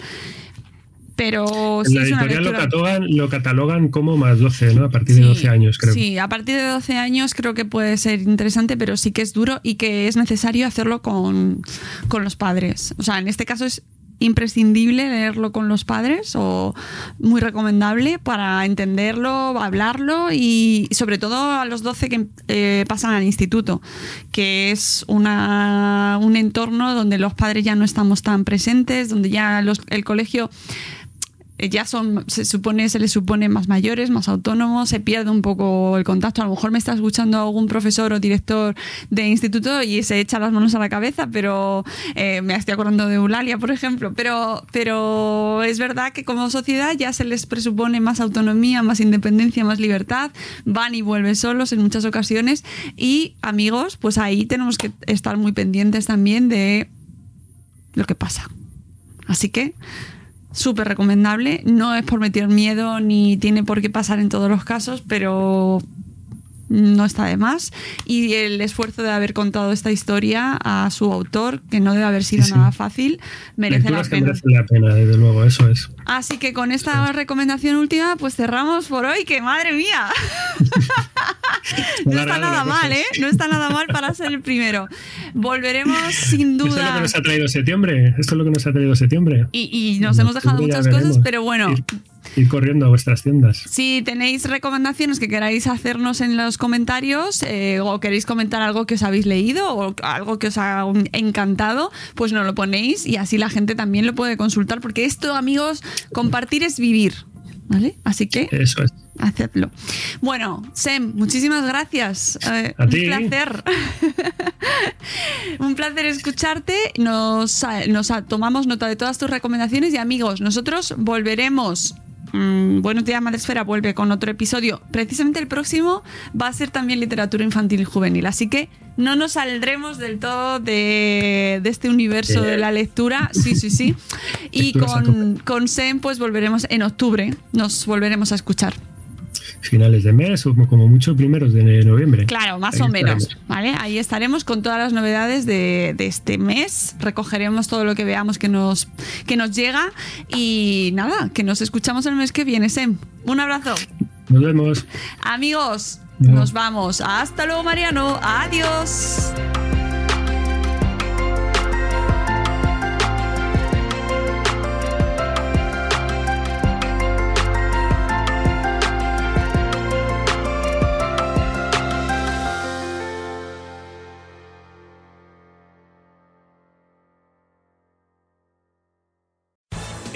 D: pero
C: sí la editorial lo, catalogan, lo catalogan como más 12, ¿no? A partir de 12 años, creo.
D: Sí, a partir de 12 años creo que puede ser interesante, pero sí que es duro y que es necesario hacerlo con, con los padres. O sea, en este caso es imprescindible leerlo con los padres o muy recomendable para entenderlo, hablarlo y sobre todo a los 12 que eh, pasan al instituto, que es una, un entorno donde los padres ya no estamos tan presentes, donde ya los, el colegio ya son, se supone, se les supone más mayores, más autónomos, se pierde un poco el contacto. A lo mejor me está escuchando algún profesor o director de instituto y se echa las manos a la cabeza, pero eh, me estoy acordando de Eulalia, por ejemplo. Pero, pero es verdad que como sociedad ya se les presupone más autonomía, más independencia, más libertad, van y vuelven solos en muchas ocasiones. Y amigos, pues ahí tenemos que estar muy pendientes también de lo que pasa Así que súper recomendable. No es por meter miedo ni tiene por qué pasar en todos los casos, pero no está de más. Y el esfuerzo de haber contado esta historia a su autor, que no debe haber sido
C: Sí, sí.
D: nada fácil, merece la pena.
C: merecen la pena, desde luego, eso es.
D: Así que con esta recomendación última, pues cerramos por hoy, que madre mía. no está nada mal, ¿eh? No está nada mal para ser el primero. Volveremos sin
C: Esto es lo
D: duda.
C: que nos ha traído septiembre. Esto es lo que nos ha traído septiembre.
D: Y, y nos hemos dejado muchas cosas, pero bueno,
C: Ir, corriendo a vuestras tiendas.
D: Si tenéis recomendaciones que queráis hacernos en los comentarios eh, o queréis comentar algo que os habéis leído o algo que os ha encantado, pues nos lo ponéis y así la gente también lo puede consultar porque esto, amigos, compartir es vivir. ¿Vale? Así que
C: Eso es.
D: hacedlo. Bueno, Sem, muchísimas gracias. Eh,
C: A
D: un
C: ti.
D: placer. un placer escucharte. Nos, nos tomamos nota de todas tus recomendaciones y amigos, nosotros volveremos. Mm, Buenos días, Madresfera vuelve con otro episodio. Precisamente el próximo va a ser también literatura infantil y juvenil. Así que no nos saldremos del todo de, de este universo de la lectura. Sí, sí, sí. Y con, con Sem, pues volveremos en octubre. Nos volveremos a escuchar.
C: Finales de mes o como mucho primeros de noviembre.
D: Claro, más
C: Ahí
D: o menos,
C: estaremos.
D: ¿vale? Ahí estaremos con todas las novedades de, de este mes. Recogeremos todo lo que veamos que nos, que nos llega. Y nada, que nos escuchamos el mes que viene, Sem. Un abrazo.
C: Nos vemos.
D: Amigos, nos vamos. Hasta luego, Mariano. Adiós.